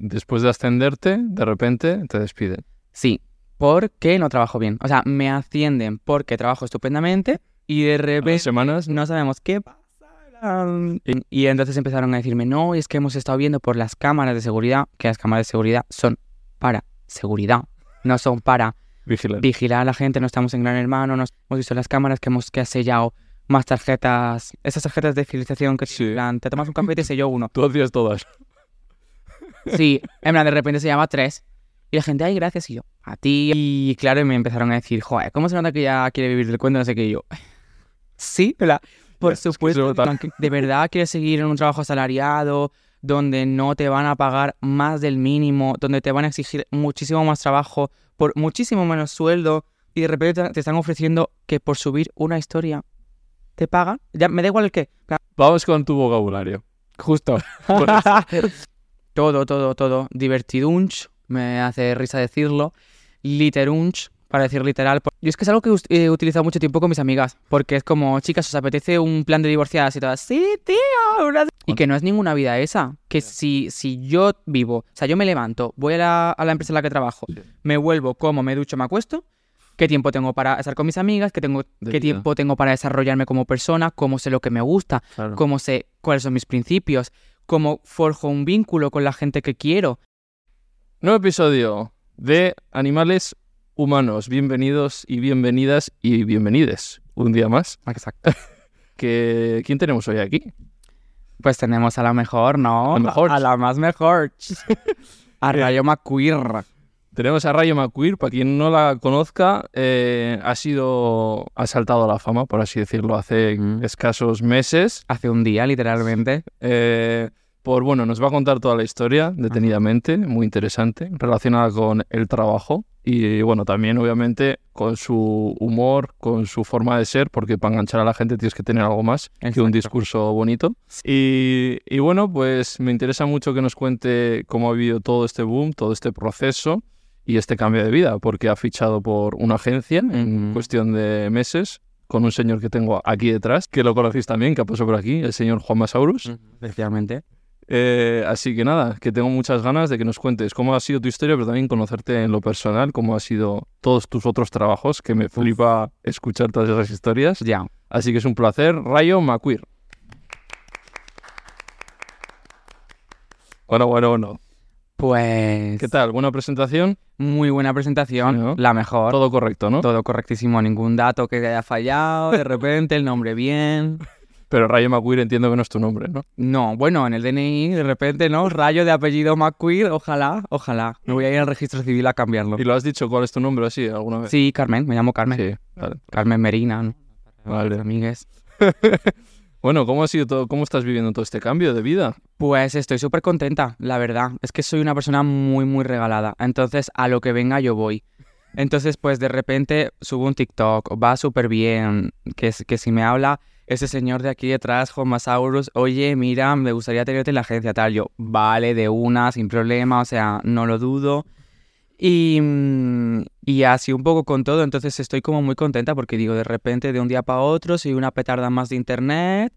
Después de ascenderte, de repente te despiden. Sí, porque no trabajo bien. O sea, me ascienden porque trabajo estupendamente y de repente semanas, no sabemos qué pasa. Y entonces empezaron a decirme, no, es que hemos estado viendo por las cámaras de seguridad, que las cámaras de seguridad son para seguridad, no son para vigilar. vigilar a la gente, no estamos en Gran Hermano, no hemos visto las cámaras que hemos que has sellado más tarjetas, esas tarjetas de fidelización que Sí. te tomas un café y te selló uno. Tú hacías todas. Sí, en plan, de repente se llama tres. Y la gente, ay, gracias, y yo, a ti. Y claro, y me empezaron a decir, joder, ¿cómo se nota que ya quiere vivir del cuento? No sé qué, y yo. Sí, ¿verdad? Por supuesto. que ¿De verdad quieres seguir en un trabajo asalariado donde no te van a pagar más del mínimo, donde te van a exigir muchísimo más trabajo por muchísimo menos sueldo y de repente te- están ofreciendo que por subir una historia te pagan? Ya me da igual el qué. Vamos con tu vocabulario. Justo. todo, todo, todo. Divertidunch, me hace risa decirlo. Literunch, para decir literal. Yo es que es algo que he utilizado mucho tiempo con mis amigas. Porque es como, chicas, ¿os apetece un plan de divorciadas? Y todas, sí, tío. una-". Y que no es ninguna vida esa. Que si, si yo vivo, o sea, yo me levanto, voy a la, a la empresa en la que trabajo, Sí. me vuelvo, como, me ducho, me acuesto. ¿Qué tiempo tengo para estar con mis amigas? ¿Qué, tengo, De qué vida. tiempo tengo para desarrollarme como persona? ¿Cómo sé lo que me gusta? Claro. cómo sé cuáles son mis principios, cómo forjo un vínculo con la gente que quiero. Nuevo episodio de Animales Humanos. Bienvenidos y bienvenidas y bienvenides. Un día más. Exacto. Que, ¿Quién tenemos hoy aquí? Pues tenemos a la mejor, ¿no? A la mejor. A la más mejor. a Rayo McQueer. Tenemos a Rayo McQueer, para quien no la conozca, eh, ha sido, ha saltado a la fama, por así decirlo, hace Mm. escasos meses. Hace un día, literalmente. Eh, por bueno, nos va a contar toda la historia detenidamente, muy interesante, relacionada con el trabajo y bueno, también obviamente con su humor, con su forma de ser, porque para enganchar a la gente tienes que tener algo más que un Exacto. discurso bonito. Y, y bueno, pues me interesa mucho que nos cuente cómo ha vivido todo este boom, todo este proceso y este cambio de vida, porque ha fichado por una agencia en cuestión de meses con un señor que tengo aquí detrás, que lo conocéis también, que pasó por aquí, el señor Juan Masaurus. Efectivamente. Eh, así que nada, que tengo muchas ganas de que nos cuentes cómo ha sido tu historia, pero también conocerte en lo personal, cómo ha sido todos tus otros trabajos, que me flipa escuchar todas esas historias. Ya. Así que es un placer. Rayo McQueer. Bueno, bueno, bueno. Pues. ¿Qué tal? ¿Buena presentación? Muy buena presentación. Sí, ¿no? La mejor. Todo. Todo correcto, ¿no? correctísimo. Ningún dato que haya fallado. De repente, el nombre bien. Pero Rayo McQueer entiendo que no es tu nombre, ¿no? No, bueno, en el DNI, de repente, ¿no? Rayo de apellido McQueen. Ojalá, ojalá. Me voy a ir al registro civil a cambiarlo. ¿Y lo has dicho cuál es tu nombre así alguna vez? Sí, Carmen, me llamo Carmen. Sí, vale. Carmen Merina, ¿no? Vale. Amigues. Bueno, ¿cómo ha sido todo? ¿Cómo estás viviendo todo este cambio de vida? Pues estoy súper contenta, la verdad. Es que soy una persona muy, muy regalada. Entonces, a lo que venga yo voy. Entonces, pues de repente subo un TikTok, va súper bien. Que, que si me habla ese señor de aquí detrás, Juan Masaurus, oye, mira, me gustaría tenerte en la agencia, tal. Yo, vale, de una, sin problema, o sea, no lo dudo. Y, mm, y así un poco con todo, entonces estoy como muy contenta porque digo, de repente, de un día para otro, soy una petarda más de internet,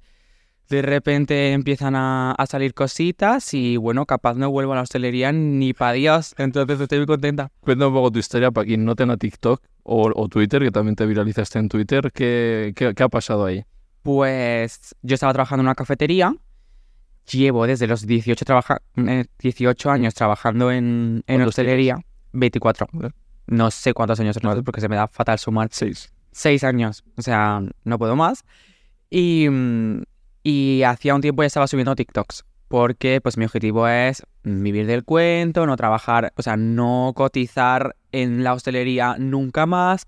de repente empiezan a, a salir cositas y bueno, capaz no vuelvo a la hostelería ni para Dios, entonces estoy muy contenta. Cuenta un poco tu historia para quien no tenga TikTok o, o Twitter, que también te viralizaste en Twitter. ¿Qué, qué, qué ha pasado ahí? Pues yo estaba trabajando en una cafetería, llevo desde los 18, trabaja, eh, 18 años trabajando en, en ¿Cuántos hostelería, 24. Joder. No sé cuántos años son porque se me da fatal sumar. Seis. seis años, o sea, no puedo más. Y, y hacía un tiempo ya estaba subiendo TikToks, porque pues mi objetivo es vivir del cuento, no trabajar, o sea, no cotizar en la hostelería nunca más.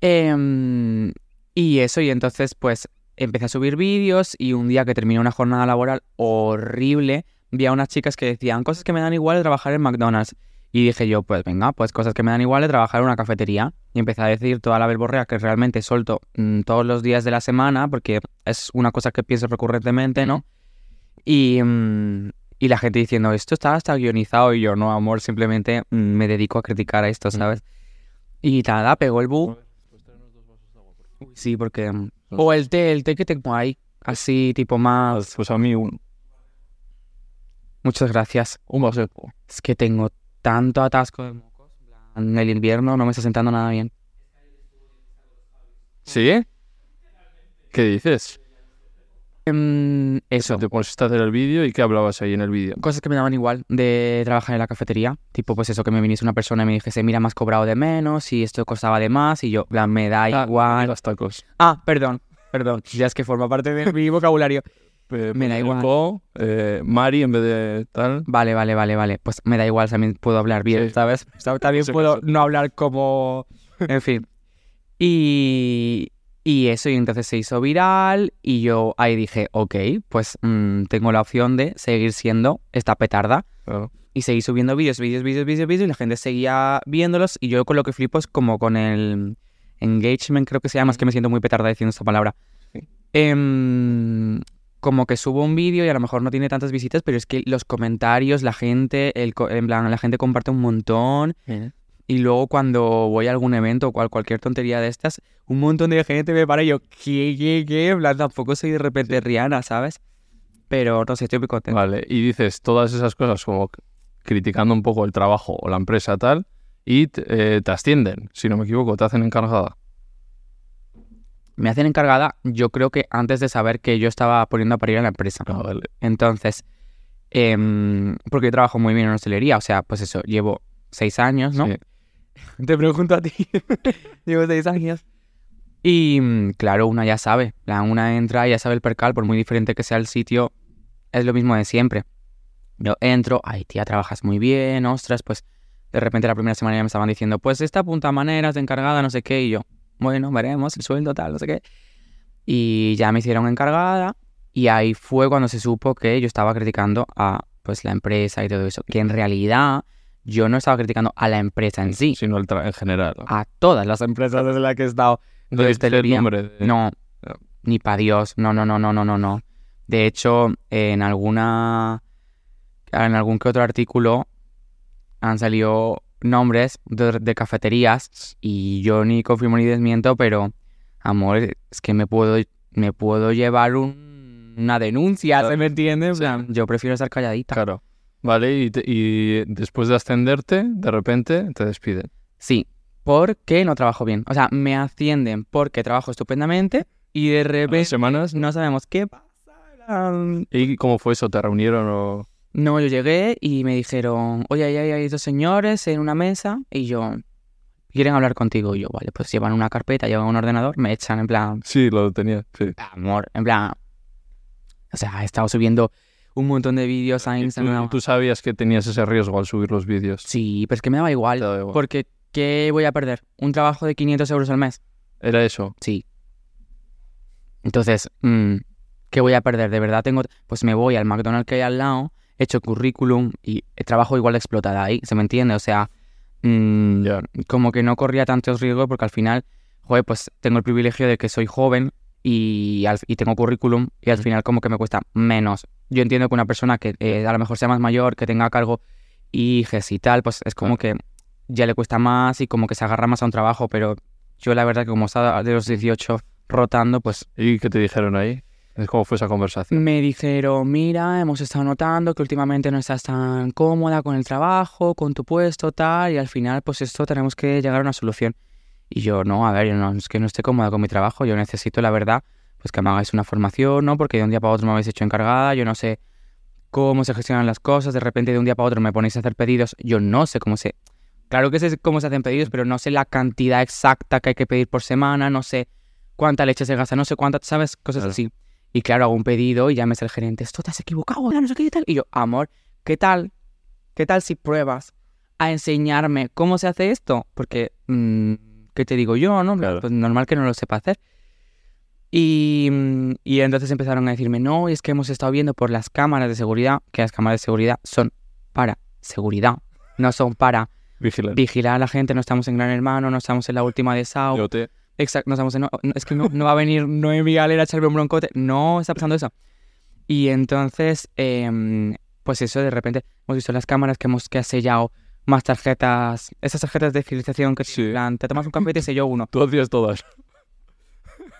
Em, y eso, y entonces pues empecé a subir vídeos y un día que terminé una jornada laboral horrible, vi a unas chicas que decían cosas que me dan igual de trabajar en McDonald's. Y dije yo, pues venga, pues cosas que me dan igual de trabajar en una cafetería. Y empecé a decir toda la verborrea que realmente solto mm, todos los días de la semana, porque es una cosa que pienso recurrentemente, ¿no? Y, mm, y la gente diciendo, esto está hasta guionizado. Y yo, no, amor, simplemente mm, me dedico a criticar a esto, ¿sabes? Y nada, pegó el boom. Sí, porque... mm, O el té, el té que tengo ahí. Así, tipo más... Pues a mí uno. Muchas gracias. Un vaso. Es que tengo tanto atasco de mocos. En el invierno no me está sentando nada bien. ¿Sí? ¿Qué dices? Em, eso. Te pusiste a hacer el vídeo y ¿qué hablabas ahí en el vídeo? Cosas que me daban igual de trabajar en la cafetería. Tipo, pues eso, que me viniese una persona y me dijese, mira, me has cobrado de menos y esto costaba de más. Y yo, me da Ah, igual. Los tacos. Ah, perdón, perdón. Ya es que forma parte de mi vocabulario. Me da igual. Paco, eh, Mari en vez de tal. Vale, vale, vale, vale. Pues me da igual, también puedo hablar bien, Sí. ¿sabes? También puedo no hablar como... En fin. Y, y eso, y entonces se hizo viral y yo ahí dije, ok, pues mm, tengo la opción de seguir siendo esta petarda. Y seguí subiendo vídeos, vídeos, vídeos, vídeos, vídeos y la gente seguía viéndolos y yo con lo que flipo es como con el engagement, creo que se llama, es que me siento muy petarda diciendo esta palabra. Sí. Em, como que subo un vídeo y a lo mejor no tiene tantas visitas, pero es que los comentarios, la gente, el, en plan, la gente comparte un montón y luego cuando voy a algún evento o cual, cualquier tontería de estas, un montón de gente me para y yo, ¿qué, qué, qué? En plan, tampoco soy de repente Rihanna, ¿sabes? Pero no sé, estoy muy contento. Vale, y dices todas esas cosas como criticando un poco el trabajo o la empresa tal y te, eh, te ascienden, si no me equivoco, te hacen encargada. Me hacen encargada, yo creo que antes de saber que yo estaba poniendo a parir a la empresa. Ah, vale. Entonces, em, porque yo trabajo muy bien en hostelería, o sea, pues eso, llevo seis años, ¿no? Sí. Te pregunto a ti. llevo seis años. Y mm, claro, una ya sabe, la una entra y ya sabe el percal, por muy diferente que sea el sitio, es lo mismo de siempre. Yo entro, ay tía, trabajas muy bien, ostras, pues de repente la primera semana ya me estaban diciendo, pues esta apunta maneras de encargada, no sé qué, y yo, bueno, veremos el sueldo tal, no sé qué. Y ya me hicieron encargada y ahí fue cuando se supo que yo estaba criticando a pues la empresa y todo eso, que en realidad yo no estaba criticando a la empresa en sí, Sino el en general. ¿no? a todas las empresas desde las que he estado. No de dices el hostelería. nombre de- No, No. ni para Dios, no, no, no, no, no, no, no. De hecho, en alguna, en algún que otro artículo han salido nombres de, de cafeterías y yo ni confirmo ni desmiento, pero amor, es que me puedo, me puedo llevar un- una denuncia, ¿se me entiende? En plan, yo prefiero estar calladita. Claro. Vale, y, te- y después de ascenderte, de repente te despiden. Sí, porque no trabajo bien. O sea, me ascienden porque trabajo estupendamente y de repente semanas. no sabemos qué pasa. ¿Y cómo fue eso? ¿Te reunieron o...? No, yo llegué y me dijeron, oye, ahí hay, hay dos señores en una mesa y yo, quieren hablar contigo. Y yo, vale, pues llevan una carpeta, llevan un ordenador, me echan en plan, Sí, lo tenía, sí. amor, en plan, o sea, he estado subiendo un montón de vídeos a tú, Instagram. tú sabías que tenías ese riesgo al subir los vídeos. Sí, pero es que me daba igual, Te daba igual. porque ¿qué voy a perder? ¿Un trabajo de 500 euros al mes? Era eso. Sí. Entonces, mm, ¿qué voy a perder? De verdad tengo... Pues me voy al McDonald's que hay al lado, echo currículum y trabajo igual de explotada ahí, ¿se me entiende? O sea, mm, como que no corría tantos riesgos porque al final, joder, pues tengo el privilegio de que soy joven y, al- y tengo currículum y al final como que me cuesta menos. Yo entiendo que una persona que eh, a lo mejor sea más mayor, que tenga cargo hijes y tal, pues es como que ya le cuesta más y como que se agarra más a un trabajo, pero yo la verdad que como estaba de los 18 rotando, pues ¿Y qué te dijeron ahí? ¿Cómo fue esa conversación? me dijeron, mira, hemos estado notando que últimamente no estás tan cómoda con el trabajo, con tu puesto, tal, y al final, pues esto tenemos que llegar a una solución. Y yo, no, a ver, no, es que no estoy cómoda con mi trabajo, yo necesito, la verdad, pues que me hagáis una formación, ¿no? Porque de un día para otro me habéis hecho encargada, yo no sé cómo se gestionan las cosas, de repente de un día para otro me ponéis a hacer pedidos, yo no sé cómo se... Claro que sé cómo se hacen pedidos, pero no sé la cantidad exacta que hay que pedir por semana, no sé cuánta leche se gasta, no sé cuánta, ¿sabes? Cosas Claro. así. Y claro, hago un pedido y llames al gerente, esto te has equivocado, no sé qué y tal. Y yo, amor, ¿qué tal? ¿Qué tal si pruebas a enseñarme cómo se hace esto? Porque, mm, ¿qué te digo yo, no? Claro. Pues normal que no lo sepa hacer. Y, mm, y entonces empezaron a decirme, no, es que hemos estado viendo por las cámaras de seguridad, que las cámaras de seguridad son para seguridad, no son para Vigilar. vigilar a la gente, no estamos en Gran Hermano, no estamos en la última de Sao, te... Exacto, no estamos en- no, es que no, no va a venir Noemi Galera a echarme un broncote. No está pasando eso. Y entonces, em, pues eso, de repente hemos visto las cámaras que hemos que ha sellado más tarjetas, esas tarjetas de fidelización que Sí. plan, te tomas un café y te selló uno. Tú hacías todas.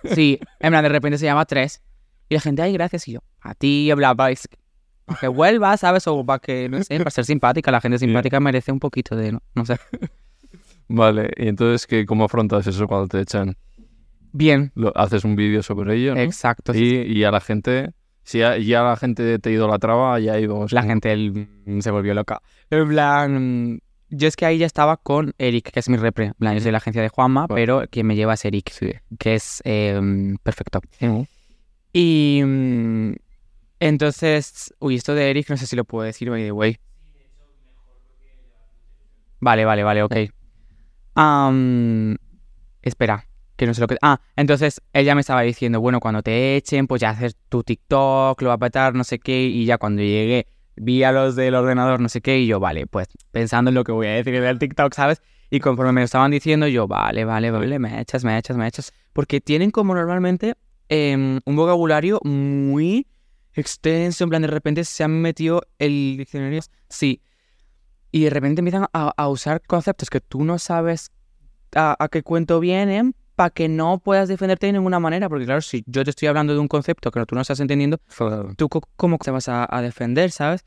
Sí, en plan, de repente se llama tres. Y la gente, ay, gracias. Y yo, a ti, hablabais. para que vuelva, ¿sabes? O para que, no sé, para ser simpática. La gente simpática merece un poquito de, no, no sé. Vale, y entonces, ¿qué, ¿cómo afrontas eso cuando te echan? Bien, Lo- haces un vídeo sobre ello, ¿no? exacto. sí, Y, y a la gente, si ya, ya la gente te idolatraba, ya íbamos. La gente el- mm, se volvió loca. En plan, yo es que ahí ya estaba con Eric, que es mi repre. En plan, yo soy la agencia de Juanma, Vale. pero quien me lleva es Eric, Sí. que es eh, perfecto. Ujú. Y mm, entonces, uy, esto de Eric no sé si lo puedo decir, by the way. Vale, vale, vale, ok. Am, espera, que no sé lo que... Ah, entonces ella me estaba diciendo, bueno, cuando te echen, pues ya haces tu TikTok, lo va a petar, no sé qué, y ya cuando llegué vi a los del ordenador, no sé qué, y yo, vale, pues pensando en lo que voy a decir del TikTok, ¿sabes? Y conforme me lo estaban diciendo, yo, vale, vale, vale, me echas, me echas, me echas. Porque tienen como normalmente em, un vocabulario muy extenso, en plan, de repente se han metido el diccionario, sí, y de repente empiezan a, a usar conceptos que tú no sabes a, a qué cuento vienen para que no puedas defenderte de ninguna manera, porque claro, si yo te estoy hablando de un concepto que tú no estás entendiendo. ¿tú cómo te vas a, a defender, sabes?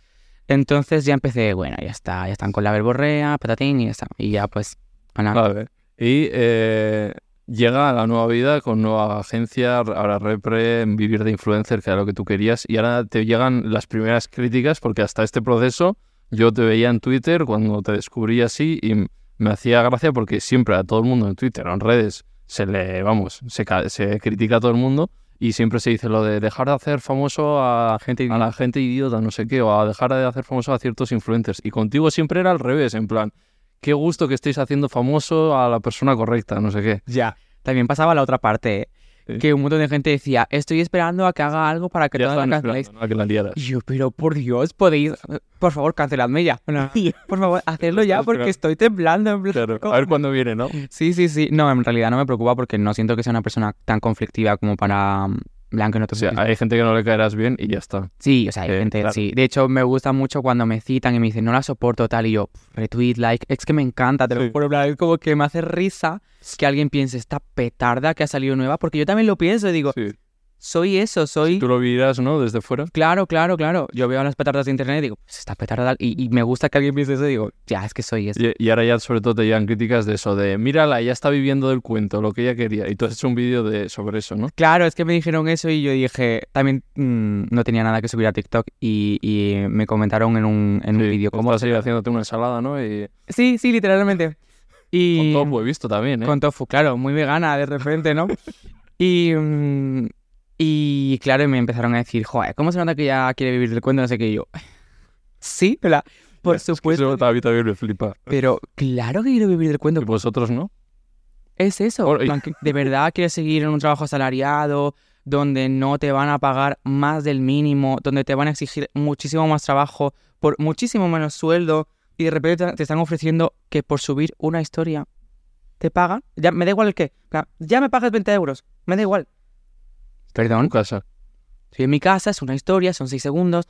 Entonces ya empecé, bueno, ya está, ya están con la verborrea, patatín y ya está. Y ya pues, ana. Vale. Y eh, llega a la nueva vida con nueva agencia, ahora Repre, vivir de influencer, que era lo que tú querías, y ahora te llegan las primeras críticas, porque hasta este proceso yo te veía en Twitter cuando te descubrí así y me hacía gracia porque siempre a todo el mundo en Twitter o en redes se le, vamos, se, se critica a todo el mundo y siempre se dice lo de dejar de hacer famoso a, gente a la gente idiota, no sé qué, o a dejar de hacer famoso a ciertos influencers. Y contigo siempre era al revés, en plan, qué gusto que estéis haciendo famoso a la persona correcta, no sé qué. Ya. También pasaba la otra parte. Sí. que un montón de gente decía, estoy esperando a que haga algo para que Ya todas la estaban canceléis. ¿no? que la. Y yo, pero por Dios, podéis, por favor, canceladme ya. Por favor, hacerlo ya porque estoy temblando. En Claro, a ver cuándo viene, ¿no? Sí, sí, sí. No, en realidad no me preocupa porque no siento que sea una persona tan conflictiva como para... Blanco O sea, hay gente que no le caerás bien y ya está. Sí, o sea, hay Eh, gente, claro. sí. De hecho, me gusta mucho cuando me citan y me dicen, no la soporto tal, y yo, retweet, like, es que me encanta, te lo Sí. juro, en plan, es como que me hace risa que alguien piense, esta petarda que ha salido nueva, porque yo también lo pienso y digo, Sí. Soy eso, soy... Tú lo miras, ¿no? Desde fuera. Claro, claro, claro. Yo veo las petardas de internet y digo, pues esta petarda, tal", y, y me gusta que alguien piense eso y digo, ya, es que soy eso. Y, y ahora ya sobre todo te llegan críticas de eso, de mírala, ya está viviendo del cuento, lo que ella quería. Y tú has hecho un vídeo de sobre eso, ¿no? Claro, es que me dijeron eso y yo dije, también mm, no tenía nada que subir a TikTok y, y me comentaron en un, en un Sí, vídeo ¿Cómo ir haciéndote una ensalada, no? Y Sí, sí, literalmente. Y... con tofu he visto también, ¿eh? Con tofu, claro, muy vegana de repente, ¿no? y, mm, y claro, me empezaron a decir, joder, ¿cómo se nota que ya quiere vivir del cuento? No sé qué, y yo. Sí, ¿verdad? Por Es que supuesto. A mí también me flipa. Pero claro que quiero vivir del cuento. Y vosotros, ¿no? Es eso. Bueno, y- que ¿De verdad quieres seguir en un trabajo asalariado donde no te van a pagar más del mínimo, donde te van a exigir muchísimo más trabajo por muchísimo menos sueldo y de repente te- están ofreciendo que por subir una historia te pagan? Ya, me da igual el qué. Ya me pagas 20 euros. Me da igual. Perdón. Casa. Estoy en mi casa, es una historia, son 6 segundos.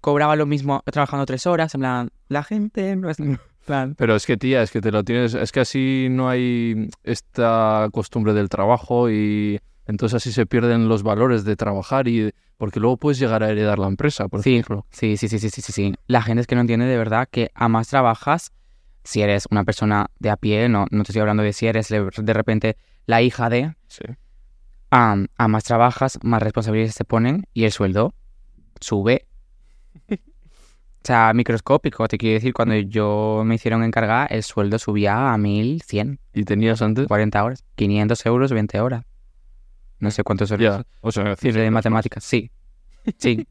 Cobraba lo mismo trabajando 3 horas. En plan, la gente no es... plan, Pero es que, tía, es que te lo tienes. Es que así no hay esta costumbre del trabajo y entonces así se pierden los valores de trabajar y. Porque luego puedes llegar a heredar la empresa, por Sí. ejemplo. Sí, sí, sí, sí, sí, sí, sí. La gente es que no entiende de verdad que a más trabajas, si eres una persona de a pie, no, no te estoy hablando de si eres de repente la hija de, Sí. Am, a más trabajas, más responsabilidades te ponen y el sueldo sube. O sea, microscópico, te quiero decir, cuando yo me hicieron encargar, el sueldo subía a 1100, ¿Y tenías antes? 40 horas, 500 euros, 20 horas. No sé cuántos euros. Ya. O sea, de matemáticas, sí. Sí.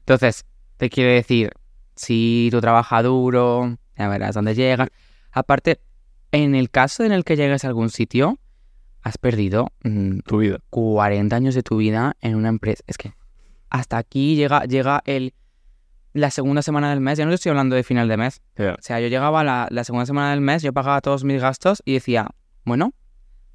Entonces, te quiero decir, si tú trabajas duro, ya verás dónde llegas. Aparte, en el caso en el que llegues a algún sitio, has perdido mm, Tu vida. 40 años de tu vida en una empresa. Es que hasta aquí llega, llega el, la segunda semana del mes. Ya no te estoy hablando de final de mes. Ya. O sea, yo llegaba la, la segunda semana del mes, yo pagaba todos mis gastos y decía, bueno,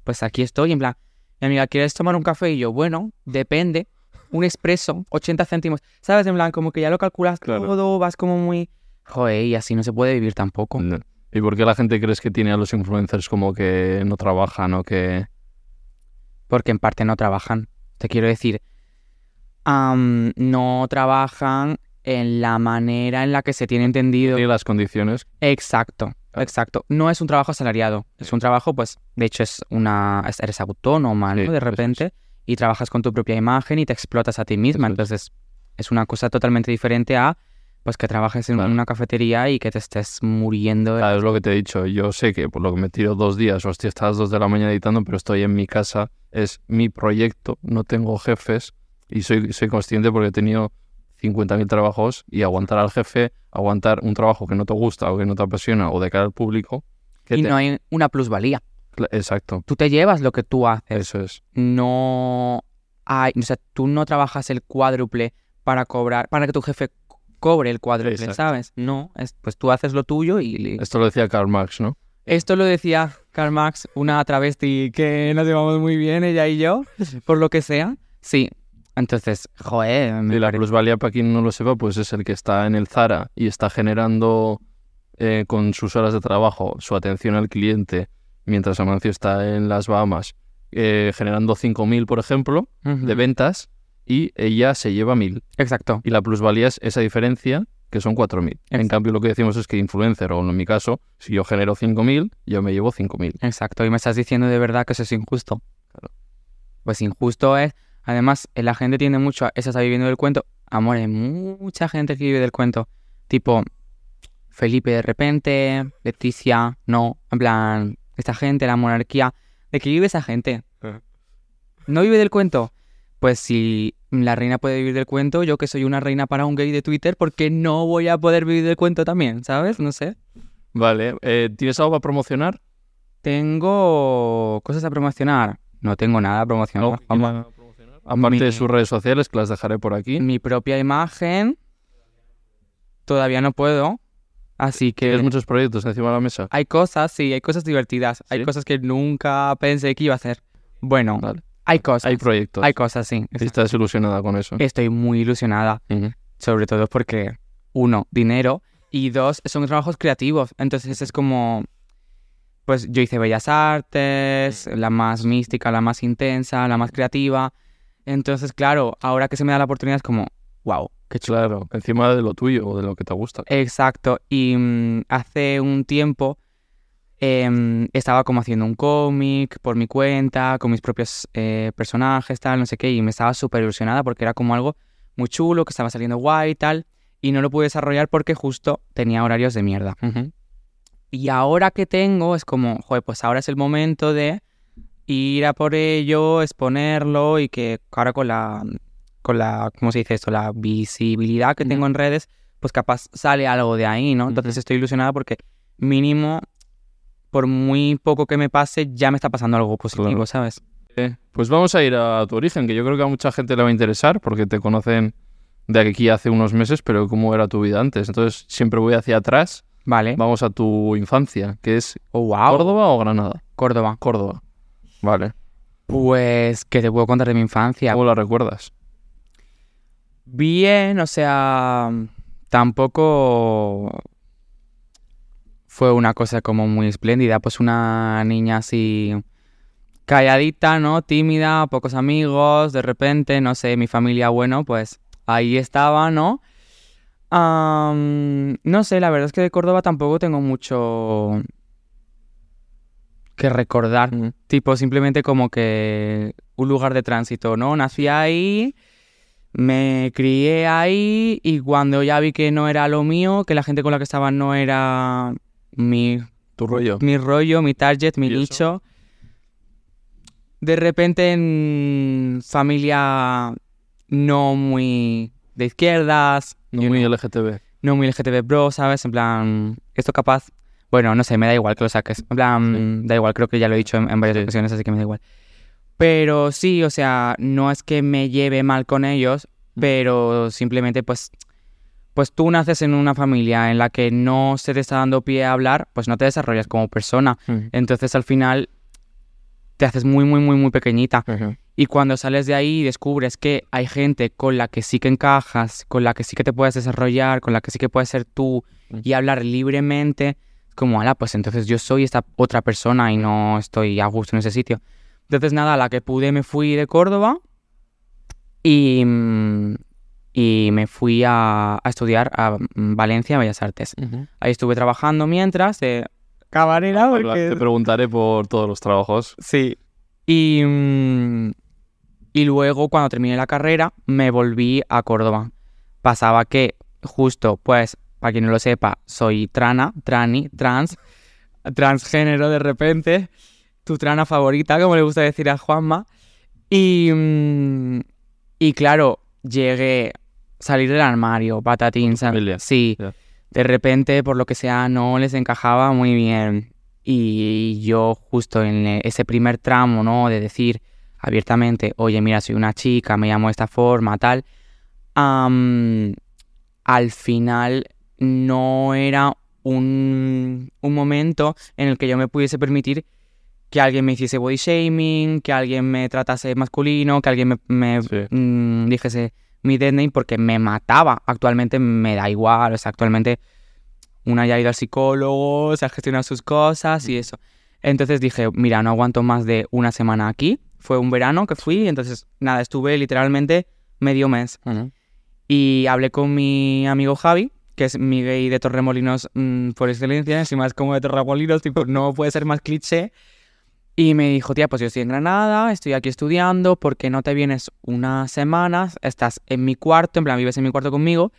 pues aquí estoy, en plan, mi amiga, ¿quieres tomar un café? Y yo, bueno, depende, un expreso, 80 céntimos, ¿sabes? En plan, como que ya lo calculas Claro. todo, vas como muy... Joder, y así no se puede vivir tampoco. No. ¿Y por qué la gente crees que tiene a los influencers como que no trabajan o que... Porque en parte no trabajan. Te quiero decir, am, no trabajan en la manera en la que se tiene entendido. Y las condiciones. Exacto, exacto. No es un trabajo asalariado, es un trabajo, pues, de hecho es una, es- eres autónoma, ¿no? Sí, De es. repente, y trabajas con tu propia imagen y te explotas a ti misma. Es. Entonces, es una cosa totalmente diferente a, pues, que trabajes en Claro. una cafetería y que te estés muriendo. de- Claro, es lo que te he dicho. Yo sé que por lo que me tiro dos días hasta las dos de la mañana editando, pero estoy en mi casa, es mi proyecto, no tengo jefes y soy, soy consciente porque he tenido 50.000 trabajos y aguantar al jefe, aguantar un trabajo que no te gusta o que no te apasiona o de cara al público. que y te- no hay una plusvalía. Exacto, Tú te llevas lo que tú haces. eso es. no hay, o sea, tú no trabajas el cuádruple para cobrar, para que tu jefe cobre el cuádruple, Exacto. ¿sabes? No, es, pues tú haces lo tuyo y Esto lo decía Karl Marx, ¿no? esto lo decía Karl Marx, una travesti que nos llevamos muy bien, ella y yo, por lo que sea. Sí, entonces, joder, me Y la parece- plusvalía, para quien no lo sepa, pues es el que está en el Zara y está generando eh, con sus horas de trabajo su atención al cliente, mientras Amancio está en las Bahamas, eh, generando 5.000, por ejemplo, de ventas, y ella se lleva 1.000. Exacto, Y la plusvalía es esa diferencia, que son 4.000. En cambio, lo que decimos es que influencer, o en mi caso, si yo genero 5.000, yo me llevo 5.000. exacto. Y me estás diciendo de verdad que eso es injusto. Claro. Pues injusto es, además, eh, la gente tiene mucho, esa está viviendo del cuento. Amor, hay mucha gente que vive del cuento. Tipo, Felipe de repente, Leticia, no, en plan, esta gente, la monarquía. ¿De qué vive esa gente? ¿No vive del cuento? Pues si la reina puede vivir del cuento, yo que soy una reina para un gay de Twitter, ¿por qué no voy a poder vivir del cuento también? ¿Sabes? No sé. Vale, eh, ¿tienes algo para promocionar? Tengo cosas a promocionar. No tengo nada a promocionar. Vamos. Aparte de sus redes sociales, que las dejaré por aquí. Mi propia imagen. Todavía no puedo. Así que ¿Tienes muchos proyectos encima de la mesa? hay cosas, sí, hay cosas divertidas. Hay cosas que nunca pensé que iba a hacer. Bueno, Vale. Hay cosas. Hay proyectos. Hay cosas, sí. Estás desilusionada con eso. Estoy muy ilusionada. Sobre todo porque, uno, dinero. Y dos, son trabajos creativos. Entonces es como. Pues yo hice Bellas Artes, la más mística, la más intensa, la más creativa. Entonces, claro, ahora que se me da la oportunidad es como, wow, qué chulo. Claro, encima de lo tuyo o de lo que te gusta. Exacto. Y mm, hace un tiempo em, estaba como haciendo un cómic por mi cuenta, con mis propios eh, personajes, tal, no sé qué, y me estaba súper ilusionada porque era como algo muy chulo, que estaba saliendo guay y tal, y no lo pude desarrollar porque justo tenía horarios de mierda. Y ahora que tengo es como, joder, pues ahora es el momento de ir a por ello, exponerlo y que ahora con la, con la, ¿cómo se dice esto? La visibilidad que Ujú. tengo en redes, pues capaz sale algo de ahí, ¿no? Entonces Ujú. estoy ilusionada porque mínimo, por muy poco que me pase, ya me está pasando algo positivo, Claro. ¿sabes? Eh, pues vamos a ir a tu origen, que yo creo que a mucha gente le va a interesar porque te conocen de aquí hace unos meses, pero cómo era tu vida antes. Entonces siempre voy hacia atrás. Vale. Vamos a tu infancia, que es Oh, wow. Córdoba o Granada. Córdoba. Córdoba. Vale. Pues, ¿qué te puedo contar de mi infancia? ¿Cómo la recuerdas? Bien, o sea, tampoco fue una cosa como muy espléndida, pues una niña así calladita, ¿no? Tímida, pocos amigos, de repente, no sé, mi familia, bueno, pues ahí estaba, ¿no? No sé, la verdad es que de Córdoba tampoco tengo mucho que recordar. Tipo, simplemente como que un lugar de tránsito, ¿no? Nací ahí, me crié ahí y cuando ya vi que no era lo mío, que la gente con la que estaba no era mi, Tu rollo. mi rollo, mi target, mi nicho, de repente en familia no muy de izquierdas, No muy know, LGTB. no muy LGTB bro, ¿sabes? En plan, esto capaz, bueno, no sé, me da igual que lo saques. En plan, da igual, creo que ya lo he dicho en, en varias Sí. ocasiones, así que me da igual. Pero sí, o sea, no es que me lleve mal con ellos, pero simplemente pues pues tú naces en una familia en la que no se te está dando pie a hablar, pues no te desarrollas como persona. Entonces al final te haces muy, muy, muy, muy pequeñita. Y cuando sales de ahí y descubres que hay gente con la que sí que encajas, con la que sí que te puedes desarrollar, con la que sí que puedes ser tú y hablar libremente, como, ala, pues entonces yo soy esta otra persona y no estoy a gusto en ese sitio. Entonces nada, a la que pude me fui de Córdoba Y, mm, y me fui a, a estudiar a mm, Valencia Bellas Artes. Ahí estuve trabajando mientras de camarera Habla- porque... Te preguntaré por todos los trabajos. Sí. Y, mm, y luego, cuando terminé la carrera, me volví a Córdoba. Pasaba que, justo, pues, para quien no lo sepa, soy trana, trani, trans, transgénero de repente. Tu trana favorita, como le gusta decir a Juanma. Y, mm, y claro, llegué, salir del armario, patatín. Sí. De repente, por lo que sea, no les encajaba muy bien. Y yo justo en e- ese primer tramo, ¿no? De decir abiertamente, oye, mira, soy una chica, me llamo de esta forma, tal. al final no era un, un momento en el que yo me pudiese permitir que alguien me hiciese body shaming, que alguien me tratase masculino, que alguien me, me, Sí. mm, dijese mi dead name porque me mataba. Actualmente me da igual, o sea, actualmente una ya ha ido al psicólogo, se ha gestionado sus cosas y eso. Entonces dije, mira, no aguanto más de una semana aquí. Fue un verano que fui, entonces nada, estuve literalmente medio mes. Y hablé con mi amigo Javi, que es mi gay de Torremolinos mm, por excelencia, encima es como de Torremolinos, tipo, no puede ser más cliché. Y me dijo, tía, pues yo estoy en Granada, estoy aquí estudiando, ¿por qué no te vienes unas semanas? Estás en mi cuarto, en plan, vives en mi cuarto conmigo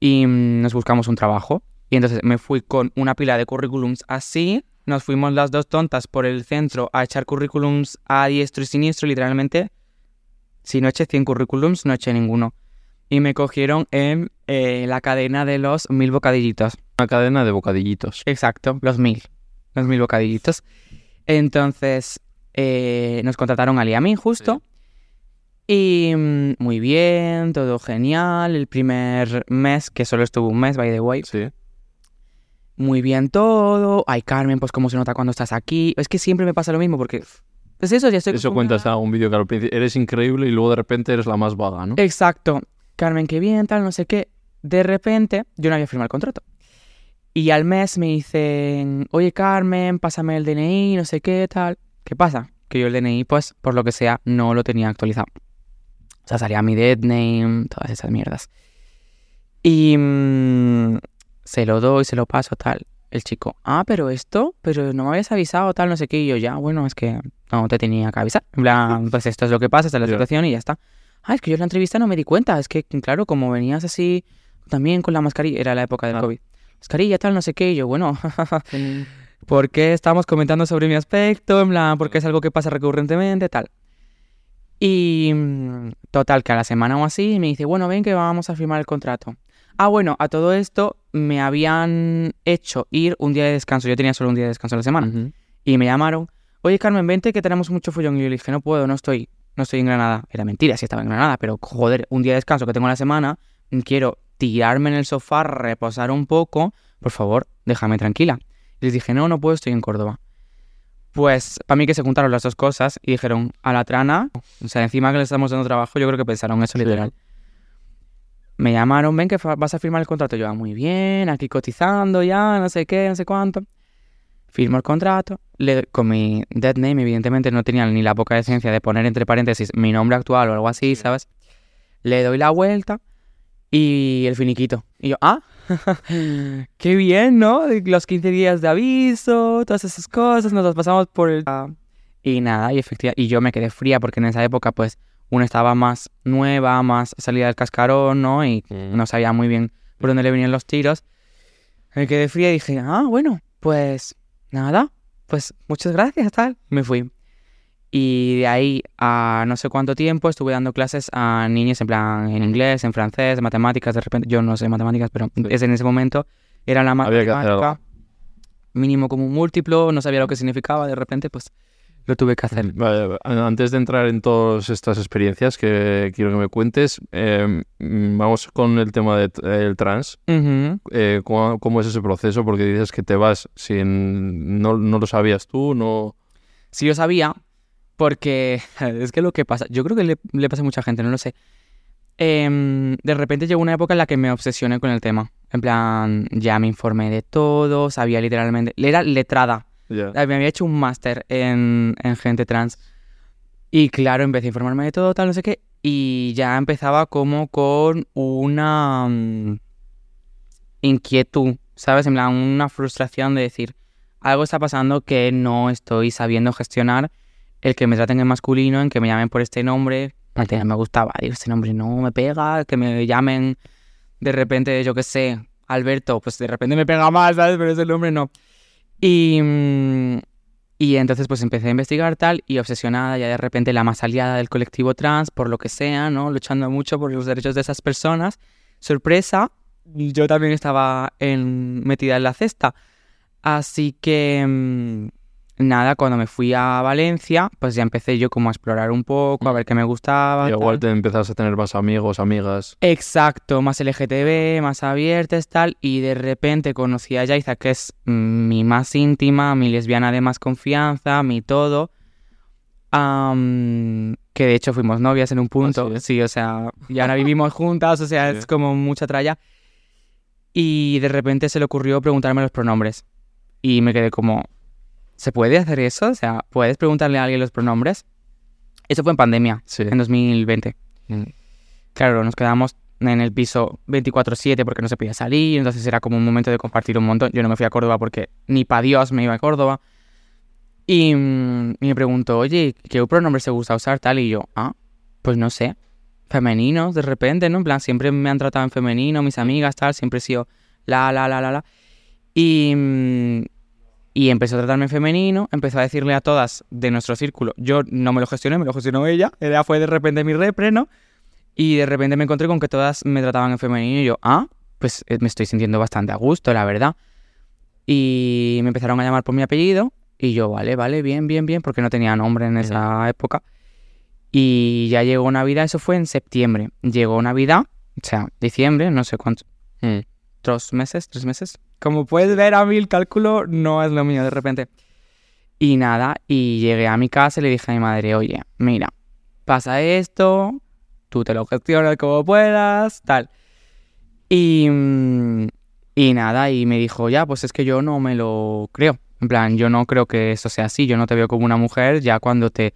y mm, nos buscamos un trabajo. Y entonces me fui con una pila de currículums así, nos fuimos las dos tontas por el centro a echar currículums a diestro y siniestro, literalmente. Si no eché 100 currículums, no eché ninguno. Y me cogieron en eh, la cadena de los mil bocadillitos. Una cadena de bocadillitos. Exacto, los mil. Los mil bocadillitos. Entonces, eh, nos contrataron a y a mí justo. Y mm, muy bien, todo genial. El primer mes, que solo estuvo un mes, by the way, Sí. muy bien todo. Ay, Carmen, pues cómo se nota cuando estás aquí. Es que siempre me pasa lo mismo porque... Pues eso, ya estoy Eso cuentas a un vídeo que al principio eres increíble y luego de repente eres la más vaga, ¿no? Exacto. Carmen, qué bien, tal, no sé qué. De repente, yo no había firmado el contrato. Y al mes me dicen, oye Carmen, pásame el DNI, no sé qué, tal. ¿Qué pasa? Que yo el DNI, pues, por lo que sea, no lo tenía actualizado. O sea, salía mi dead name, todas esas mierdas. Y mm, se lo doy, se lo paso, tal. El chico, ah, pero esto, pero no me habías avisado, tal, no sé qué. Y yo, ya, bueno, es que no te tenía que avisar. En plan, pues esto es lo que pasa, esta es la situación y ya está. Ah, es que yo en la entrevista no me di cuenta. Es que, claro, como venías así también con la mascarilla, era la época del. COVID. Mascarilla, tal, no sé qué. Y yo, bueno, ¿por qué estamos comentando sobre mi aspecto? En plan, porque es algo que pasa recurrentemente, tal. Y mm, total, que a la semana o así me dice, bueno, ven que vamos a firmar el contrato. Ah, bueno, a todo esto me habían hecho ir un día de descanso. Yo tenía solo un día de descanso a la semana. Y me llamaron, oye Carmen, vente que tenemos mucho follón. Y yo le dije, no puedo, no estoy, no estoy en Granada. Era mentira, sí estaba en Granada, pero joder, un día de descanso que tengo a la semana, quiero tirarme en el sofá, reposar un poco, por favor, déjame tranquila. Y les dije, no, no puedo, estoy en Córdoba. Pues para mí que se juntaron las dos cosas y dijeron, a la trana, o sea, encima que le estamos dando trabajo, yo creo que pensaron eso Sí. literal. Me llamaron, ven que vas a firmar el contrato. Yo, "Ah, muy bien, aquí cotizando ya, no sé qué, no sé cuánto. Firmo el contrato, le, con mi dead name, evidentemente no tenía ni la poca decencia de poner entre paréntesis mi nombre actual o algo así, ¿sabes? Le doy la vuelta y el finiquito. Y yo, ah, qué bien, ¿no? Los 15 días de aviso, todas esas cosas, nos las pasamos por el... Y nada, y efectivamente, y yo me quedé fría porque en esa época, pues, una estaba más nueva, más salida del cascarón, ¿no? Y Mm. no sabía muy bien por dónde le venían los tiros. Me quedé fría y dije, ah, bueno, pues nada, pues muchas gracias, tal. Me fui. Y de ahí a no sé cuánto tiempo estuve dando clases a niños en plan en inglés, en francés, en matemáticas. De repente, yo no sé matemáticas, pero es en ese momento era la matemática mínimo como un múltiplo, no sabía lo que significaba. De repente, pues lo tuve que hacer. Vale, antes de entrar en todas estas experiencias que quiero que me cuentes, eh, vamos con el tema del trans. Ujú. Eh, ¿cómo, cómo es ese proceso? Porque dices que te vas sin... No, no lo sabías tú, no... Sí lo sabía, porque es que lo que pasa, yo creo que le, le pasa a mucha gente, no lo sé. Em, de repente llegó una época en la que me obsesioné con el tema. En plan, ya me informé de todo, sabía literalmente, era letrada. Me había hecho un máster en, en gente trans. Y claro, empecé a informarme de todo, tal, no sé qué. y ya empezaba como con una mm, inquietud, ¿sabes? En plan, una frustración de decir, algo está pasando que no estoy sabiendo gestionar, el que me traten en masculino, en que me llamen por este nombre, antes no me gustaba, digo, este nombre no me pega, que me llamen de repente, yo qué sé, Alberto, pues de repente me pega más, ¿sabes? Pero ese nombre no. Y, mm, y entonces pues empecé a investigar tal y obsesionada ya de repente la más aliada del colectivo trans, por lo que sea, ¿no? Luchando mucho por los derechos de esas personas. Sorpresa, yo también estaba en, metida en la cesta. Así que mm, nada, cuando me fui a Valencia, pues ya empecé yo como a explorar un poco, a ver qué me gustaba. Y igual tal. te empezás a tener más amigos, amigas. Exacto, más LGTB, más abiertas, tal, y de repente conocí a Yaiza, que es mi más íntima, mi lesbiana de más confianza, mi todo, Am, que de hecho fuimos novias en un punto, sí? sí, o sea, y ahora vivimos juntas, o sea, Sí. es como mucha tralla, y de repente se le ocurrió preguntarme los pronombres, y me quedé como, ¿se puede hacer eso? O sea, ¿puedes preguntarle a alguien los pronombres? Eso fue en pandemia, Sí. en 2020. Mm. Claro, nos quedamos en el piso 24/7 porque no se podía salir, entonces era como un momento de compartir un montón. Yo no me fui a Córdoba porque ni para Dios me iba a Córdoba. Y, mm, y me preguntó, oye, ¿qué pronombre se gusta usar tal? Y yo, ah, pues no sé, femeninos de repente, ¿no? En plan, siempre me han tratado en femenino, mis amigas, tal, siempre he sido la, la, la, la, la. Y, mm, y empezó a tratarme en femenino, empezó a decirle a todas de nuestro círculo, yo no me lo gestioné, me lo gestionó ella, ella fue de repente mi repre, ¿no? Y de repente me encontré con que todas me trataban en femenino y yo, ah, pues eh, me estoy sintiendo bastante a gusto, la verdad. Y me empezaron a llamar por mi apellido y yo, vale, vale, bien, bien, bien, porque no tenía nombre en esa época. Y ya llegó Navidad, eso fue en septiembre. Llegó Navidad, o sea, diciembre, no sé cuántos, Mm. dos meses, tres meses. Como puedes ver, a mí el cálculo no es lo mío de repente. Y nada, y llegué a mi casa y le dije a mi madre, oye, mira, pasa esto, tú te lo gestionas como puedas, tal. Y, mm, y nada, y me dijo, ya, pues es que yo no me lo creo. En plan, yo no creo que eso sea así, yo no te veo como una mujer, ya cuando te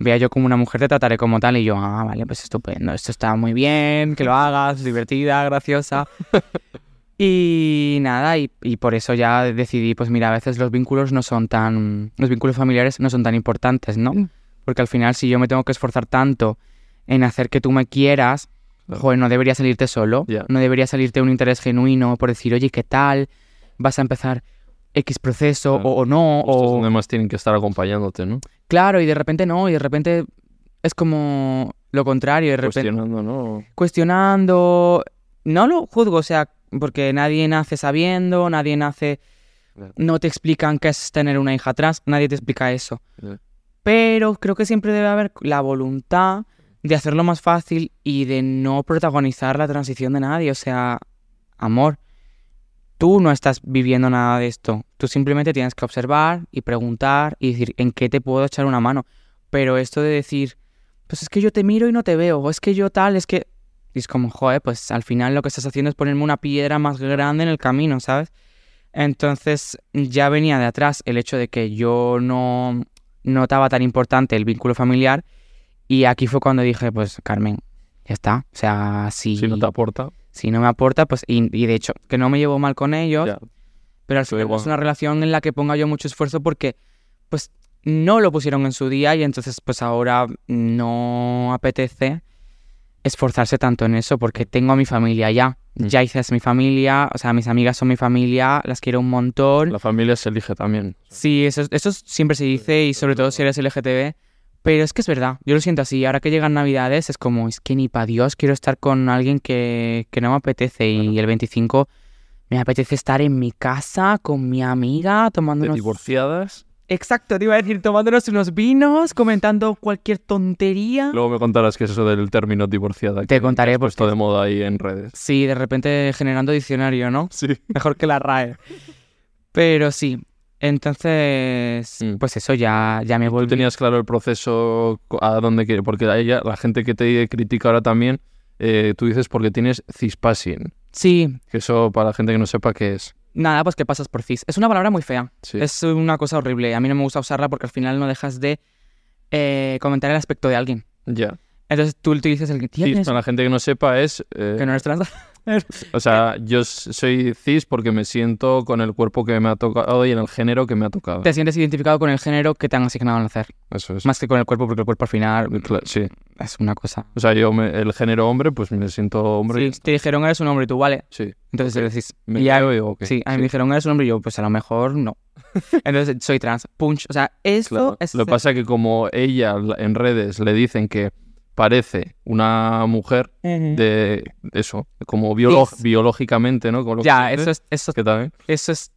vea yo como una mujer te trataré como tal. Y yo, ah, vale, pues estupendo, esto está muy bien, que lo hagas, divertida, graciosa. Y nada, y, y por eso ya decidí, pues mira, a veces los vínculos no son tan, los vínculos familiares no son tan importantes, ¿no? Mm. Porque al final si yo me tengo que esforzar tanto en hacer que tú me quieras, joder, no debería salirte solo, no debería salirte un interés genuino por decir, oye, ¿qué tal? ¿Vas a empezar X proceso Claro. o, o no? Estos O... donde más tienen que estar acompañándote, ¿no? Claro, y de repente no, y de repente es como lo contrario, de repente Cuestionando, ¿no? cuestionando. No lo juzgo, o sea, porque nadie nace sabiendo, nadie nace. No te explican qué es tener una hija trans, nadie te explica eso. Pero creo que siempre debe haber la voluntad de hacerlo más fácil y de no protagonizar la transición de nadie. O sea, amor, tú no estás viviendo nada de esto. Tú simplemente tienes que observar y preguntar y decir en qué te puedo echar una mano. Pero esto de decir, pues es que yo te miro y no te veo, o es que yo tal, es que... Y es como, joder, pues al final lo que estás haciendo es ponerme una piedra más grande en el camino, ¿sabes? Entonces ya venía de atrás el hecho de que yo no notaba tan importante el vínculo familiar y aquí fue cuando dije, pues Carmen, ya está. O sea, si, Si no te aporta, si no me aporta, pues... Y, y de hecho, que no me llevo mal con ellos, ya. pero al final es una relación en la que ponga yo mucho esfuerzo porque, pues, no lo pusieron en su día y entonces, pues, ahora no apetece esforzarse tanto en eso porque tengo a mi familia ya. Mm. Ya hice es mi familia, o sea, mis amigas son mi familia, las quiero un montón. La familia se elige también. Sí, eso, eso siempre se dice y sobre todo si eres LGTB. Pero es que es verdad, yo lo siento así. Ahora que llegan Navidades es como, es que ni para Dios quiero estar con alguien que, que no me apetece. Y el 25 me apetece estar en mi casa con mi amiga tomando De unos... divorciadas. Exacto, te iba a decir, tomándonos unos vinos, comentando cualquier tontería. Luego me contarás qué es eso del término divorciada. Te contaré porque- de moda ahí en redes. Sí, de repente generando diccionario, ¿no? Sí. Mejor que la RAE. Pero sí, entonces, Mm. pues eso, ya, ya me ¿Tú volví... tenías claro el proceso a dónde quiere? Porque ya la gente que te critica ahora también, eh, tú dices porque tienes cispassing. Sí, Que eso para la gente que no sepa qué es. Nada, pues que pasas por cis. Es una palabra muy fea. Sí. Es una cosa horrible. A mí no me gusta usarla porque al final no dejas de eh, comentar el aspecto de alguien. Ya. Entonces tú utilizas el que Cis, tienes, para la gente que no sepa, es... eh, que no eres trans. O sea, yo soy cis porque me siento con el cuerpo que me ha tocado y en el género que me ha tocado. Te sientes identificado con el género que te han asignado al nacer. Eso es. Más que con el cuerpo, porque el cuerpo al final Sí. Es una cosa. O sea, yo, me- el género hombre, pues me siento hombre. Sí, te dijeron eres un hombre y tú, vale. Sí. Entonces Ok. le decís, Me y ya- creo y digo, ok, sí, a mí me dijeron eres un hombre y yo, pues a lo mejor no. Entonces soy trans. Punch. O sea, esto Claro. es. Lo que pasa es que como ella la- en redes le dicen que parece una mujer de eso, como biolo- biológicamente, ¿no? Con lo Ya, eso es. Eso, que también. eso es.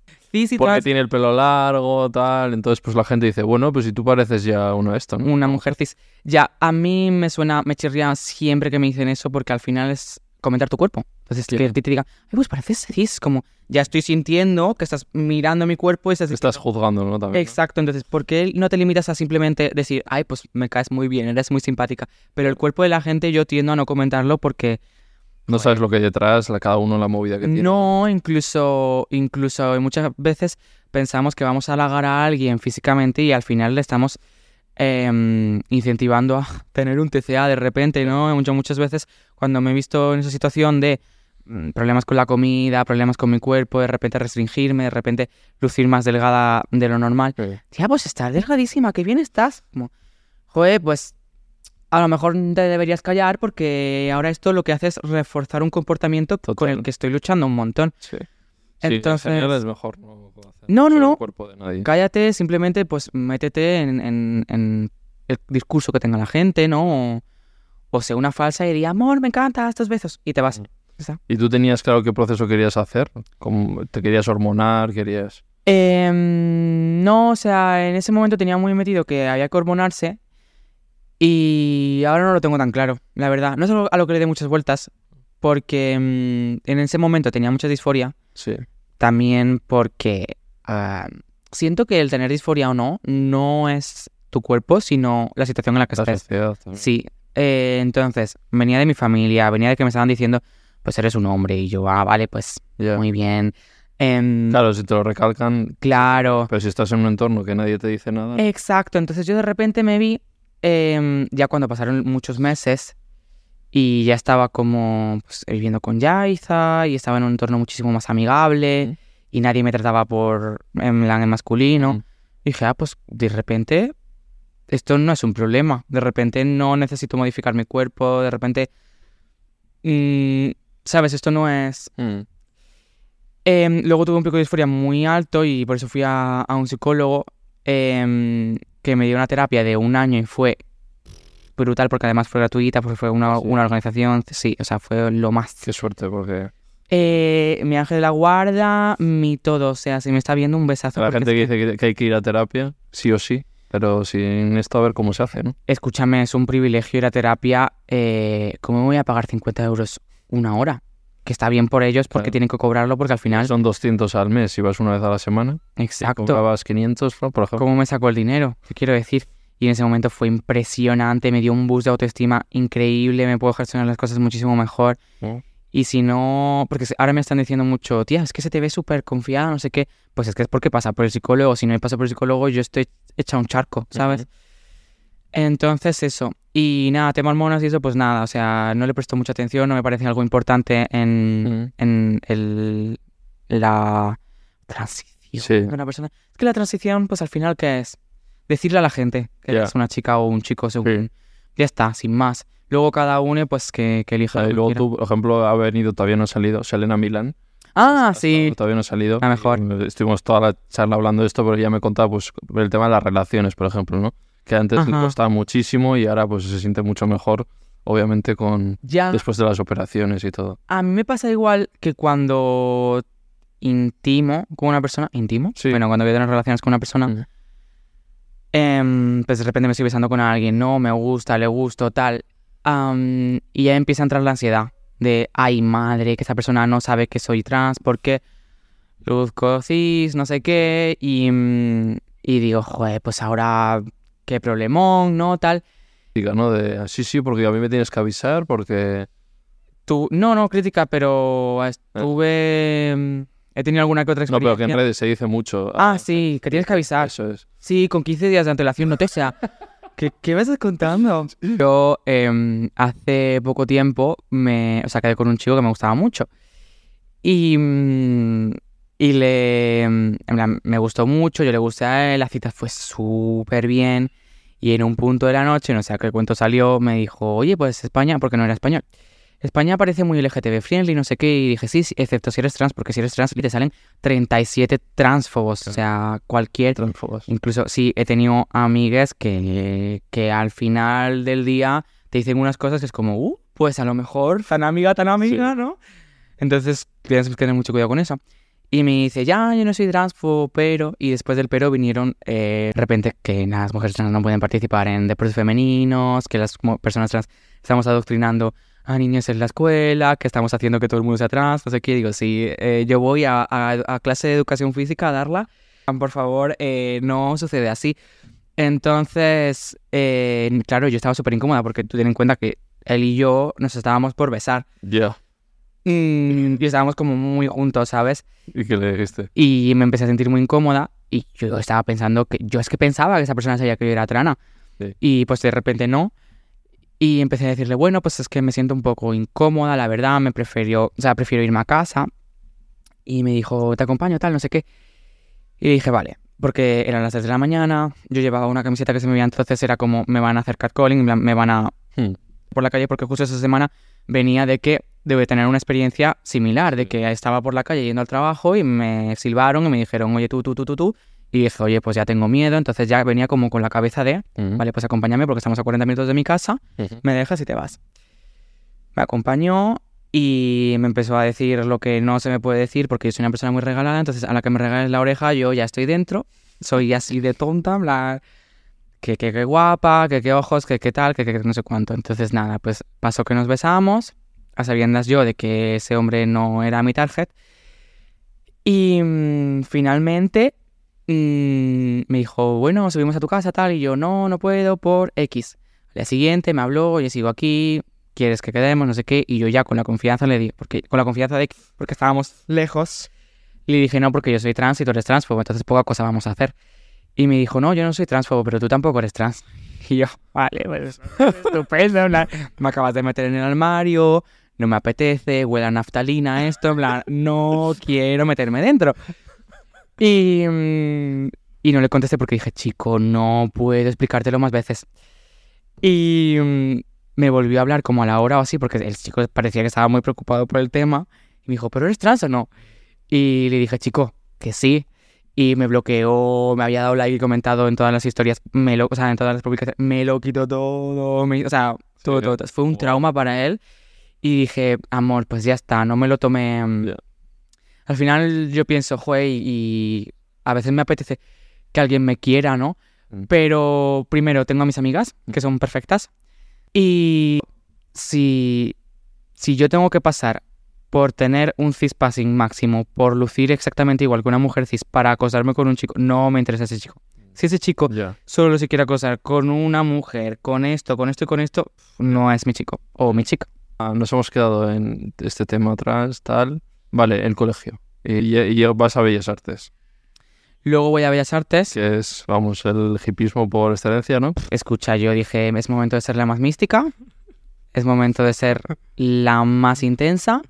Porque tiene el pelo largo, tal. Entonces, pues la gente dice, bueno, pues si tú pareces ya uno de esto, ¿no? una mujer cis. Ya, a mí me suena, me chirría siempre que me dicen eso porque al final es comentar tu cuerpo. Entonces, Sí. que a ti te digan, ay, pues pareces cis, como ya estoy sintiendo que estás mirando mi cuerpo y estás Estás juzgando, ¿no? También. ¿no? Exacto, entonces, ¿por qué no te limitas a simplemente decir, ay, pues me caes muy bien, eres muy simpática? Pero el cuerpo de la gente yo tiendo a no comentarlo porque No sabes lo que hay detrás, la, cada uno la movida que tiene. no, incluso, incluso muchas veces pensamos que vamos a halagar a alguien físicamente y al final le estamos em, incentivando a tener un TCA de repente, ¿no? Muchas, muchas veces cuando me he visto en esa situación de mm, problemas con la comida, problemas con mi cuerpo, de repente restringirme, de repente lucir más delgada de lo normal. Sí. Tía, pues estás delgadísima, qué bien estás. Como, joder, pues a lo mejor te deberías callar porque ahora esto lo que hace es reforzar un comportamiento con el que estoy luchando un montón. Sí. Entonces- es mejor no hacer No, no, sobre no. el cuerpo de nadie. Cállate, simplemente pues métete en, en- en el discurso que tenga la gente, ¿no? O, o sea una falsa y di, amor, me encanta estos besos. Y te vas. ¿Y tú tenías claro qué proceso querías hacer? ¿Cómo ¿Te querías hormonar? ¿Querías...? Em, no, o sea, en ese momento tenía muy metido que había que hormonarse y ahora no lo tengo tan claro, la verdad. No es algo a lo que le dé muchas vueltas porque mm, en ese momento tenía mucha disforia, Sí. también porque ah, siento que el tener disforia o no no es tu cuerpo, sino la situación en la que La estés. sociedad. Sí, eh, entonces venía de mi familia, venía de que me estaban diciendo, pues eres un hombre y yo, ah, vale, pues muy bien. Em, Claro, si te lo recalcan, claro. pero si estás en un entorno que nadie te dice nada... Exacto, entonces yo de repente me vi, em, ya cuando pasaron muchos meses, y ya estaba como pues, viviendo con Yaiza, y estaba en un entorno muchísimo más amigable, y nadie me trataba por en plan en masculino. Mm. Dije, ah, pues de repente esto no es un problema, de repente no necesito modificar mi cuerpo, de repente, mm, ¿sabes? Esto no es... Mm. Em, luego tuve un pico de disforia muy alto y por eso fui a, a un psicólogo em, que me dio una terapia de un año y fue brutal porque además fue gratuita, porque fue una, Sí. una organización, sí, o sea, fue lo más. Qué suerte, porque Eh, mi ángel de la guarda, mi todo, o sea, si me está viendo un besazo. la gente es que dice que, hay que ir a terapia, sí o sí, pero sin esto a ver cómo se hace, ¿no? Escúchame, es un privilegio ir a terapia. Eh, ¿Cómo voy a pagar 50 euros una hora? Que está bien por ellos porque Claro. tienen que cobrarlo porque al final... Son 200 al mes si vas una vez a la semana. Exacto. Cobrabas 500, ¿no? por ejemplo. ¿Cómo me sacó el dinero? Te quiero decir. Y en ese momento fue impresionante, me dio un boost de autoestima increíble, me puedo gestionar las cosas muchísimo mejor. Y si no, porque ahora me están diciendo mucho, tía, es que se te ve súper confiada, no sé qué. Pues es que es porque pasa por el psicólogo. Si no pasa por el psicólogo, yo estoy hecha un charco, ¿sabes? Ujú. Entonces, eso. Y nada, tema hormonas y eso, pues nada, o sea, no le presto mucha atención, no me parece algo importante en, Mm. en el, la transición Sí. de una persona. Es que la transición, pues al final, ¿qué es? Decirle a la gente que Ya. es una chica o un chico según. Ya está, sin más. Luego cada uno, pues que, que elija. Y luego quiera. tú, por ejemplo, ha venido, todavía no ha salido, Selena Milán. Ah, Hasta sí. Todavía no ha salido. La mejor. Estuvimos toda la charla hablando de esto, pero ya me contaba pues, el tema de las relaciones, por ejemplo, ¿no? Que antes le Ajá. costaba muchísimo y ahora pues se siente mucho mejor, obviamente, con Ya. después de las operaciones y todo. A mí me pasa igual que cuando intimo con una persona. ¿Intimo? Sí. Bueno, cuando voy a tener relaciones con una persona. Mm. em, pues de repente me estoy besando con alguien, no, me gusta, le gusto, tal. y ya empieza a entrar la ansiedad de, ay madre, que esa persona no sabe que soy trans, porque luzco cis, no sé qué. Y, mm, y digo, joder, pues ahora qué problemón, ¿no? Tal. Diga, ¿no? De, "Ah, sí, sí, porque a mí me tienes que avisar porque... Tú, no, no, crítica, pero estuve... mm, He tenido alguna que otra No, experiencia. pero que en redes se dice mucho. Ah, sí, que tienes que avisar. Eso es. Sí, con 15 días de antelación, no te sea. ¿Qué, ¿Qué me estás contando? Yo em, hace poco tiempo me, o sea, quedé con un chico que me gustaba mucho. Y, mm, y le, en plan, me gustó mucho, yo le gusté a él, la cita fue súper bien. Y en un punto de la noche, no sé a qué cuento salió, me dijo, oye, pues España, porque no era español. España parece muy LGTB friendly, no sé qué, y dije, sí, sí, excepto si eres trans, porque si eres trans te salen 37 transfobos, o sea, cualquier... Transfobos. Incluso sí, he tenido amigas que, que al final del día te dicen unas cosas que es como, uh, pues a lo mejor tan amiga, tan amiga, ¿no? Entonces tienes que tener mucho cuidado con eso. Y me dice, ya, yo no soy transfo, pero... Y después del pero vinieron eh, de repente que las mujeres trans no pueden participar en deportes femeninos, que las personas trans estamos adoctrinando a niños en la escuela, que estamos haciendo que todo el mundo sea trans, no sé qué. Digo, sí, eh, yo voy a, a- a clase de educación física a darla. Por favor, eh, no sucede así. Entonces, eh, claro, yo estaba súper incómoda porque tú ten en cuenta que él y yo nos estábamos por besar. Ya. Mm, y estábamos como muy juntos, ¿sabes? ¿Y qué le dijiste? Y me empecé a sentir muy incómoda y yo estaba pensando que yo es que pensaba que esa persona sabía que yo era trana Sí. y pues de repente no. Y empecé a decirle, bueno, pues es que me siento un poco incómoda, la verdad, me prefiero, o sea, prefiero irme a casa. Y me dijo, te acompaño, tal, no sé qué. Y dije, vale, porque eran las 3 de la mañana, yo llevaba una camiseta que se me veía entonces, era como, me van a hacer catcalling, me van a Hmm. por la calle porque justo esa semana venía de que debe tener una experiencia similar, de que estaba por la calle yendo al trabajo y me silbaron y me dijeron, oye, tú, tú, tú, tú, tú. Y dije, oye, pues ya tengo miedo, entonces ya venía como con la cabeza de, vale, pues acompáñame porque estamos a 40 minutos de mi casa, me dejas y te vas. Me acompañó y me empezó a decir lo que no se me puede decir porque yo soy una persona muy regalada, entonces a la que me regales la oreja yo ya estoy dentro, soy así de tonta, plan, que que qué guapa, que qué ojos, que qué tal, que qué no sé cuánto. Entonces nada, pues pasó que nos besamos, a sabiendas yo de que ese hombre no era mi target. Y mm, finalmente mm, me dijo, bueno, subimos a tu casa, tal, y yo, no, no puedo por X. Al día siguiente me habló, oye, sigo aquí, quieres que quedemos, no sé qué, y yo ya con la confianza le di, porque con la confianza de que, porque estábamos lejos, le dije, no, porque yo soy trans y tú eres transfobo, entonces poca cosa vamos a hacer. Y me dijo, no, yo no soy transfobo, pero tú tampoco eres trans. Y yo, vale, pues estupendo, me acabas de meter en el armario, no me apetece, huele a naftalina esto, en plan, no quiero meterme dentro. Y, mm, y no le contesté porque dije, chico, no puedo explicártelo más veces. Y mm, me volvió a hablar como a la hora o así, porque el chico parecía que estaba muy preocupado por el tema. Y me dijo, ¿pero eres trans o no? Y le dije, chico, que sí. Y me bloqueó, me había dado like y comentado en todas las historias, me lo, o sea, en todas las publicaciones, me lo quitó todo, me- o sea, todo, todo, todo. Fue un trauma para él. Y dije, amor, pues ya está, no me lo tomé. Al final yo pienso, joder, y, a veces me apetece que alguien me quiera, ¿no? Mm. Pero primero tengo a mis amigas, que son perfectas. Y si, si yo tengo que pasar por tener un cis passing máximo, por lucir exactamente igual que una mujer cis para acosarme con un chico, no me interesa ese chico. Si ese chico Ya. solo se quiere acosar con una mujer, con esto, con esto y con esto, no es mi chico o mi chica. Ah, nos hemos quedado en este tema atrás, tal. Vale, el colegio. Y, y- vas a Bellas Artes, Luego voy a Bellas Artes. que es, vamos, el hipismo por excelencia, ¿no? Escucha, yo dije, es momento de ser la más mística, es momento de ser la más intensa.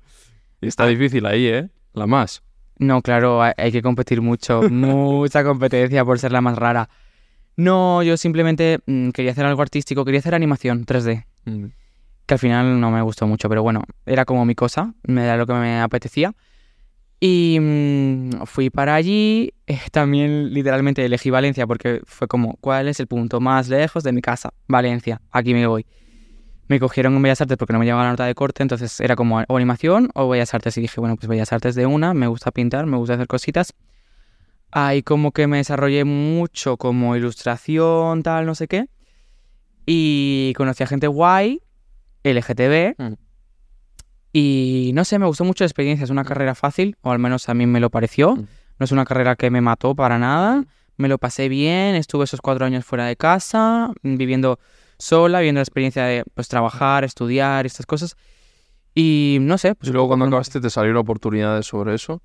Y está difícil ahí, ¿eh? La más. No, claro, hay, hay que competir mucho, mucha competencia por ser la más rara. No, yo simplemente mm, quería hacer algo artístico, quería hacer animación 3D, Mm. Que al final no me gustó mucho, pero bueno, era como mi cosa, me era lo que me apetecía. Y mm, fui para allí, eh, también literalmente elegí Valencia porque fue como, ¿cuál es el punto más lejos de mi casa? Valencia, aquí me voy. Me cogieron en Bellas Artes porque no me llevaba la nota de corte, entonces era como o animación o Bellas Artes. Y dije, bueno, pues Bellas Artes de una, me gusta pintar, me gusta hacer cositas. Ahí como que me desarrollé mucho como ilustración, tal, no sé qué. Y conocí a gente guay, LGTB. Mm. Y no sé, me gustó mucho la experiencia. Es una carrera fácil, o al menos a mí me lo pareció. Mm. No es una carrera que me mató para nada. Me lo pasé bien, estuve esos cuatro años fuera de casa, mm, viviendo sola, viviendo la experiencia de pues trabajar, estudiar, estas cosas. Y no sé, pues Y luego cuando acabaste te salieron oportunidades sobre eso.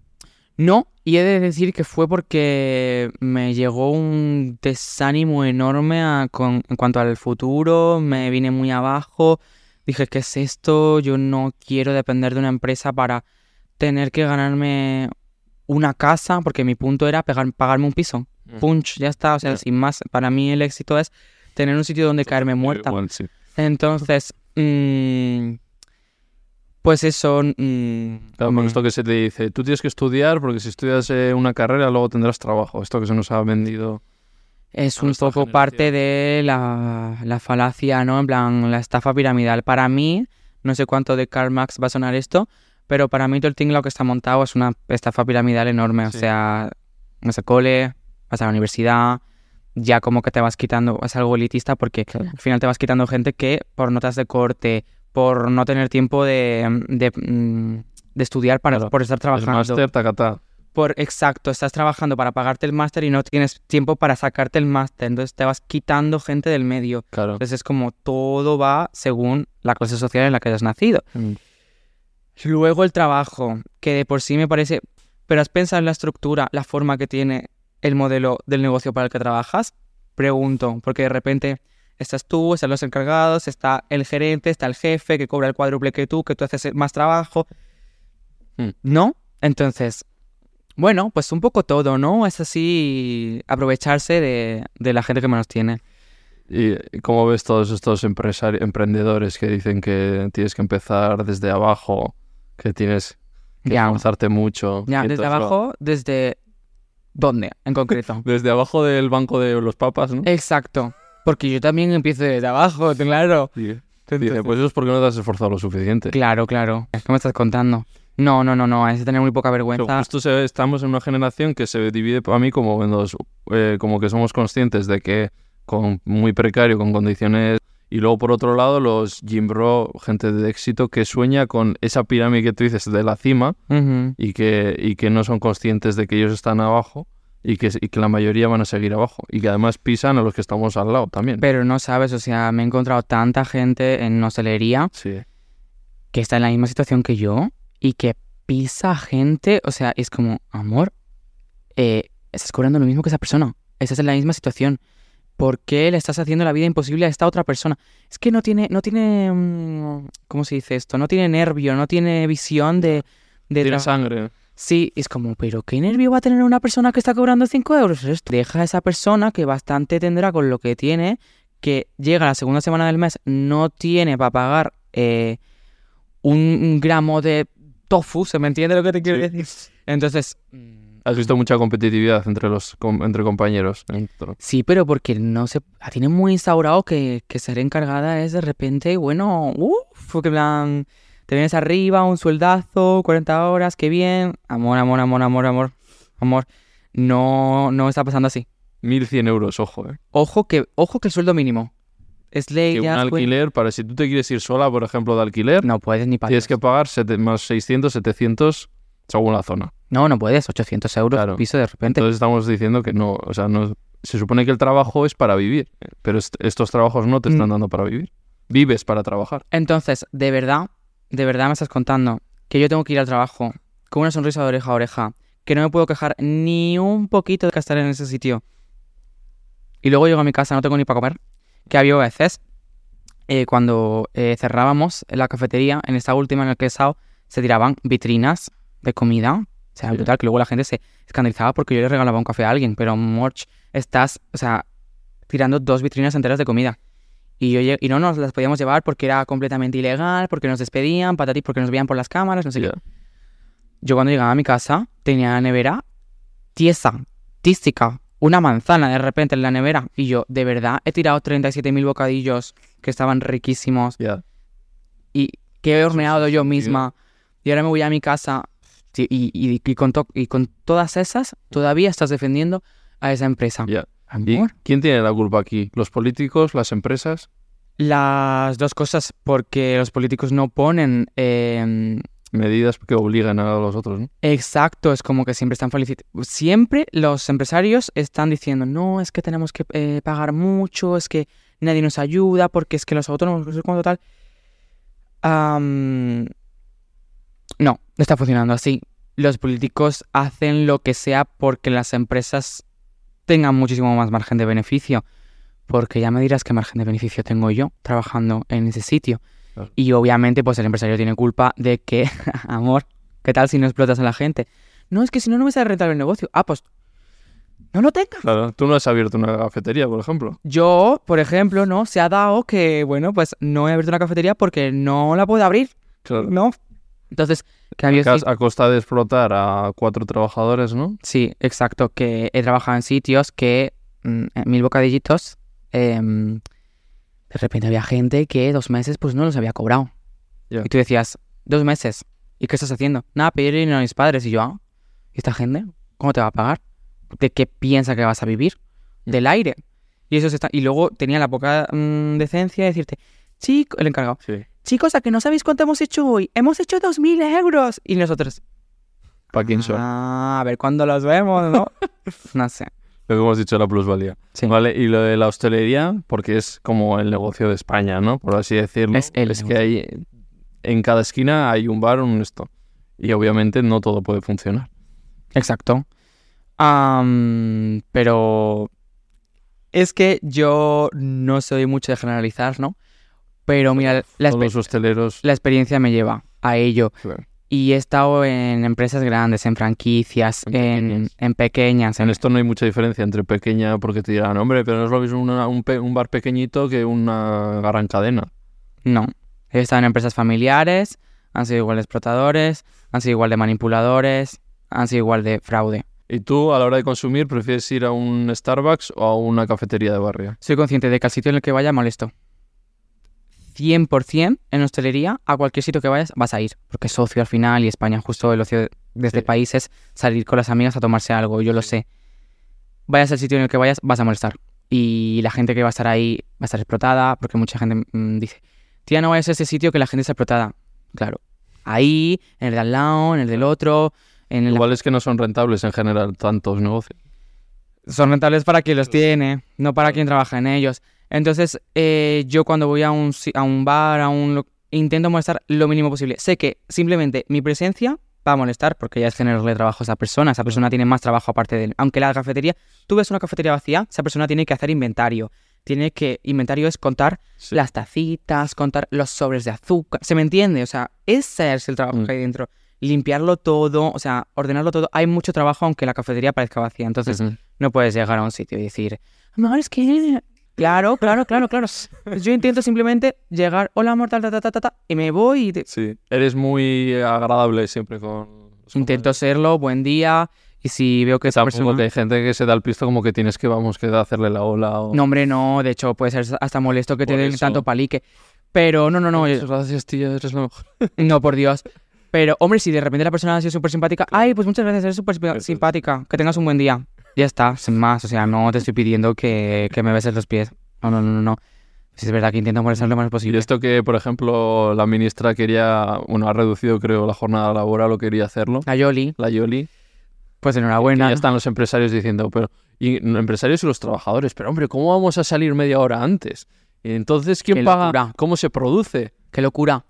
No, y he de decir que fue porque me llegó un desánimo enorme a- con- en cuanto al futuro, me vine muy abajo, dije, ¿qué es esto? Yo no quiero depender de una empresa para tener que ganarme una casa, porque mi punto era pegar- pagarme un piso. Mm. Punch, ya está, o sea, sin más. Para mí el éxito es tener un sitio donde caerme muerta. Igual, sí. Entonces, mm, pues eso... mm, Claro, con me- esto que se te dice, tú tienes que estudiar porque si estudias eh, una carrera luego tendrás trabajo. Esto que se nos ha vendido. Es un poco generación. parte de la, la falacia, ¿no? En plan, la estafa piramidal. Para mí, no sé cuánto de Karl Marx va a sonar esto, pero para mí todo el tinglao que está montado es una estafa piramidal enorme. O sea, vas al cole, vas a la universidad, ya como que te vas quitando, es algo elitista porque al final te vas quitando gente que por notas de corte, por no tener tiempo de, de, mm, de estudiar para, Claro. por estar El trabajando. máster, tacatá. Por exacto, estás trabajando para pagarte el máster y no tienes tiempo para sacarte el máster, entonces te vas quitando gente del medio. Claro. Entonces es como todo va según la clase social en la que hayas nacido. Mm. Luego el trabajo, que de por sí me parece, pero has pensado en la estructura, la forma que tiene el modelo del negocio para el que trabajas? Pregunto, porque de repente estás tú, están los encargados, está el gerente, está el jefe que cobra el cuádruple que tú, que tú haces más trabajo. Hmm. ¿No? Entonces, bueno, pues un poco todo, ¿no? Es así aprovecharse de, de la gente que menos tiene. ¿Y cómo ves todos estos emprendedores que dicen que tienes que empezar desde abajo, que tienes que esforzarte mucho? Ya, desde abajo, desde... ¿Dónde? En concreto. Desde abajo del banco de los papas, ¿no? Exacto. Porque yo también empiezo desde abajo, claro. Sí. Dice, Entonces- pues eso es porque no te has esforzado lo suficiente. Claro, claro. ¿Qué me estás contando? No, no, no, no. Es tener muy poca Pero vergüenza. justo se estamos en una generación que se divide para mí como en dos, eh, como que somos conscientes de que con muy precario, con condiciones, y luego por otro lado los gym bro, gente de éxito que sueña con esa pirámide que tú dices de la cima y que, y que no son conscientes de que ellos están abajo y que, y que la mayoría van a seguir abajo y que además pisan a los que estamos al lado también. Pero no sabes, o sea, me he encontrado tanta gente en hostelería Sí, que está en la misma situación que yo y que pisa gente. O sea, es como, amor, eh, estás cobrando lo mismo que esa persona. Estás en la misma situación. ¿Por qué le estás haciendo la vida imposible a esta otra persona? Es que no tiene, no tiene, mm, ¿cómo se dice esto? No tiene nervio, no tiene visión de... de tiene sangre. Sí, es como, pero ¿qué nervio va a tener una persona que está cobrando 5 euros? Deja a esa persona que bastante tendrá con lo que tiene, que llega la segunda semana del mes, no tiene para pagar eh, un gramo de tofu, ¿se me entiende lo que te quiero Sí. decir? Entonces, Has visto mucha competitividad entre los entre compañeros. Sí, pero porque no se... La tiene muy instaurado que, que ser encargada es de repente, bueno, uff, que plan, te vienes arriba, un sueldazo, 40 horas, qué bien, amor, amor, amor, amor, amor, amor. No, no está pasando así. 1.100 euros, ojo, ¿eh? Ojo que, ojo que el sueldo mínimo. Es ley Que un ya. es cuen- alquiler, para si tú te quieres ir sola, por ejemplo, de alquiler, No puedes ni para tienes que pagar sete- más 600, 700 según la zona. No, no puedes. 800 euros Claro. piso de repente. Entonces estamos diciendo que no, o sea, no se supone que el trabajo es para vivir, pero est- estos trabajos no te están Mm. dando para vivir. Vives para trabajar. Entonces, de verdad, de verdad me estás contando que yo tengo que ir al trabajo con una sonrisa de oreja a oreja, que no me puedo quejar ni un poquito de que estar en ese sitio. Y luego llego a mi casa, no tengo ni para comer. Que había veces, eh, cuando eh, cerrábamos la cafetería, en esta última en el que he estado, se tiraban vitrinas de comida. O sea, Sí. brutal, que luego la gente se escandalizaba porque yo le regalaba un café a alguien. Pero, Morch, estás, o sea, tirando dos vitrinas enteras de comida. Y, yo, y no nos las podíamos llevar porque era completamente ilegal, porque nos despedían, patatis, porque nos veían por las cámaras, no sé Ya. qué. Yo cuando llegaba a mi casa tenía la nevera tiesa, tística, una manzana de repente en la nevera. Y yo, de verdad, he tirado 37.000 bocadillos que estaban riquísimos Ya. y que he horneado yo misma. Y ahora me voy a mi casa y, y- y con, to- y con todas esas todavía estás defendiendo a esa empresa. Ya. ¿Y quién tiene la culpa aquí? ¿Los políticos? ¿Las empresas? Las dos cosas, porque los políticos no ponen... em, Medidas que obligan a los otros, ¿no? Exacto, es como que siempre están felicitando. Siempre los empresarios están diciendo, no, es que tenemos que eh, pagar mucho, es que nadie nos ayuda, porque es que los autónomos, cuánto tal. Am, no, no está funcionando así. los políticos hacen lo que sea porque las empresas tengan muchísimo más margen de beneficio. Porque ya me dirás qué margen de beneficio tengo yo trabajando en ese sitio. Claro. Y obviamente, pues el empresario tiene culpa de que, amor, ¿qué tal si no explotas a la gente? No, es que si no, no me sale rentable el negocio. Ah, pues no lo tengas. Claro, tú no has abierto una cafetería, por ejemplo. Yo, por ejemplo, no, se ha dado que, bueno, pues no he abierto una cafetería porque no la puedo abrir, Claro. ¿no? Entonces, que había A, a costa de explotar a cuatro trabajadores, ¿no? Sí, exacto, que he trabajado en sitios que mm, en mil bocadillitos, em, de repente había gente que dos meses pues no los había cobrado. Ya. Y tú decías, dos meses, ¿y qué estás haciendo? Nada, pedir dinero a mis padres. Y yo, ah, ¿y esta gente? ¿Cómo te va a pagar? ¿De qué piensa que vas a vivir? Del aire. Y eso se está... Y luego tenía la poca mm, decencia de decirte, chico, el encargado, Sí. chicos, ¿a que no sabéis cuánto hemos hecho hoy? Hemos hecho dos mil euros. Y nosotros, ¿Para quién son? Ah, a ver cuándo los vemos, ¿no? no sé. Lo que hemos dicho de la plusvalía. Sí. Vale, y lo de la hostelería, porque es como el negocio de España, ¿no? Por así decirlo. Es el que hay en cada esquina hay un bar, un esto. Y obviamente no todo puede funcionar. Exacto. Am, pero es que yo no soy mucho de generalizar, ¿no? Pero mira, la, Todos los hosteleros. la experiencia me lleva a ello. claro. Y he estado en empresas grandes, en franquicias, En en, pequeñas. en pequeñas. En esto no hay mucha diferencia entre pequeña, porque te dirán, hombre, pero no es lo mismo una- un, un bar pequeñito que una gran cadena. No. He estado en empresas familiares, han sido igual de explotadores, han sido igual de manipuladores, han sido igual de fraude. ¿Y tú, a la hora de consumir, prefieres ir a un Starbucks o a una cafetería de barrio? Soy consciente de que al sitio en el que vaya molesto. 100% en hostelería, a cualquier sitio que vayas, vas a ir. Porque es ocio al final y España, justo el ocio de, este Sí. país es salir con las amigas a tomarse algo. Yo lo sé. Vayas al sitio en el que vayas, vas a molestar. Y la gente que va a estar ahí va a estar explotada, porque mucha gente mm, dice, tía, no vayas a ese sitio que la gente está explotada. Claro. Ahí, en el de al lado, en el del otro, en el... Igual es que no son rentables en general tantos negocios. son rentables para quien los tiene, no para quien trabaja en ellos. Entonces, eh, yo cuando voy a un, a un bar, a un... intento molestar lo mínimo posible. Sé que simplemente mi presencia va a molestar porque ya es generarle trabajo a esa persona. Esa persona tiene más trabajo aparte de él. Aunque la cafetería, tú ves una cafetería vacía, esa persona tiene que hacer inventario. Tiene que... Inventario es contar Sí. las tacitas, contar los sobres de azúcar. ¿Se me entiende? O sea, ese es el trabajo Mm. que hay dentro. Limpiarlo todo, o sea, ordenarlo todo. Hay mucho trabajo aunque la cafetería parezca vacía. Entonces, no puedes llegar a un sitio y decir, amor, es que... Claro, claro, claro, claro. Yo intento simplemente llegar, hola, amor, ta, ta, ta, ta, ta, y me voy y te- Sí. Eres muy agradable siempre con... intento serlo, buen día, y si veo que esa persona... que hay gente que se da el pisto como que tienes que, vamos, que hacerle la ola o... No, hombre, no, de hecho puede ser hasta molesto que te Por den eso. tanto palique. Pero no, no, no, Muchas gracias, tía, eres lo mejor. no, por Dios. Pero, hombre, si de repente la persona ha sido súper simpática, ay, pues muchas gracias, eres súper simpática, que tengas un buen día. Ya está, sin más, o sea, no te estoy pidiendo que, que me beses los pies. No, no, no, no, no. Pues es verdad que intento molestar lo más Y posible. esto que, por ejemplo, la ministra quería, bueno, ha reducido, creo, la jornada laboral o quería hacerlo, La Yoli, la Yoli, pues que enhorabuena. ya están los empresarios diciendo, pero, y los empresarios y los trabajadores, pero hombre, ¿cómo vamos a salir media hora antes? Y entonces, ¿quién Qué paga? locura. ¿Cómo se produce? Qué locura.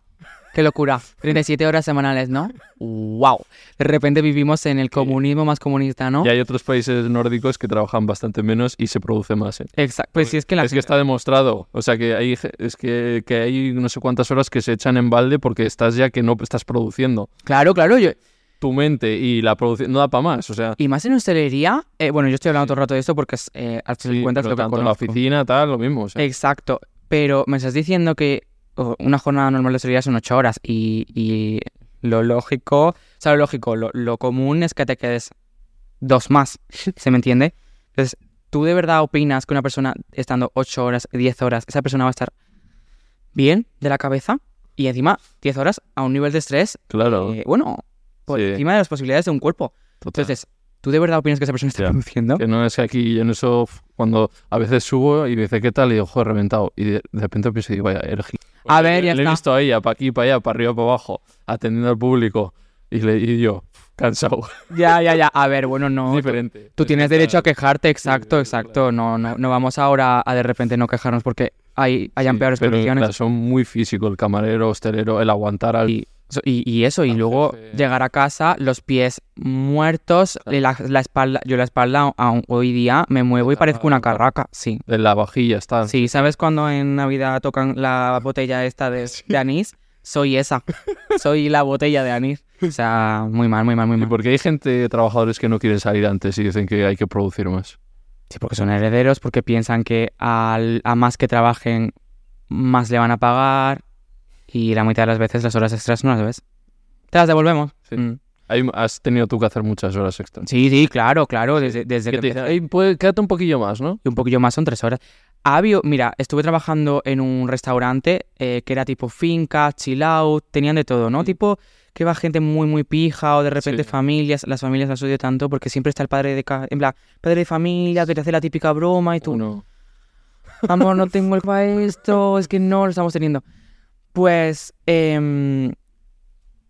Qué locura. 37 horas semanales, ¿no? ¡Wow! De repente vivimos en el comunismo más comunista, ¿no? Y hay otros países nórdicos que trabajan bastante menos y se produce más. ¿eh? Exacto. Pues sí, es que la Es que está demostrado. O sea, que hay, es que, que hay no sé cuántas horas que se echan en balde porque estás ya que no estás produciendo. Claro, claro. Yo... Tu mente y la producción no da para más. O sea, Y más en hostelería. eh, bueno, yo estoy hablando todo el rato de esto porque eh, al sí, cuentas lo que tanto en la oficina, tal, lo mismo. o sea. Exacto. Pero me estás diciendo que una jornada normal de hostelería son 8 horas y, y lo lógico, o sea, lo lógico, lo, lo común es que te quedes dos más. ¿Se me entiende? Entonces, ¿tú de verdad opinas que una persona estando 8 horas, 10 horas, esa persona va a estar bien de la cabeza? Y encima, 10 horas a un nivel de estrés, Claro. eh, bueno, por Sí. encima de las posibilidades de un cuerpo. total. Entonces, ¿tú de verdad opinas que esa persona está produciendo? Que no es que aquí yo en eso, cuando a veces subo y me dice, ¿qué tal? Y digo, joder, reventado. Y de, de repente pienso, y digo, vaya, gil- A ver, ya le he está. visto a ella, para aquí, para allá, para arriba, para abajo, atendiendo al público. Y, le, y yo, cansado. Ya, ya, ya. A ver, bueno, no. diferente. Tú Es tienes derecho a quejarte, exacto, sí, exacto. No, no, no vamos ahora a de repente no quejarnos porque hay, hayan sí, peores pero, condiciones. claro, son muy físicos, el camarero, hostelero, el aguantar al... Y Y, y eso, y luego llegar a casa, los pies muertos, y la, la espalda, yo la espalda aún hoy día me muevo y parezco una carraca, sí. De la vajilla está. Sí, ¿sabes cuando en Navidad tocan la botella esta de, de anís? Soy esa, soy la botella de anís. O sea, muy mal, muy mal, muy ¿Y mal. por qué hay gente, trabajadores que no quieren salir antes y dicen que hay que producir más? Sí, porque son herederos, porque piensan que al, a más que trabajen, más le van a pagar y la mitad de las veces las horas extras no las ves. Te las devolvemos. Sí. Mm. Has tenido tú que hacer muchas horas extras. Sí, sí, claro, claro. Desde, desde Que te dicen, empecé- "Ey, pues, quédate un poquillo más, ¿no? y un poquillo más son tres horas. Ha habido- mira, estuve trabajando en un restaurante eh, que era tipo finca, chill out, tenían de todo, ¿no? Mm. Tipo que va gente muy, muy pija o de repente Sí. familias, las familias las odio tanto porque siempre está el padre de, en plan, padre de familia que te hace la típica broma y tú, No. amor, no tengo el para esto, es que no lo estamos teniendo. Pues, em,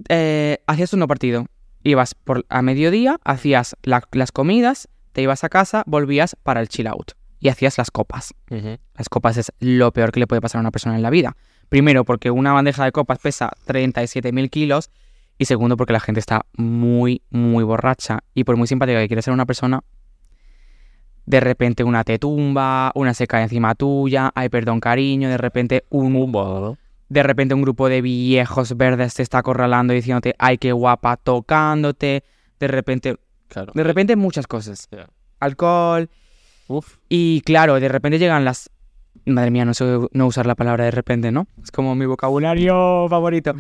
eh, hacías un no partido. Ibas por, a mediodía, hacías la- las comidas, te ibas a casa, volvías para el chill out y hacías las copas. Las copas es lo peor que le puede pasar a una persona en la vida. Primero, porque una bandeja de copas pesa 37.000 kilos. Y segundo, porque la gente está muy, muy borracha. Y por muy simpática que quiera ser una persona, de repente una te tumba, una se cae encima tuya, ay, perdón, cariño, de repente un, ¿no? De repente un grupo de viejos verdes te está acorralando diciéndote, ay, qué guapa, tocándote. De repente, Claro. de repente muchas cosas. Alcohol, Uf. y claro, de repente llegan las... Madre mía, no sé no usar la palabra de repente, ¿no? Es como mi vocabulario favorito.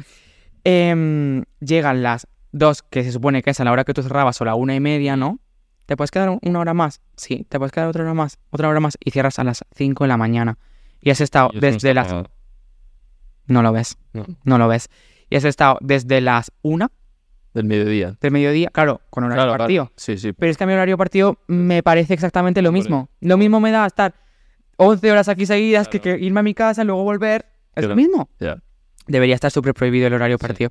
Em, llegan las dos, que se supone que es a la hora que tú cerrabas o la una y media, ¿no? ¿Te puedes quedar una hora más? Sí, te puedes quedar otra hora más, otra hora más y cierras a las 5 de la mañana. Y has estado desde las... No lo ves, No. no lo ves. Y has estado desde las 1 Del mediodía. del mediodía, claro, con horario Claro, claro. partido. Sí, sí. Pero es que a mi horario partido me parece exactamente lo mismo. Lo mismo me da estar 11 horas aquí seguidas que, Claro. que irme a mi casa y luego volver. Es lo mismo. Debería estar súper prohibido el horario Sí. partido.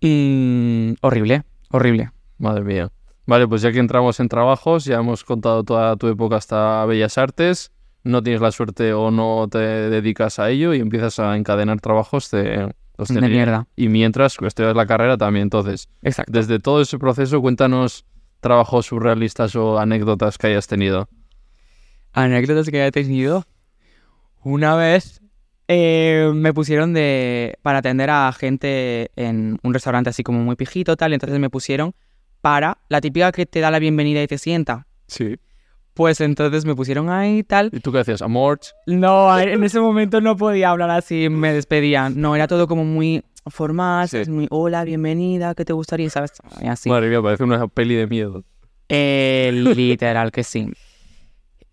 Y... Horrible, horrible. Madre mía. Vale, pues ya que entramos en trabajos, ya hemos contado toda tu época hasta Bellas Artes, no tienes la suerte o no te dedicas a ello y empiezas a encadenar trabajos de mierda. Y mientras estudias la carrera también, entonces, Exacto. desde todo ese proceso, cuéntanos trabajos surrealistas o anécdotas que hayas tenido. Anécdotas que haya tenido. Una vez eh, me pusieron de para atender a gente en un restaurante así como muy pijito tal, y entonces me pusieron para la típica que te da la bienvenida y te sienta. Sí. Pues entonces me pusieron ahí y tal. ¿Y tú qué hacías? ¿Amor? No, en ese momento no podía hablar así, me despedían. No, era todo como muy formal, Sí. muy hola, bienvenida, ¿qué te gustaría? ¿Sabes? Y así. Madre mía, parece una peli de miedo. Eh, literal que sí.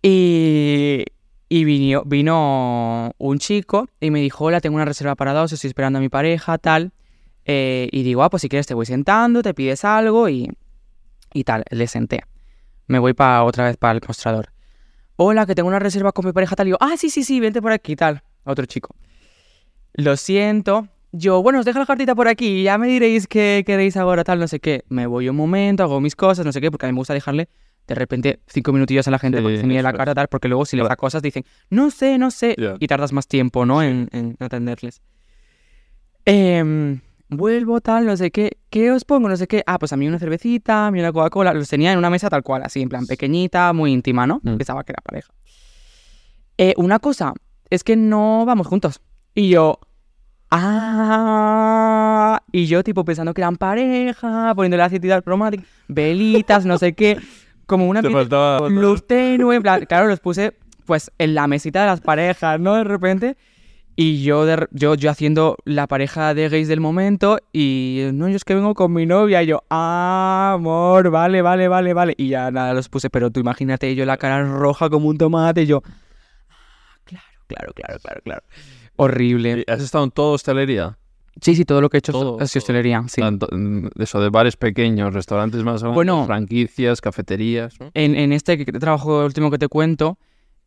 Y, y vino, vino un chico y me dijo, hola, tengo una reserva para dos, estoy esperando a mi pareja, tal. Eh, y digo, ah, pues si quieres te voy sentando, te pides algo y, y tal. Le senté. Me voy para otra vez para el mostrador. Hola, que tengo una reserva con mi pareja, tal. Y yo, ah, sí, sí, sí, vente por aquí, tal. Otro chico. Lo siento. Yo, bueno, os dejo la cartita por aquí, ya me diréis qué queréis ahora, tal, no sé qué. Me voy un momento, hago mis cosas, no sé qué, porque a mí me gusta dejarle de repente cinco minutillos a la gente Sí, para que se la es. cara, tal, porque luego si les da cosas dicen, no sé, no sé, y tardas más tiempo, ¿no? En, en atenderles. Em, vuelvo, tal, no sé qué, ¿qué os pongo? No sé qué. Ah, pues a mí una cervecita, a mí una Coca-Cola, los tenía en una mesa tal cual, así, en plan pequeñita, muy íntima, ¿no? Mm. Pensaba que era pareja. Eh, una cosa, es que no vamos juntos. Y yo, ah, y yo tipo pensando que eran pareja, poniéndole aceite aromático, velitas, no sé qué, como una luz tenue, en plan, claro, los puse pues en la mesita de las parejas, ¿no? De repente. Y yo, de yo, yo haciendo la pareja de gays del momento y no, yo es que vengo con mi novia y yo, ah, amor, vale, vale, vale, vale. Y ya nada, los puse, pero tú imagínate yo la cara roja como un tomate y yo, ah, claro, claro, claro, claro, claro. Horrible. ¿Has estado en toda hostelería? Sí, sí, todo lo que he hecho Todo, es todo. hostelería, sí. Tanto, mm, eso, de bares pequeños, restaurantes más grandes, Bueno. franquicias, cafeterías. ¿no? En, en este trabajo último que te cuento,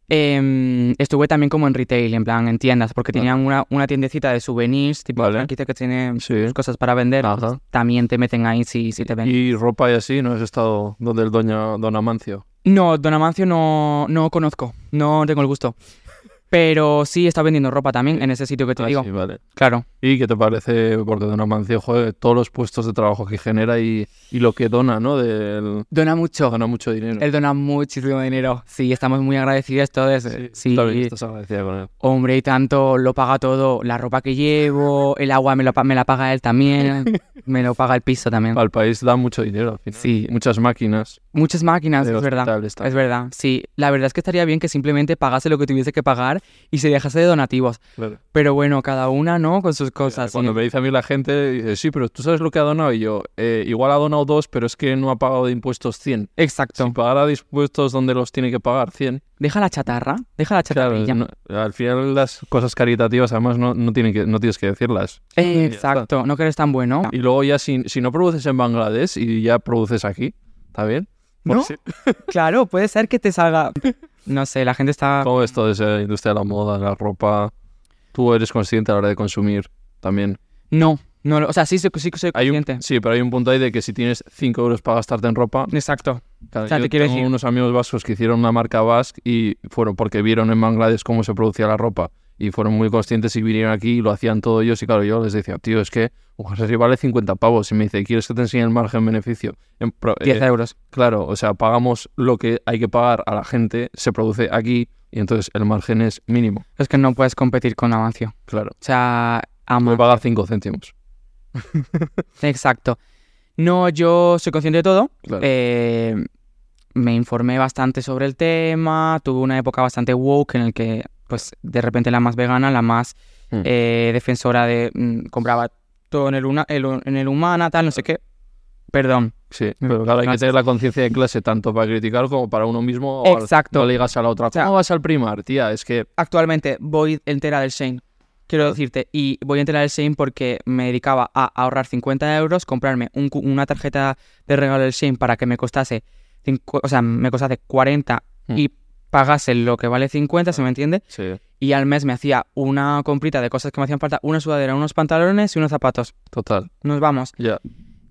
em, estuve también como en retail, en plan, en tiendas, porque Vale. tenían una, una tiendecita de souvenirs, tipo Vale. franquicia que tiene Sí. sus cosas para vender. Pues, también te meten ahí si, si te ven. Y ropa y así, ¿no? Has estado donde el doña Don Amancio. No, Don Amancio no, no conozco, no tengo el gusto. Pero sí, estado vendiendo ropa también en ese sitio que te Ah, digo. sí, vale. Claro. ¿Y qué te parece? Porque Don Amancio, joder, todos los puestos de trabajo que genera y, y lo que dona, ¿no? Del, Dona mucho. dona mucho dinero. Él dona muchísimo dinero. Sí, estamos muy agradecidos todos. Sí, Tú también estás agradecida con él. hombre, y tanto lo paga todo. La ropa que llevo, el agua me, lo, me la paga él también. me lo paga el piso también. Al país da mucho dinero al final. Sí. Muchas máquinas. Muchas máquinas, es verdad. Es verdad, sí. La verdad es que estaría bien que simplemente pagase lo que tuviese que pagar y se dejase de donativos. Claro. Pero bueno, cada una, ¿no? Con sus cosas. Cuando sí. me dice a mí la gente, dice, sí, pero tú sabes lo que ha donado. Y yo, "Eh, igual ha donado dos, pero es que no ha pagado de impuestos 100. Exacto. Si pagara de impuestos donde los tiene que pagar 100. Deja la chatarra, deja la Claro, chatarrilla. no- al final las cosas caritativas además no, no, tienen que, no tienes que decirlas. Eh. Exacto, no que eres tan bueno. Y luego ya si, si no produces en Bangladesh y ya produces aquí, ¿está bien? ¿No? Claro, puede ser que te salga. No sé, la gente está. ¿Cómo ves todo esa industria de la moda, la ropa? ¿Tú eres consciente a la hora de consumir también? No, no, o sea, sí, sí, sí que soy Hay un, consciente. sí, pero hay un punto ahí de que si tienes 5 euros para gastarte en ropa, Exacto. Claro, O sea, yo te quiero tengo decir- unos amigos vascos que hicieron una marca Basque y fueron porque vieron en Bangladesh cómo se producía la ropa y fueron muy conscientes y vinieron aquí y lo hacían todo ellos y claro, yo les decía, tío, es que un jersey vale 50 pavos y me dice, ¿quieres que te enseñe el margen beneficio? En pro- 10 eh, euros. claro, o sea, pagamos lo que hay que pagar a la gente, se produce aquí y entonces el margen es mínimo, Es que no puedes competir con Amancio. claro. O sea, Me ama. pagar 5 céntimos. Exacto. No, yo soy consciente de todo. Claro. Eh, me informé bastante sobre el tema. Tuve una época bastante woke en el que, pues, de repente la más vegana, la más Mm. eh, defensora de. mm, compraba en el, una- el- en el humana, tal, no sé qué. Perdón. Sí, pero claro, hay que tener la conciencia de clase tanto para criticar como para uno mismo. o Exacto. No le digas a la otra, sea- ¿cómo vas al primar, tía? Es que Actualmente voy entera del Shane. Quiero decirte, y voy entera del Shane porque me dedicaba a ahorrar 50 euros, comprarme un una tarjeta de regalo del Shane para que me costase, cincu- o sea, me costase 40 Mm. y pagase lo que vale 50, ¿se me entiende? sí, Y al mes me hacía una comprita de cosas que me hacían falta, una sudadera, unos pantalones y unos zapatos. total. Nos vamos. Ya.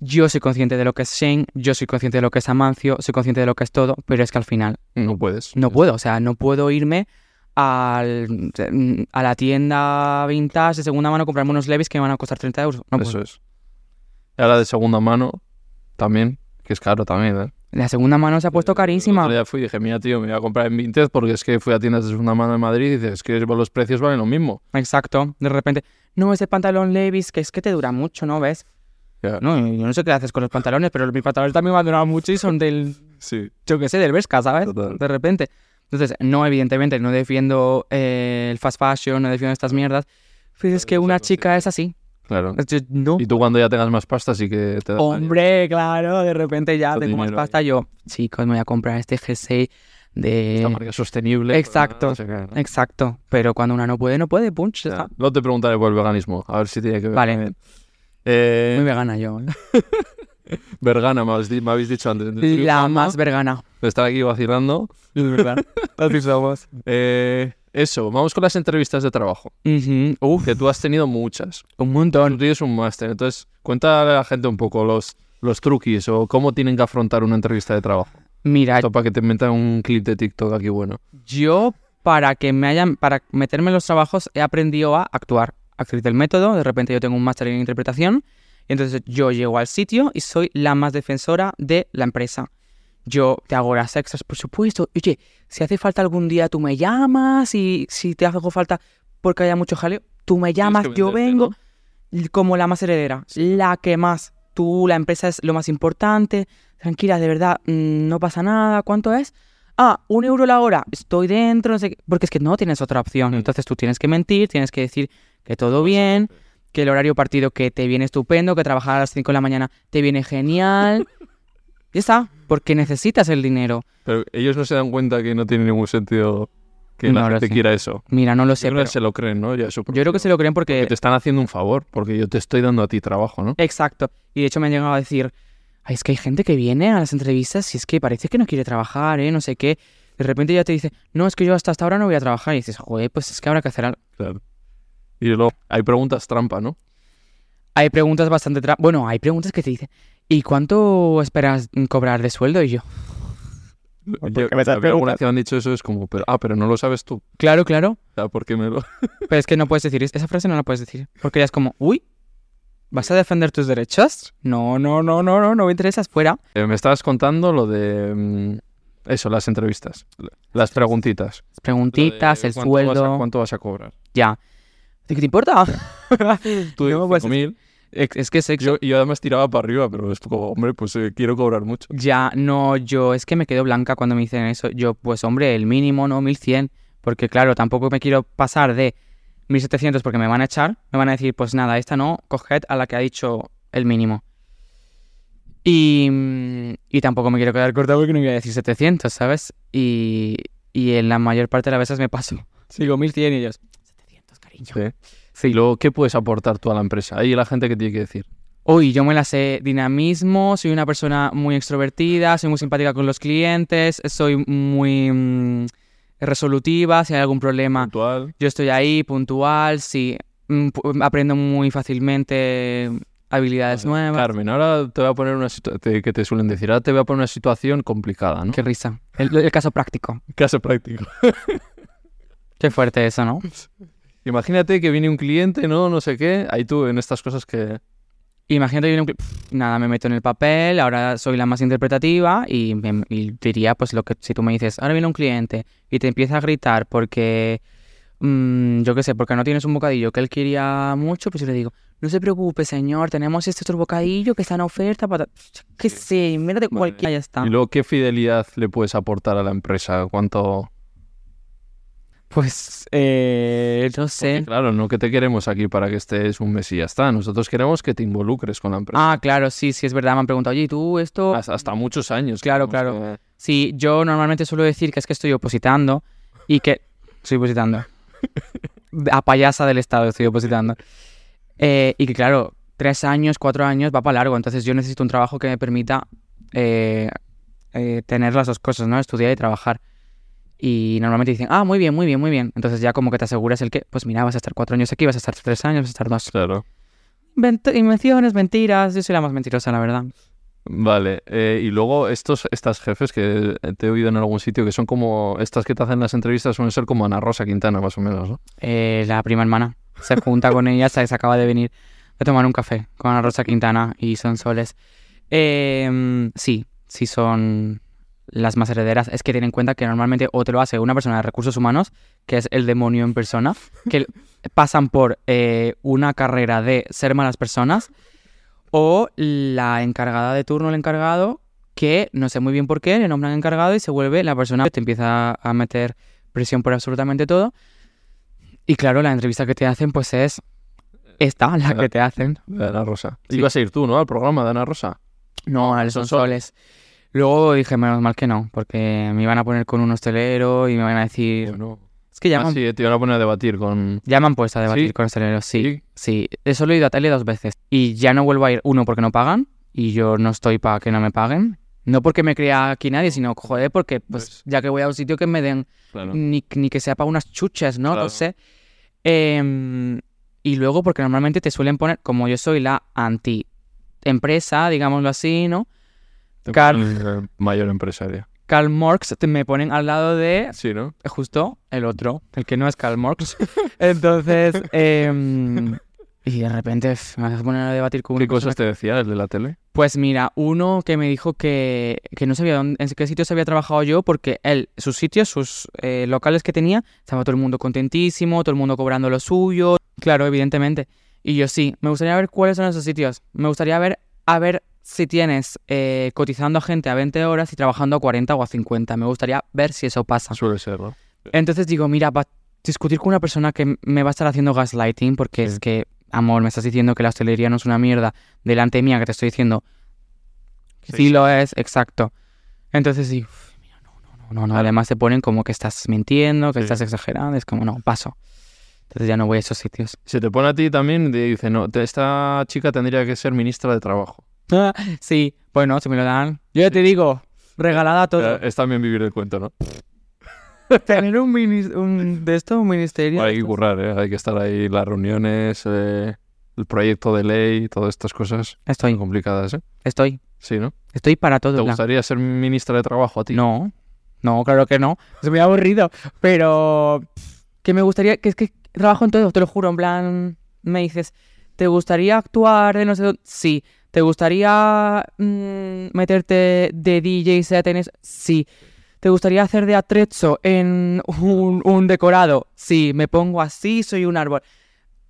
Yo soy consciente de lo que es Shane, yo soy consciente de lo que es Amancio, soy consciente de lo que es todo, pero es que al final No puedes. no puedo, o sea, no puedo irme al, a la tienda vintage de segunda mano a comprarme unos Levis que me van a costar 30 euros. No Eso puedo. es. Y ahora de segunda mano, también, que es caro también, ¿eh? La segunda mano se ha puesto El carísima. otro día fui y dije, mira, tío, me voy a comprar en Vinted porque es que fui a tiendas de segunda mano en Madrid y dices, es que los precios valen lo mismo. Exacto. De repente, no, ese pantalón Levis, que es que te dura mucho, ¿no ves? No, yo no sé qué haces con los pantalones, pero mis pantalones también me han durado mucho y son del, Sí. yo qué sé, del Vesca, ¿sabes? Total. De repente. Entonces, no, evidentemente, no defiendo eh, el fast fashion, no defiendo estas mierdas. Pues es que Pero una chica es así. Claro. No. Y tú cuando ya tengas más pasta sí que te da... Hombre, claro, de repente ya tengo más ahí. pasta. Yo, chicos, me voy a comprar este jersey de. Esta marca sostenible. Exacto. no sé qué, ¿no? Exacto. Pero cuando una no puede, no puede, punch. ya Ya. está. No te preguntaré por el veganismo, a ver si tiene que ver. Vale. Eh, Muy vegana yo. ¿eh? Vergana, me habéis, di- me habéis dicho antes. La más vegana. De estar aquí vacilando. Es verdad. Así somos. Eh, eso, vamos con las entrevistas de trabajo. Uf, Que tú has tenido muchas. un Tú montón. tienes un máster, entonces cuéntale a la gente un poco los, los truquis o cómo tienen que afrontar una entrevista de trabajo. Mira, Esto para que te metan un clip de TikTok aquí bueno. yo para que me hayan, para meterme en los trabajos he aprendido a actuar. Actriz del método, de repente yo tengo un máster en interpretación, y entonces yo llego al sitio y soy la más defensora de la empresa. Yo te hago las extras, por supuesto. Oye, si hace falta algún día, tú me llamas y si te hace falta porque haya mucho jaleo, tú me llamas, yo vengo. Como la más heredera, la que más. Tú, la empresa es lo más importante. Tranquila, de verdad, mm, no pasa nada. ¿Cuánto es? Ah, un euro la hora. Estoy dentro, no sé qué. Porque es que no tienes otra opción. Mm. Entonces tú tienes que mentir, tienes que decir que todo bien, que el horario partido que te viene estupendo, que trabajar a las 5 de la mañana te viene genial. ya está, porque necesitas el dinero. Pero ellos no se dan cuenta que no tiene ningún sentido que No la lo gente sé. quiera eso. Mira, no lo Yo sé, creo que pero se lo creen, ¿no? Ya yo creo que se lo creen porque... porque te están haciendo un favor, porque yo te estoy dando a ti trabajo, ¿no? Exacto. Y de hecho me han llegado a decir, Ay, es que hay gente que viene a las entrevistas y es que parece que no quiere trabajar, ¿eh? No sé qué. De repente ya te dice, no, es que yo hasta, hasta ahora no voy a trabajar. Y dices, joder, pues es que habrá que hacer algo. Claro. Y luego hay preguntas trampa, ¿no? Hay preguntas bastante... tra- Bueno, hay preguntas que te dicen, ¿y cuánto esperas cobrar de sueldo? Y yo, Yo- alguna que han dicho eso es como, pero, ah, pero no lo sabes tú. Claro, claro. O sea, ¿por qué me lo...? Pero es que no puedes decir, es- esa frase no la puedes decir. Porque ya es como, uy, ¿vas a defender tus derechos? No, no, no, no, no, no me interesas, fuera. Eh, me estabas contando lo de... mm, Eso, las entrevistas. Las preguntitas. Preguntitas, Lo de el cuánto vas a- sueldo, ¿Cuánto vas a cobrar? ya. ¿Qué te importa? Tú No me puedes- 5.000. es, que sexo. Yo, yo además tiraba para arriba, pero es como, hombre, pues eh, quiero cobrar mucho. Ya, no, yo, es que me quedo blanca cuando me dicen eso. Yo, pues hombre, el mínimo, ¿no? 1100. Porque claro, tampoco me quiero pasar de 1700 porque me van a echar. Me van a decir, pues nada, esta no, coged a la que ha dicho el mínimo. Y, y tampoco me quiero quedar corta porque no voy a decir 700, ¿sabes? Y, y en la mayor parte de las veces me paso. Sigo 1100 y ellos, 700, cariño. Sí. Y luego, ¿qué puedes aportar tú a la empresa? Ahí la gente que tiene que decir. Uy, yo me la sé dinamismo, soy una persona muy extrovertida, soy muy simpática con los clientes, soy muy mm, resolutiva, si hay algún problema, Puntual. yo estoy ahí, puntual, sí, mm, aprendo muy fácilmente habilidades Vale. nuevas. Carmen, ahora te voy a poner una situación que te suelen decir. Ahora te voy a poner una situación complicada, ¿no? Qué risa. El, el caso práctico. Caso práctico. Qué fuerte eso, ¿no? Imagínate que viene un cliente, ¿no? No sé qué. Ahí tú, en estas cosas que... Imagínate que viene un cli- Pff, nada, me meto en el papel, ahora soy la más interpretativa y, me- y diría pues lo que si tú me dices, ahora viene un cliente y te empieza a gritar porque, mm, yo qué sé, porque no tienes un bocadillo que él quería mucho, pues yo le digo, no se preocupe señor, tenemos este otro bocadillo que está en oferta, para... qué sé, mírate Vale. cualquiera, ya está. Y luego, ¿qué fidelidad le puedes aportar a la empresa? ¿Cuánto...? Pues, eh, no Porque, sé. claro, no que te queremos aquí para que estés un mes y ya está. Nosotros queremos que te involucres con la empresa. Ah, claro, sí, sí, es verdad, me han preguntado, oye, ¿y tú esto? hasta, hasta muchos años. Claro, claro. que- Sí, yo normalmente suelo decir que es que estoy opositando y que... Estoy opositando. A payasa del Estado estoy opositando. Eh, y que claro, tres años, cuatro años va para largo. Entonces yo necesito un trabajo que me permita eh, eh, tener las dos cosas, ¿no? Estudiar y trabajar. Y normalmente dicen, ah, muy bien, muy bien, muy bien. Entonces ya como que te aseguras el que, pues mira, vas a estar cuatro años aquí, vas a estar tres años, vas a estar dos. Claro. Vent- invenciones, mentiras. Yo soy la más mentirosa, la verdad. Vale, eh, y luego estos, estas jefes que te he oído en algún sitio, que son como estas que te hacen las entrevistas, suelen ser como Ana Rosa Quintana, más o menos, ¿no? Eh, la prima hermana se junta con ella, se, se acaba de venir a tomar un café con Ana Rosa Quintana y son soles. Eh, sí, sí son las más herederas. Es que ten en cuenta que normalmente o te lo hace una persona de recursos humanos, que es el demonio en persona, que pasan por eh, una carrera de ser malas personas, o la encargada de turno, el encargado, que no sé muy bien por qué, le nombran encargado y se vuelve la persona que te empieza a meter presión por absolutamente todo. Y claro, la entrevista que te hacen, pues es esta, la que te hacen. De Ana Rosa. Sí. Ibas a ir tú, ¿no? Al programa de Ana Rosa. No, al son son soles. Luego dije, menos mal que no, porque me iban a poner con un hostelero y me van a decir... Bueno. Es que ya, Ah, sí, te iban a poner a debatir con... ya me han puesto a debatir ¿Sí? con hosteleros, sí. Sí, eso lo he ido a tele dos veces. Y ya no vuelvo a ir, uno, porque no pagan, y yo no estoy para que no me paguen. No porque me crea aquí nadie, sino, joder, porque pues, Pues- ya que voy a un sitio que me den, Claro. ni, ni que sea para unas chuches, ¿no? Claro. No sé. Em, y luego porque normalmente te suelen poner, como yo soy la anti-empresa, digámoslo así, ¿no? Te Car- ponen, eh, Mayor empresaria. Karl Marx te- me ponen al lado de Sí, ¿no? justo el otro, el que no es Karl Marx. Entonces, em, y de repente me vas a poner a debatir con ¿Qué cosas te decía el de la tele? Pues mira, uno que me dijo que, que no sabía dónde, en qué sitios había trabajado yo, porque él, sus sitios, sus eh, locales que tenía, estaba todo el mundo contentísimo, todo el mundo cobrando lo suyo. Claro, evidentemente. Y yo sí, me gustaría ver cuáles son esos sitios. Me gustaría ver, a ver si tienes eh, cotizando a gente a 20 horas y trabajando a 40 o a 50. Me gustaría ver si eso pasa. Suele ser, ¿no? Entonces digo, mira, para discutir con una persona que me va a estar haciendo gaslighting, porque es que, amor, me estás diciendo que la hostelería no es una mierda delante mía, que te estoy diciendo sí, Sí, sí. lo es, exacto. Entonces sí, uf, mira, no, no, no, no, no. Además te ponen como que estás mintiendo, que Sí. estás exagerando, es como, no, paso. Entonces ya no voy a esos sitios. Se te pone a ti también y te dice, no, te- esta chica tendría que ser ministra de Trabajo. sí, bueno, si me lo dan. Yo ya te digo, regalada todo. Eh, Es también vivir el cuento, ¿no? Tener un, un de esto, un ministerio. Hay que currar, ¿eh? Hay que estar ahí, las reuniones, eh, el proyecto de ley, todas estas cosas Estoy, complicadas, ¿eh? estoy, Sí, ¿no? estoy para todo. ¿Te gustaría ser ministra de Trabajo a ti? No, No, claro que no. Es muy aburrido. Pero que me gustaría, que es que trabajo en todo, te lo juro, en plan, me dices, ¿te gustaría actuar de no sé dónde? Sí. ¿Te gustaría mm, meterte de DJ set en eso? Sí. ¿Te gustaría hacer de atrezzo en un, un decorado? Sí, me pongo así, soy un árbol.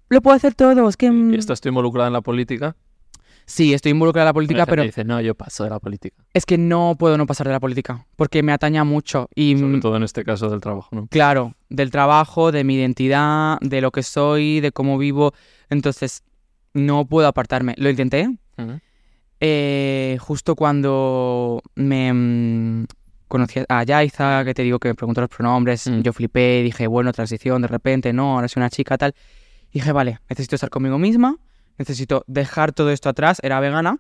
Lo puedo hacer todo, es que... ¿Y mm, estás tú involucrada en la política? Sí, estoy involucrada en la política, pero dice, no, yo paso de la política. es que no puedo no pasar de la política, porque me ataña mucho y... Sobre mm, todo en este caso del trabajo, ¿no? Claro, del trabajo, de mi identidad, de lo que soy, de cómo vivo. Entonces, no puedo apartarme. Lo intenté. Eh, justo cuando me mm, conocí a Yaiza, que te digo que me preguntó los pronombres, Mm. yo flipé, dije, bueno, transición, de repente, no, ahora soy una chica, tal. Dije, vale, necesito estar conmigo misma, necesito dejar todo esto atrás. Era vegana,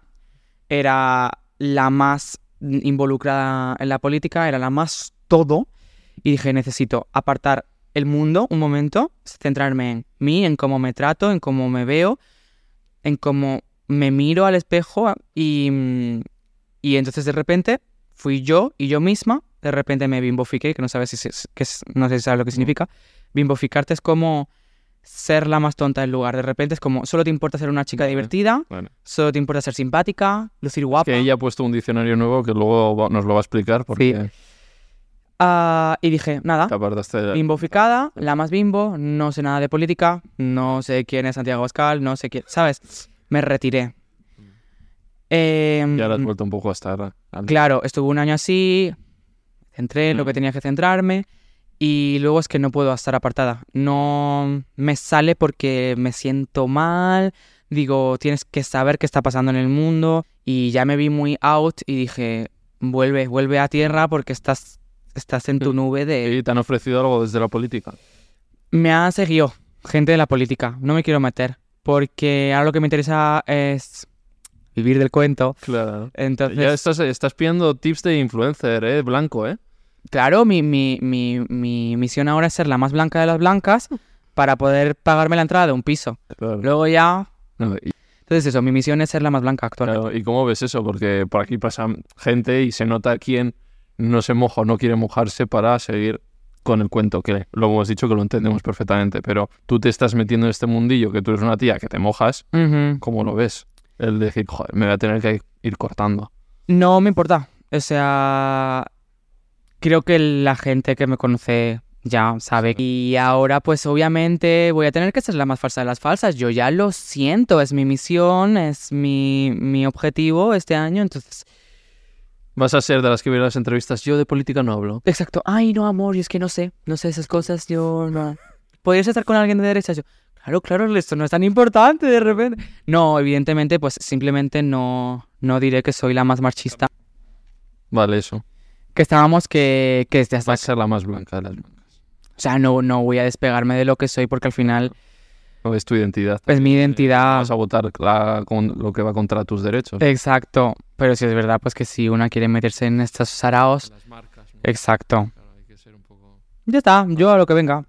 era la más involucrada en la política, era la más todo. Y dije, necesito apartar el mundo un momento, centrarme en mí, en cómo me trato, en cómo me veo, en cómo me miro al espejo y, y entonces de repente fui yo y yo misma, de repente me bimbofiqué, que no sabes si, es- que es- no sé si sabes lo que significa. Bimboficarte es como ser la más tonta del lugar. De repente es como, solo te importa ser una chica Vale. divertida, solo te importa ser simpática, lucir guapa. que ella ha puesto un diccionario nuevo que luego nos lo va a explicar porque Ah, y dije, nada, de... bimboficada, la más bimbo, no sé nada de política, no sé quién es Santiago Abascal, no sé quién, ¿sabes? Me retiré. Em, Ya has vuelto un poco a estar... al- Claro, estuve un año así, centré en lo Mm. que tenía que centrarme y luego es que no puedo estar apartada. No me sale porque me siento mal, digo, tienes que saber qué está pasando en el mundo y ya me vi muy out y dije, vuelve, vuelve a tierra porque estás, estás en tu Mm. nube de... ¿Y te han ofrecido algo desde la política? Me ha seguido gente de la política, no me quiero meter porque ahora lo que me interesa es vivir del cuento. Claro. Entonces, Ya estás, estás pidiendo tips de influencer, ¿eh? Blanco, ¿eh? Claro, mi, mi, mi, mi misión ahora es ser la más blanca de las blancas para poder pagarme la entrada de un piso. Claro. Luego ya... No, y, Entonces eso, mi misión es ser la más blanca actualmente. claro, ¿y cómo ves eso? Porque por aquí pasa gente y se nota quién no se moja o no quiere mojarse para seguir con el cuento, que lo hemos dicho que lo entendemos perfectamente, pero tú te estás metiendo en este mundillo, que tú eres una tía que te mojas, Ujú. ¿cómo lo ves? El decir, joder, me voy a tener que ir cortando. No me importa. O sea, creo que la gente que me conoce ya sabe. Y ahora pues obviamente voy a tener que ser la más falsa de las falsas. Yo ya lo siento, es mi misión, es mi, mi objetivo este año. Entonces, Vas a ser de las que vieron las entrevistas, yo de política no hablo. Exacto. Ay, no, amor, yo es que no sé. No sé esas cosas, yo no. ¿Podrías estar con alguien de derecha? Yo, claro, claro, esto no es tan importante de repente. No, evidentemente, pues simplemente no, no diré que soy la más marchista. Vale, eso. Que estábamos que, que desde hasta... Vas a ser la más blanca de las blancas. O sea, no, no voy a despegarme de lo que soy porque al final No es tu identidad. es mi identidad. Vas a votar la- con lo que va contra tus derechos. Exacto. Pero si es verdad, pues que si una quiere meterse en estos saraos... Las marcas. Exacto. hay que ser un poco... Ya está, yo a lo que venga.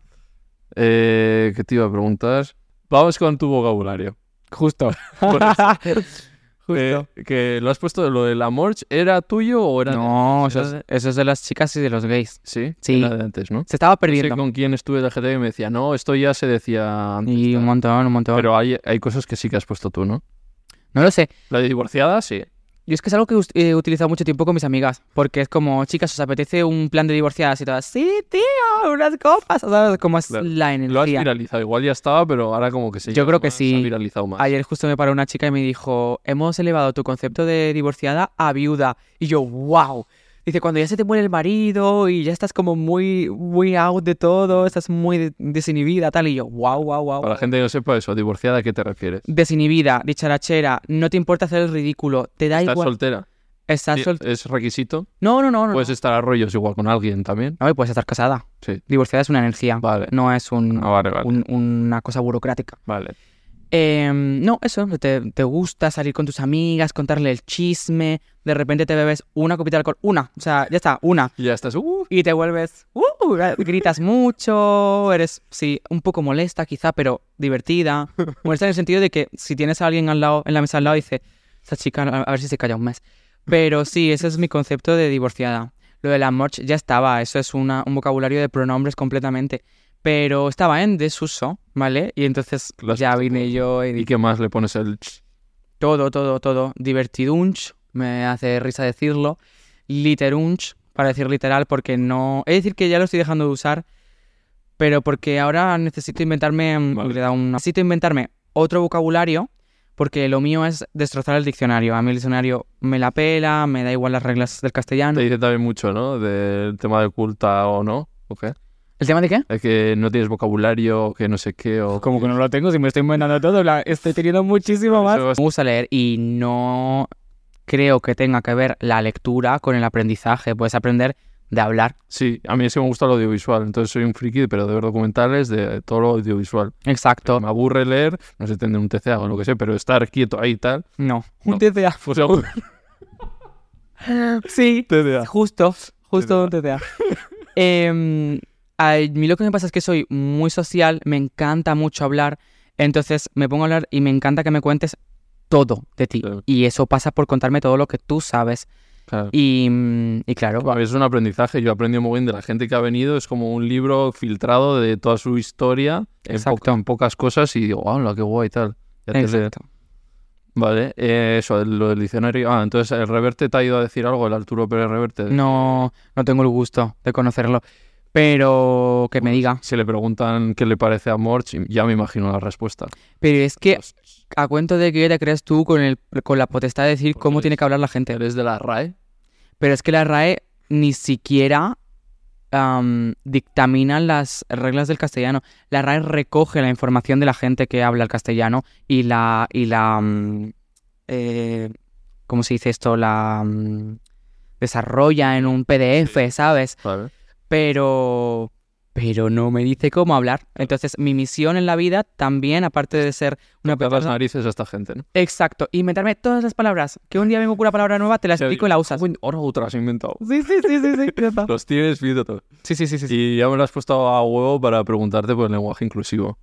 Eh, ¿Qué te iba a preguntar? Vamos con tu vocabulario. Justo. Eh, que lo has puesto, lo del amor, ¿era tuyo o era de- No, eso era es, eso es de las chicas y de los gays. Sí, Sí. era de antes, ¿no? Se estaba No sé perdiendo. con quién estuve de LGTB y me decía, no, esto ya se decía antes. Y tal". un montón, un montón. Pero hay, hay cosas que sí que has puesto tú, ¿no? No lo sé. La de divorciada, sí. Yo es que es algo que he utilizado mucho tiempo con mis amigas. Porque es como, chicas, ¿os apetece un plan de divorciadas? Y todas, sí, tío, unas copas. ¿Sabes? Como es Claro. la Lo has energía. viralizado. Igual ya estaba, pero ahora como que se Yo creo que más, sí. Se ha viralizado más. Ayer justo me paró una chica y me dijo, hemos elevado tu concepto de divorciada a viuda. Y yo, wow. Dice, cuando ya se te muere el marido y ya estás como muy, muy out de todo, estás muy de- desinhibida, tal. Y yo, wow, wow, wow. Para la gente que no sepa eso, divorciada, ¿a qué te refieres? Desinhibida, dicharachera, no te importa hacer el ridículo, te da ¿Estás igual. soltera? Estás soltera. ¿Es requisito? No, no, no. no. Puedes estar a rollos igual con alguien también. No, y puedes estar casada. Sí. Divorciada es una energía. Vale. No es un, Ah, vale, vale. un- una cosa burocrática. Vale. Em, no, eso, te, te gusta salir con tus amigas, contarle el chisme, de repente te bebes una copita de alcohol, una, o sea, ya está, una, Y ya estás. Uh, y te vuelves, uh, gritas mucho, eres, sí, un poco molesta quizá, pero divertida. Molesta en el sentido de que si tienes a alguien al lado, en la mesa al lado, dice, esta chica, a ver si se calla un mes. Pero sí, ese es mi concepto de divorciada. lo de la merch ya estaba, eso es una, un vocabulario de pronombres completamente. Pero estaba en desuso, ¿vale? Y entonces ya vine yo y ¿Y qué más le pones el ch? todo, todo, todo. Divertidunch, me hace risa decirlo. Literunch, para decir literal, porque no... Es decir, que ya lo estoy dejando de usar, pero porque ahora necesito inventarme... mm, Vale. le da un- Necesito inventarme otro vocabulario, porque lo mío es destrozar el diccionario. A mí el diccionario me la pela, me da igual las reglas del castellano. Te dice también mucho, ¿no? Del tema de culta o no. ¿O qué? ¿El tema de qué? Es que no tienes vocabulario, que no sé qué. O Como que no lo tengo, si me estoy inventando todo, la- estoy teniendo muchísimo más. Me gusta leer y no creo que tenga que ver la lectura con el aprendizaje. Puedes aprender de hablar. Sí, a mí es que me gusta lo audiovisual. Entonces soy un friki, pero de ver documentales, de todo lo audiovisual. Exacto. Me aburre leer, no sé, tener un TCA o lo que sé, pero estar quieto ahí y tal. No. No. Un TCA. Pues aún- Sí. TCA. Justo. Justo un TCA. Em, a mí lo que me pasa es que soy muy social, me encanta mucho hablar. Entonces me pongo a hablar y me encanta que me cuentes todo de ti. Y eso pasa por contarme todo lo que tú sabes. Claro. Y, y claro, A mí es un aprendizaje. Yo aprendí muy bien de la gente que ha venido. Es como un libro filtrado de toda su historia en, po- Exacto. en pocas cosas y digo, ¡hola, qué guay y tal! Ya te exacto. Vale, eh, eso, lo del diccionario. Ah, entonces el Reverte te ha ido a decir algo, el Arturo Pérez Reverte. No, no tengo el gusto de conocerlo. Pero que me diga. Si le preguntan qué le parece a Morch, ya me imagino la respuesta. Pero es que, a cuento de que te crees tú con, el, con la potestad de decir cómo eres- tiene que hablar la gente. ¿Eres de la RAE? Pero es que la RAE ni siquiera am, dictamina las reglas del castellano. La RAE recoge la información de la gente que habla el castellano y la. Y la eh, ¿Cómo se dice esto? La. desarrolla en un PDF, ¿sabes? Vale. Pero pero no me dice cómo hablar. Entonces, mi misión en la vida también, aparte de ser una Tocar las persona... narices a esta gente, ¿no? Exacto, inventarme todas las palabras. Que un día vengo con una palabra nueva, te la explico y la usas. Ahora otra has inventado. Sí, sí, sí, sí, sí, ya está. Los tienes, visto todo. Sí, sí, sí, sí. sí. Y ya me lo has puesto a huevo para preguntarte por el lenguaje inclusivo.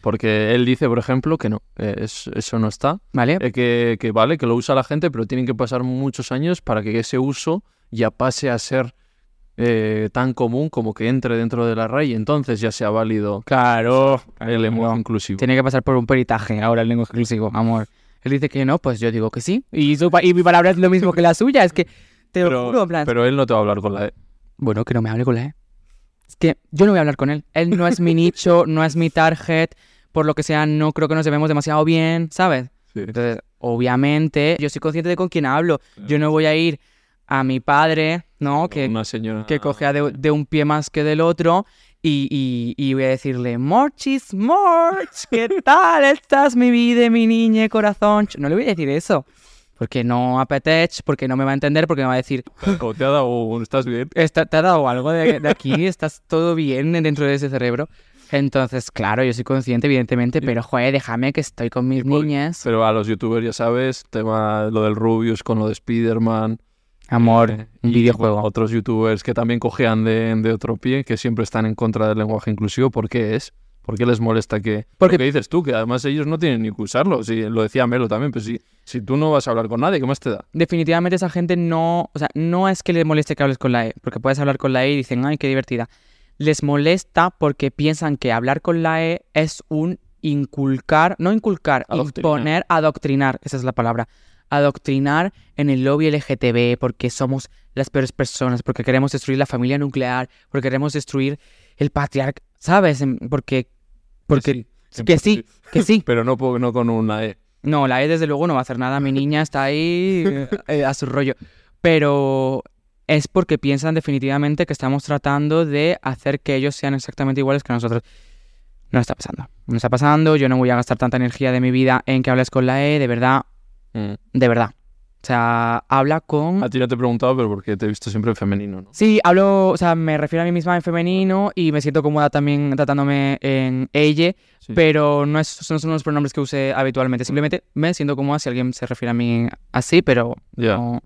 Porque él dice, por ejemplo, que no, eh, es- eso no está. ¿Vale? Eh, que, que vale, que lo usa la gente, pero tienen que pasar muchos años para que ese uso ya pase a ser eh, tan común como que entre dentro de la RAI y entonces ya sea válido Claro. el lenguaje No. inclusivo. Tiene que pasar por un peritaje ahora el lenguaje inclusivo, amor. Él dice que no, pues yo digo que sí. Y, su y mi palabra es lo mismo que la suya. Es que te lo juro, en plan, Pero él no te va a hablar con la E. Bueno, que no me hable con la E. Es que yo no voy a hablar con él. Él no es mi nicho, no es mi target. Por lo que sea, no creo que nos llevemos demasiado bien, ¿sabes? Sí. Entonces, obviamente, yo soy consciente de con quién hablo. Yo no voy a ir a mi padre, ¿no? Que, Una señora... que cogea de, de un pie más que del otro y, y, y voy a decirle, Morchis, Morch, ¿qué tal estás, mi vida, mi niña, corazón? No le voy a decir eso. Porque no apetece, porque no me va a entender, porque me va a decir, O te ha dado. ¿Estás bien? ¿Está- ¿Te ha dado algo de, de aquí? ¿Estás todo bien dentro de ese cerebro? Entonces, claro, yo soy consciente, evidentemente, pero joder, déjame que estoy con mis niñas. Pero a los youtubers, ya sabes, tema lo del Rubius con lo de Spider-Man. Amor, eh, videojuego. otros youtubers que también cogían de, de otro pie, que siempre están en contra del lenguaje inclusivo. ¿Por qué es? ¿Por qué les molesta que... Porque- Lo que dices tú, que además ellos no tienen ni que usarlo. Sí, lo decía Melo también, pues si, si tú no vas a hablar con nadie, ¿qué más te da? Definitivamente esa gente no, o sea, no es que les moleste que hables con la E, porque puedes hablar con la E y dicen, ay, qué divertida. Les molesta porque piensan que hablar con la E es un inculcar, no inculcar, Adoctrinar. imponer, adoctrinar, esa es la palabra, adoctrinar en el lobby LGTB porque somos las peores personas, porque queremos destruir la familia nuclear, porque queremos destruir el patriarca, ¿sabes? Em, Porque, porque, sí, que sí, que sí. Pero no, no con una E. No, la E desde luego no va a hacer nada. Mi niña está ahí eh, eh, a su rollo. Pero es porque piensan definitivamente que estamos tratando de hacer que ellos sean exactamente iguales que nosotros. No está pasando. No está pasando. Yo no voy a gastar tanta energía de mi vida en que hables con la E, de verdad. Mm. De verdad. O sea, habla con... A ti no te he preguntado, pero porque te he visto siempre en femenino, ¿no? Sí, hablo, o sea, me refiero a mí misma en femenino y me siento cómoda también tratándome en ella, Sí. pero no, es, no son los pronombres que use habitualmente. Simplemente me siento cómoda si alguien se refiere a mí así, pero Ya. no,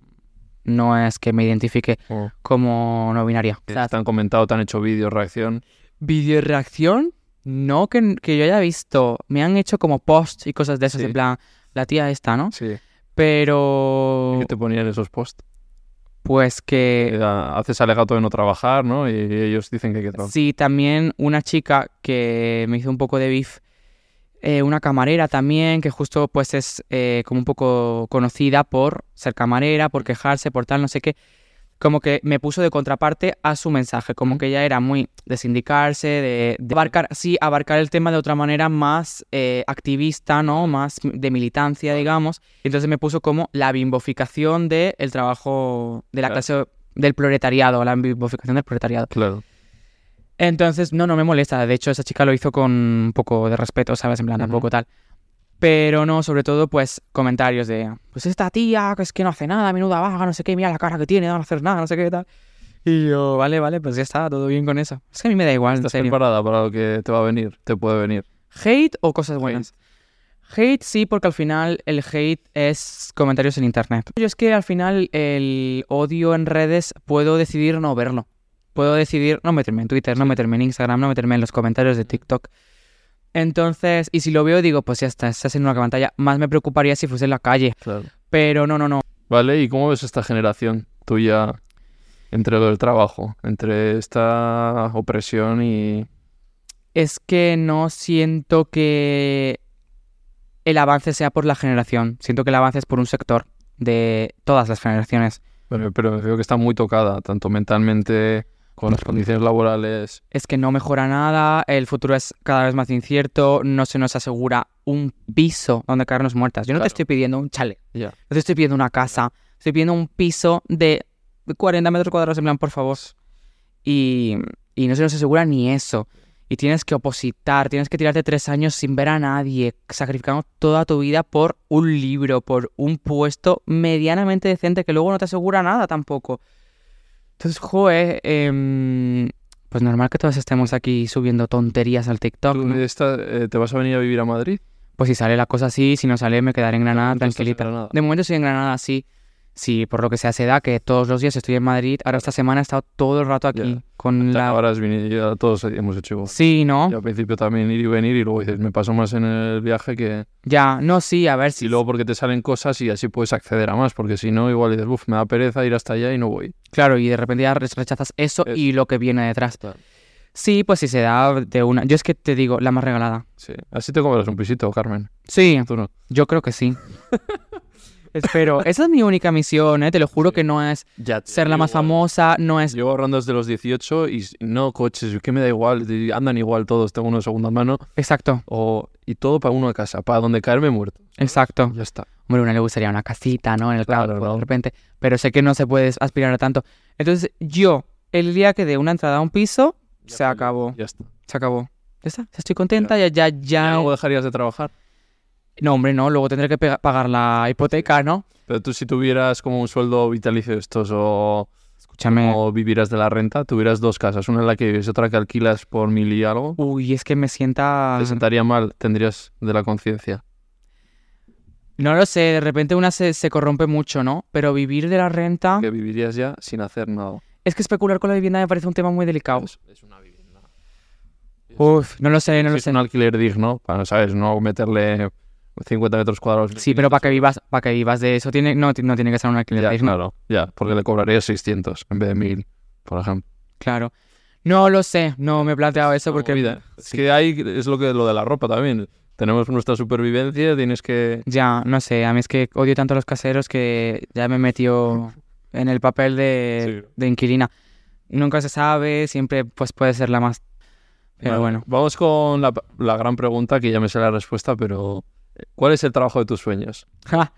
no es que me identifique Oh. como no binaria. O sea, Te han comentado, te han hecho vídeo, reacción. video reacción, no que, que yo haya visto. Me han hecho como posts y cosas de esas, Sí. en plan, la tía esta, ¿no? Sí. Pero ¿Qué te ponían esos posts? Pues que Haces alegato de no trabajar, ¿no? Y ellos dicen que hay que trabajar. Sí, también una chica que me hizo un poco de beef, eh, una camarera también, que justo pues es eh, como un poco conocida por ser camarera, por quejarse, por tal, no sé qué, como que me puso de contraparte a su mensaje, como que ella era muy de sindicarse, de, de abarcar, sí, abarcar el tema de otra manera más eh, activista, ¿no? Más de militancia, digamos. Entonces me puso como la bimboficación del trabajo de la Claro. clase del proletariado, la bimboficación del proletariado. Claro. Entonces, no, no me molesta. De hecho, esa chica lo hizo con un poco de respeto, ¿sabes? En plan, Ujú. tampoco tal. Pero no, sobre todo, pues, comentarios de, pues esta tía, que es que no hace nada, menuda vaga, no sé qué, mira la cara que tiene, no hacer nada, no sé qué tal. Y yo, vale, vale, pues ya está, todo bien con eso. Es que a mí me da igual, en ¿Estás serio. preparada para lo que te va a venir? Te puede venir. ¿Hate o cosas buenas? Hate sí, porque al final el hate es comentarios en internet. Yo es que al final el odio en redes puedo decidir no verlo. Puedo decidir no meterme en Twitter, no meterme en Instagram, no meterme en los comentarios de TikTok. Entonces, y si lo veo, digo, pues ya está, estás en una pantalla. Más me preocuparía si fuese en la calle. Claro. Pero no, no, no. Vale, ¿y cómo ves esta generación tuya entre lo del trabajo, entre esta opresión y... Es que no siento que el avance sea por la generación. Siento que el avance es por un sector de todas las generaciones. Pero, pero veo que está muy tocada, tanto mentalmente, con las condiciones laborales. es que no mejora nada, el futuro es cada vez más incierto, no se nos asegura un piso donde caernos muertas. Yo no Claro. te estoy pidiendo un chalet, Ya. no te estoy pidiendo una casa, estoy pidiendo un piso de 40 metros cuadrados en plan, por favor. Y, y no se nos asegura ni eso. Y tienes que opositar, tienes que tirarte tres años sin ver a nadie, sacrificando toda tu vida por un libro, por un puesto medianamente decente que luego no te asegura nada tampoco. Entonces, joe, em, pues normal que todos estemos aquí subiendo tonterías al TikTok. ¿Tú ¿no? esta- eh, ¿Te vas a venir a vivir a Madrid? Pues si sale la cosa así, si no sale, me quedaré en Granada tranquilita. Granada. De momento estoy en Granada, sí. Sí, por lo que sea, se da que todos los días estoy en Madrid. Ahora esta semana he estado todo el rato aquí con la... Ahora has venido, ya todos hemos hecho igual. Sí, ¿no? Yo al principio también ir y venir y luego dices, me paso más en el viaje que... Ya, no, sí, a ver si... Y luego porque te salen cosas y así puedes acceder a más, porque si no, igual dices, uff, me da pereza ir hasta allá y no voy. Claro, y de repente ya re- rechazas eso y lo que viene detrás. Claro. Sí, pues si se da de una... Yo es que te digo, la más regalada. Sí. Así te compras un pisito, Carmen. Sí, Tú no. yo creo que sí. Espero. Esa es mi única misión, ¿eh? Te lo juro que no es Ya, ser la más famosa, no es... Llevo ahorrando desde los 18 y no coches, que me da igual, andan igual todos, tengo uno de segunda mano, Exacto, o, y todo para uno de casa, para donde caerme muerto. exacto. Ya está. Hombre, a una le gustaría una casita, ¿no? En el Claro, campo, ¿no? de repente. Pero sé que no se puede aspirar a tanto. Entonces, yo, el día que dé una entrada a un piso, Ya se acabó. Ya está. Se acabó. Ya está. Estoy contenta, ya, ya, ya. ¿Ya luego dejarías de trabajar? No, hombre, no. Luego tendré que pagar la hipoteca, ¿no? Pero tú si tuvieras como un sueldo vitalicio de estos o, Escúchame. o vivieras de la renta, tuvieras dos casas, una en la que vives y otra que alquilas por mil y algo, Uy, es que me sienta... te sentaría mal, tendrías de la conciencia. No lo sé, de repente una se, se corrompe mucho, ¿no? Pero vivir de la renta... Que vivirías ya sin hacer nada. Es que especular con la vivienda me parece un tema muy delicado. Es, es una vivienda. Uf, no lo sé, no Si lo es sé. un alquiler digno, para, ¿sabes? No meterle 50 metros cuadrados. Sí, pero para que vivas, para que vivas de eso tiene, no, no tiene que ser un alquiler Ya, claro, ya, porque le cobrarías 600 en vez de 1000, por ejemplo. Claro. No lo sé, no me he planteado eso porque... Movida. Es que hay, es lo que lo de la ropa también. Tenemos nuestra supervivencia, tienes que... Ya, no sé, a mí es que odio tanto a los caseros que ya me metió en el papel de, Sí. de inquilina. Nunca se sabe, siempre pues puede ser la más... Pero Vale, bueno. Vamos con la, la gran pregunta, que ya me sé la respuesta, pero... ¿Cuál es el trabajo de tus sueños? Ja.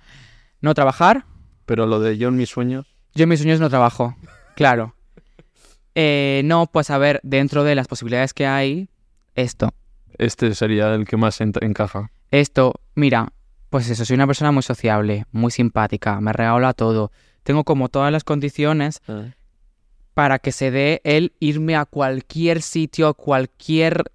No trabajar, Pero lo de yo en mis sueños... yo en mis sueños no trabajo, claro. Eh, no, pues a ver, dentro de las posibilidades que hay, esto. Este sería el que más encaja. Esto, mira, pues eso, soy una persona muy sociable, muy simpática, me regalo a todo. Tengo como todas las condiciones para que se dé el irme a cualquier sitio, a cualquier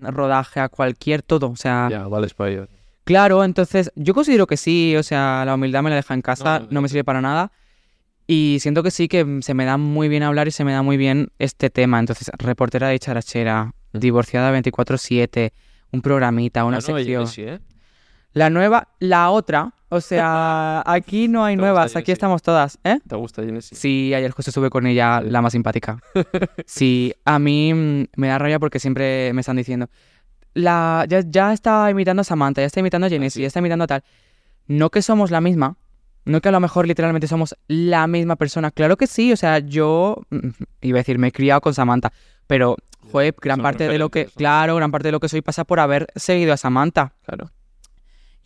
rodaje, a cualquier todo. O sea, Ya, vales para ello. claro, entonces yo considero que sí, o sea, la humildad me la deja en casa, No, no, me sirve para nada. Y siento que sí, que se me da muy bien hablar y se me da muy bien este tema. Entonces, reportera de charachera, Mm. divorciada 24-7, un programita, una Ah, sección. sí, ¿eh? La nueva, la otra. O sea, aquí no hay ¿Te gusta nuevas, aquí estamos todas, ¿eh? ¿Te gusta Genesis? Sí, ayer justo estuve con ella, la más simpática. Sí, a mí mm, me da rabia porque siempre me están diciendo, la, ya, ya está imitando a Samantha, ya está imitando a Genesis, sí. ya está imitando a tal. No que somos la misma, no que a lo mejor literalmente somos la misma persona. Claro que sí, o sea, yo, mm, iba a decir, me he criado con Samantha, pero, joder, gran son parte de lo que, claro, gran parte de lo que soy pasa por haber seguido a Samantha. Claro.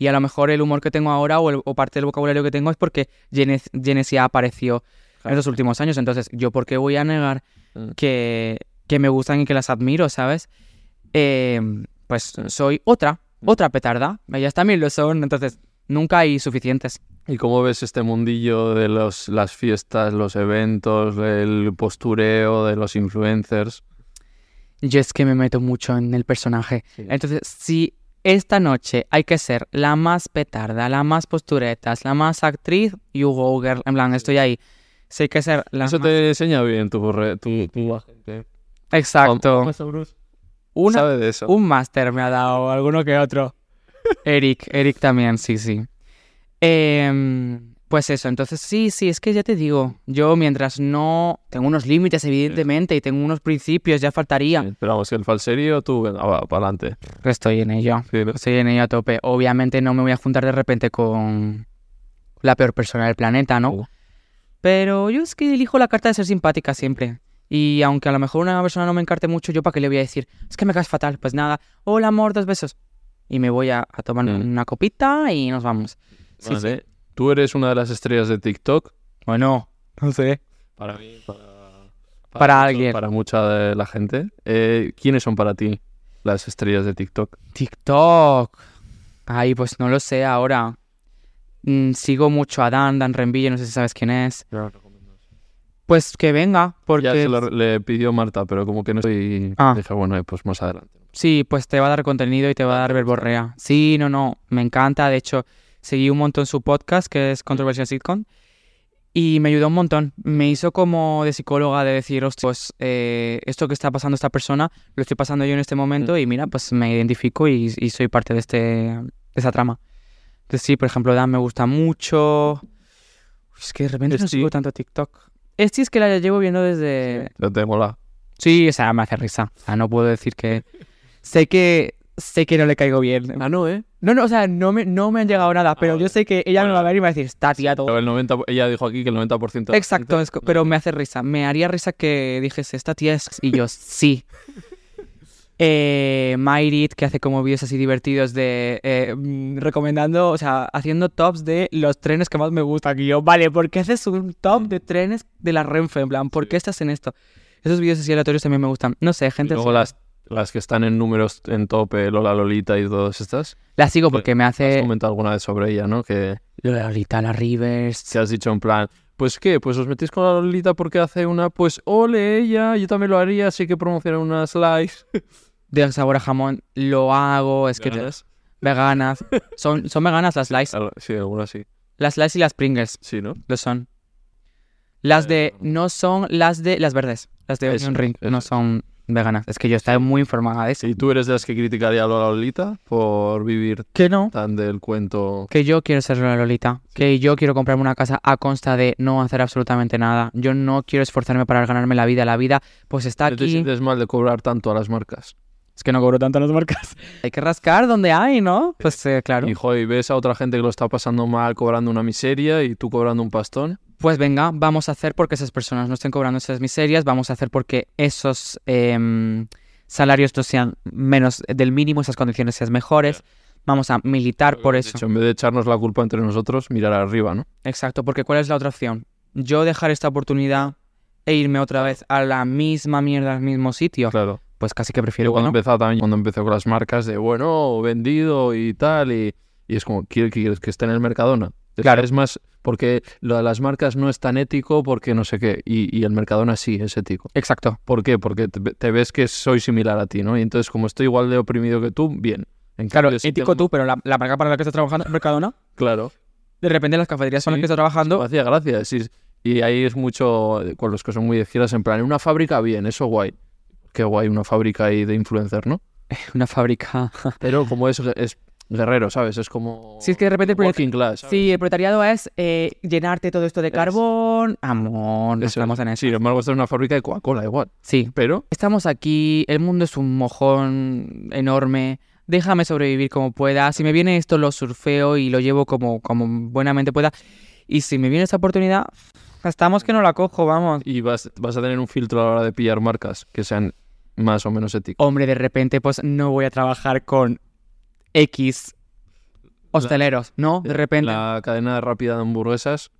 Y a lo mejor el humor que tengo ahora o, el- o parte del vocabulario que tengo es porque Genes- Genesis apareció en Claro. estos últimos años. Entonces, ¿yo por qué voy a negar Mm. que, que me gustan y que las admiro, ¿sabes? Eh, pues Sí. soy otra, Mm. otra petarda. Ellas también lo son, entonces nunca hay suficientes. ¿Y cómo ves este mundillo de los, las fiestas, los eventos, el postureo de los influencers? Yo es que me meto mucho en el personaje. Sí. Entonces, si esta noche hay que ser la más petarda, la más posturetas, la más actriz, you go girl. En plan, estoy ahí. Si hay que ser la Eso más... te enseña bien tu, tu, tu agente. Exacto. Una, ¿Sabe de eso? un máster me ha dado, alguno que otro. Eric, Eric también, sí, sí. Em, pues eso, entonces sí, sí, es que ya te digo, yo mientras no tengo unos límites, evidentemente, y tengo unos principios, ya faltaría. Sí, Pero vamos, que el falserío, tú, venga, va, para adelante. Estoy en ello, Sí, ¿no? estoy en ello a tope. Obviamente no me voy a juntar de repente con la peor persona del planeta, ¿no? Oh. Pero yo es que elijo la carta de ser simpática siempre. Y aunque a lo mejor una persona no me encarte mucho, yo para qué le voy a decir, es que me caes fatal. Pues nada, hola amor, dos besos. Y me voy a, a tomar Mm. una copita y nos vamos. Sí, sí. Tú eres una de las estrellas de TikTok. Bueno, no sé. Para mí, para, Para mucho- alguien. Para mucha de la gente. Eh, ¿Quiénes son para ti las estrellas de TikTok? TikTok. Ay, pues no lo sé ahora. Mm, sigo mucho a Dan, Dan Renville, no sé si sabes quién es. Pues que venga, porque... Ya se lo, le pidió Marta, pero como que no estoy... Ah. Dije, bueno, eh, pues más adelante. Sí, pues te va a dar contenido y te va a dar verborrea. Sí, no, no, me encanta. De hecho, seguí un montón su podcast, que es Controversial Sitcom, y me ayudó un montón. Me hizo como de psicóloga de decir, "Hostia, pues eh, esto que está pasando esta persona, lo estoy pasando yo en este momento, y mira, pues me identifico y, y soy parte de, este, de esa trama. Entonces sí, por ejemplo, Dan me gusta mucho. Es que de repente no sigo tanto TikTok. Este es que la llevo viendo desde... Pero te mola. Sí, o sea, me hace risa. O sea, no puedo decir que... Sé que... Sé que no le caigo bien. Ah, no, ¿eh? No, no, o sea, no me, no me han llegado nada, pero yo sé que ella me va a ver y me va a decir, está tía todo. Pero el 90, ella dijo aquí que el 90% de la Exacto, gente- es co- pero me hace risa. Me haría risa que dijese, esta tía es... Y yo, sí. Eh, Mayrit, que hace como vídeos así divertidos de... eh, mm, recomendando, o sea, haciendo tops de los trenes que más me gustan. Y yo, vale, ¿por qué haces un top de trenes de la Renfe? En plan, ¿por qué estás en esto? Esos vídeos así aleatorios también me gustan. No sé, gente... luego las, las que están en números en tope, Lola Lolita y todas estas. La sigo porque me Has hace... comentado alguna vez sobre ella, ¿no? Que La Lolita, la Rivers... se has dicho en plan, pues qué, pues os metís con la Lolita porque hace una, pues ole ella, yo también lo haría, así que promocionar una slice. de sabor a jamón, lo hago, es que te- ¿Veganas? veganas. Son, son veganas las slice. Al- Sí, algunas sí. Las slice y las Pringles Sí, ¿no? lo son. Las de Eh, no son las de las verdes, las de Onion Ring no son veganas. Es que yo estoy muy informada de eso. ¿Y tú eres de las que criticaría a Lola Lolita por vivir Que no. tan del cuento? Que yo quiero ser la Lolita. Que yo quiero comprarme una casa a consta de no hacer absolutamente nada. Yo no quiero esforzarme para ganarme la vida. La vida, pues está ¿No te aquí. sientes mal de cobrar tanto a las marcas? Es que no cobro tanto en las marcas. Hay que rascar donde hay, ¿no? Pues eh, claro. Y, joder, ves a otra gente que lo está pasando mal cobrando una miseria y tú cobrando un pastón. Pues venga, vamos a hacer porque esas personas no estén cobrando esas miserias, vamos a hacer porque esos em, salarios no sean menos del mínimo, esas condiciones sean mejores. Vamos a militar por De eso. hecho, en vez de echarnos la culpa entre nosotros, mirar arriba, ¿no? Exacto, porque ¿cuál es la otra opción? Yo dejar esta oportunidad e irme otra vez a la misma mierda, al mismo sitio. Claro. Pues casi que Yo prefiero que cuando no. empezaba también, cuando empecé con las marcas de, bueno, vendido y tal, y, y es como, ¿quieres que, quieres que esté en el Mercadona? Claro. Es más, porque lo de las marcas no es tan ético porque no sé qué, y, y el Mercadona sí es ético. Exacto. ¿Por qué? Porque te, te ves que soy similar a ti, ¿no? Y entonces, como estoy igual de oprimido que tú, bien. En Claro, cambio, si ético tú, pero la, la marca para la que estás trabajando, Mercadona, Claro. de repente las cafeterías son las Sí, que estás trabajando. hacía gracia. sí. Y ahí es mucho, con los que son muy de izquierdas, en plan, en una fábrica, bien, eso guay. Qué guay, una fábrica ahí de influencer, ¿no? Una fábrica. Pero como es, es guerrero, ¿sabes? Es como... Si es que de repente el Working class. Sí, el proletariado es eh, llenarte todo esto de Es- carbón. Amor, no Eso estamos es. en eso. Sí, embargo, esto es una fábrica de Coca-Cola igual. Sí, Pero estamos aquí, el mundo es un mojón enorme. Déjame sobrevivir como pueda. Si me viene esto, lo surfeo y lo llevo como, como buenamente pueda. Y si me viene esta oportunidad, estamos que no la cojo, vamos. y vas, vas a tener un filtro a la hora de pillar marcas que sean más o menos éticas. Hombre, de repente, pues no voy a trabajar con X hosteleros, ¿no? De repente. La cadena rápida de hamburguesas.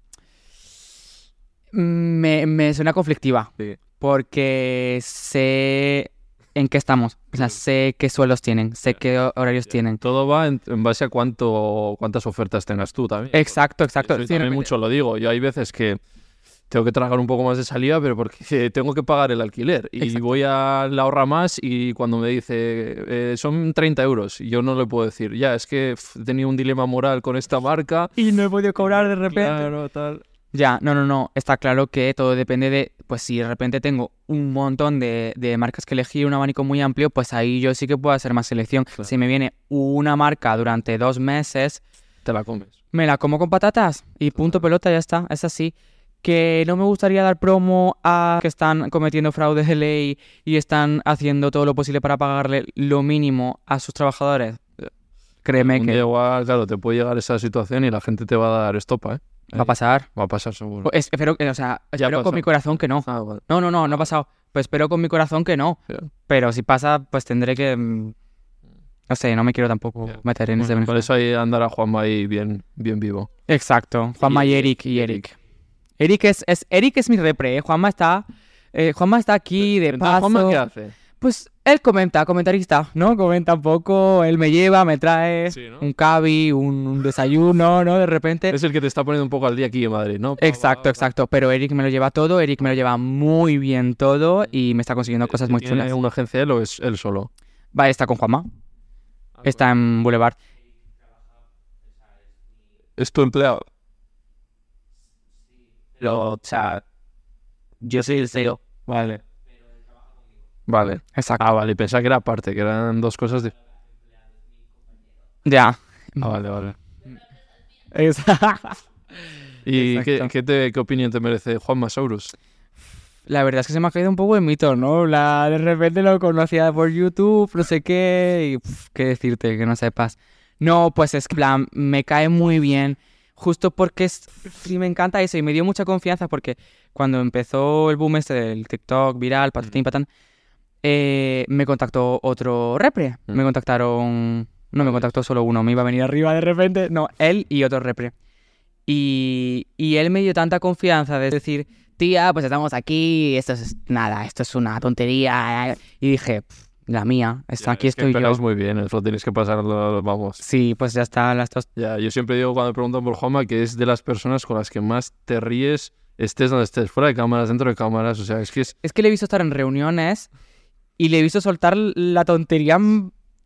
Me, me suena conflictiva. Sí. Porque sé en qué estamos. O sea, sé qué sueldos tienen, sé qué ho- horarios tienen. Todo va en, en base a cuánto cuántas ofertas tengas tú también. Exacto, exacto. Eso Sí, también mucho lo digo. Yo hay veces que tengo que tragar un poco más de salida, pero porque tengo que pagar el alquiler. Y Exacto. voy a la ahorra más y cuando me dice, eh, son 30 euros, yo no le puedo decir, ya, es que he tenido un dilema moral con esta marca. Y no he podido cobrar de repente. Claro, tal. Ya, no, no, no. Está claro que todo depende de, pues si de repente tengo un montón de, de marcas que elegir, un abanico muy amplio, pues ahí yo sí que puedo hacer más selección. Claro. Si me viene una marca durante dos meses, Te la comes. me la como con patatas y punto pelota, ya está. Es así. Que no me gustaría dar promo a que están cometiendo fraude de ley y están haciendo todo lo posible para pagarle lo mínimo a sus trabajadores. Créeme Un que día igual, claro, te puede llegar esa situación y la gente te va a dar estopa, ¿eh? va a pasar. Va a pasar seguro. Es- espero o sea, espero con mi corazón que no. Ah, vale. No, no, no, no ha pasado. Pues espero con mi corazón que no. Pero si pasa, pues tendré que. mm, No sé, no me quiero tampoco meter en ese Bueno, por beneficio. eso ahí andará Juanma ahí bien, bien vivo. Exacto. Juanma y Y- Eric y Eric. Eric es, es, Eric es mi repre, ¿eh? Juanma está. eh, Juanma está aquí de Entonces, paso. ¿Juanma qué hace? Pues él comenta, comentarista, ¿no? Comenta un poco, él me lleva, me trae Sí, ¿no? un cabi, un, un desayuno, ¿no? De repente. Es el que te está poniendo un poco al día aquí en Madrid, ¿no? Exacto, exacto. Pero Eric me lo lleva todo, Eric me lo lleva muy bien todo y me está consiguiendo cosas muy ¿Tiene chulas. una agencia él o es él solo? Va, está con Juanma. Está en Boulevard. ¿Es tu empleado? Lo, o sea, yo soy el CEO. Vale. Vale. Exacto. Ah, vale. Pensaba que era aparte, que eran dos cosas de... Ya. Ah, vale, vale. Exacto. ¿Y qué, Exacto. qué, te- qué opinión te merece Juan Masaurus? La verdad es que se me ha caído un poco el mito, ¿no? La, de repente lo conocía por YouTube, no sé qué, y qué decirte, que no sepas. No, pues es que, plan, me cae muy bien, justo porque es, me encanta eso y me dio mucha confianza porque cuando empezó el boom este del TikTok viral, patatín, patán, eh, me contactó otro repre. Mm. Me contactaron, no me contactó solo uno, me iba a venir arriba de repente, no, él y otro repre. Y, y él me dio tanta confianza de decir, tía, pues estamos aquí, esto es nada, esto es una tontería. Y dije, "Pff, la mía, está, aquí Es que estoy yo. muy bien, eso tienes que pasarlo, vamos. Sí, pues ya está, las dos. Ya, yo siempre digo cuando me preguntan por Juanma que es de las personas con las que más te ríes, estés donde estés, fuera de cámaras, dentro de cámaras, o sea, es que es... Es que le he visto estar en reuniones y le he visto soltar la tontería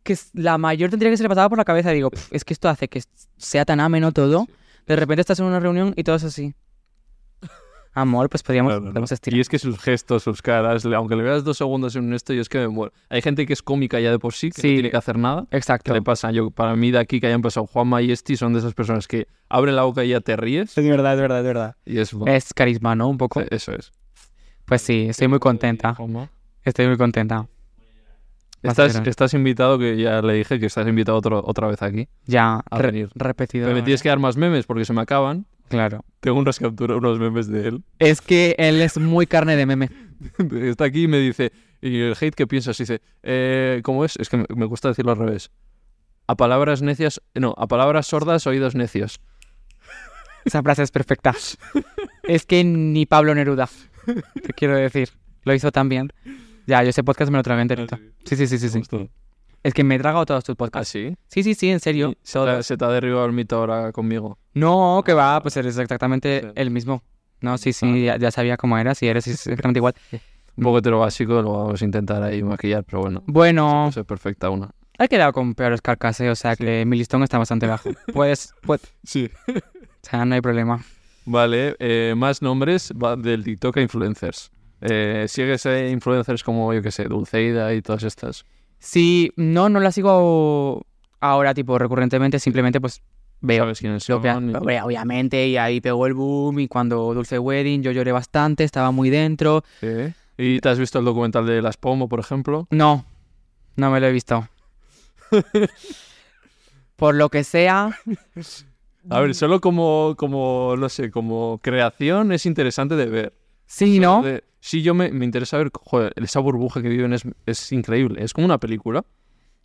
que es la mayor tontería que se le pasaba por la cabeza. Digo, "Pff, es que esto hace que sea tan ameno todo. De repente estás en una reunión y todo es así. Amor, pues podríamos, Claro, podemos Y estirar. es que sus gestos, sus caras, aunque le veas dos segundos en un esto, yo es que me muero. Hay gente que es cómica ya de por sí, que Sí. no tiene que hacer nada. ¿Qué Exacto. le pasa? Yo, para mí de aquí que hayan pasado Juanma y Esti son de esas personas que abren la boca y ya te ríes. Es verdad, es verdad, es verdad. Y es... Es carisma, ¿no? Un poco. Eso es. Pues sí, estoy muy contenta. Estoy muy contenta. Estás, estás invitado, que ya le dije que estás invitado otro, otra vez aquí. Ya, A re- venir. repetido. Pero me tienes que dar más memes porque se me acaban. Claro. Tengo unas capturas, unos memes de él. Es que él es muy carne de meme. Está aquí y me dice, ¿y el hate qué piensas? Y dice, eh, ¿cómo es? Es que me, me gusta decirlo al revés. A palabras necias, no, a palabras sordas, oídos necios. Esa frase es perfecta. es que ni Pablo Neruda, te quiero decir, lo hizo tan bien. Ya, yo ese podcast me lo tragué enterito. Sí, sí, sí, sí, sí. Es que me he tragado todos tus ¿Ah, podcasts. sí? Sí, sí, sí, en serio. Se te, todos. se te ha derribado el mito ahora conmigo. No, que va, pues eres exactamente Sí. el mismo. No, sí, sí, ya, ya sabía cómo eras y eres exactamente igual. Un poco hetero básico, lo vamos a intentar ahí maquillar, pero bueno. Bueno, No sé perfecta una. he quedado con peores carcas, ¿eh? o sea que mi listón está bastante bajo. Puedes, pues, Sí. o sea, no hay problema. Vale, eh, más nombres va del TikTok a influencers. Eh, ¿Sigues a influencers como, yo que sé, Dulceida y todas estas? Sí, no, no la sigo ahora, tipo, recurrentemente, simplemente pues veo. ¿Sabes quiénes Lo, y- veo, obviamente, y ahí pegó el boom. Y cuando Dulce Wedding, yo lloré bastante, estaba muy dentro. Sí. ¿Y te has visto el documental de Las Pomo, por ejemplo? No, no me lo he visto. Por lo que sea, A ver, solo como, como, no sé, como creación es interesante de ver. Sí, ¿no? De- sí, yo me, me interesa ver, joder, esa burbuja que viven es, es increíble. Es como una película.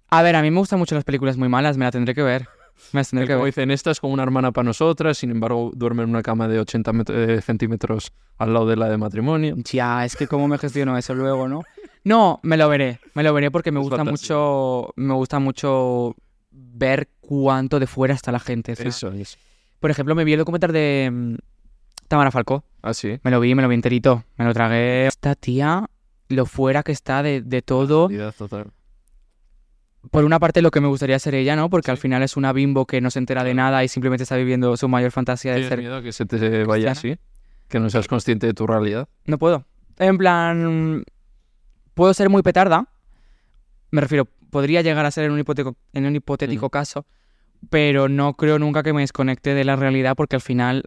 A ver, a mí me gustan mucho las películas muy malas, me la tendré que ver. Me las tendré que Como ver. dicen, esta es como una hermana para nosotras, sin embargo, duerme en una cama de 80 met- eh, centímetros al lado de la de matrimonio. Ya, es que cómo me gestiono eso luego, ¿no? No, me lo veré, me lo veré porque me Es gusta fantasía. mucho, me gusta mucho ver cuánto de fuera está la gente. sea, Eso es. Por ejemplo, me vi el documental de mm, Tamara Falcó. Ah, sí. Me lo vi, me lo vi enterito, me lo tragué. Esta tía, lo fuera que está de, de todo. Total. Por una parte, lo que me gustaría ser ella, ¿no? Porque al final es una bimbo que no se entera de nada y simplemente está viviendo su mayor fantasía de ¿Tienes ser miedo que se te vaya así? Que no seas consciente de tu realidad. No puedo. En plan, puedo ser muy petarda. Me refiero, podría llegar a ser en un, hipotético, en un hipotético caso, pero no creo nunca que me desconecte de la realidad porque al final,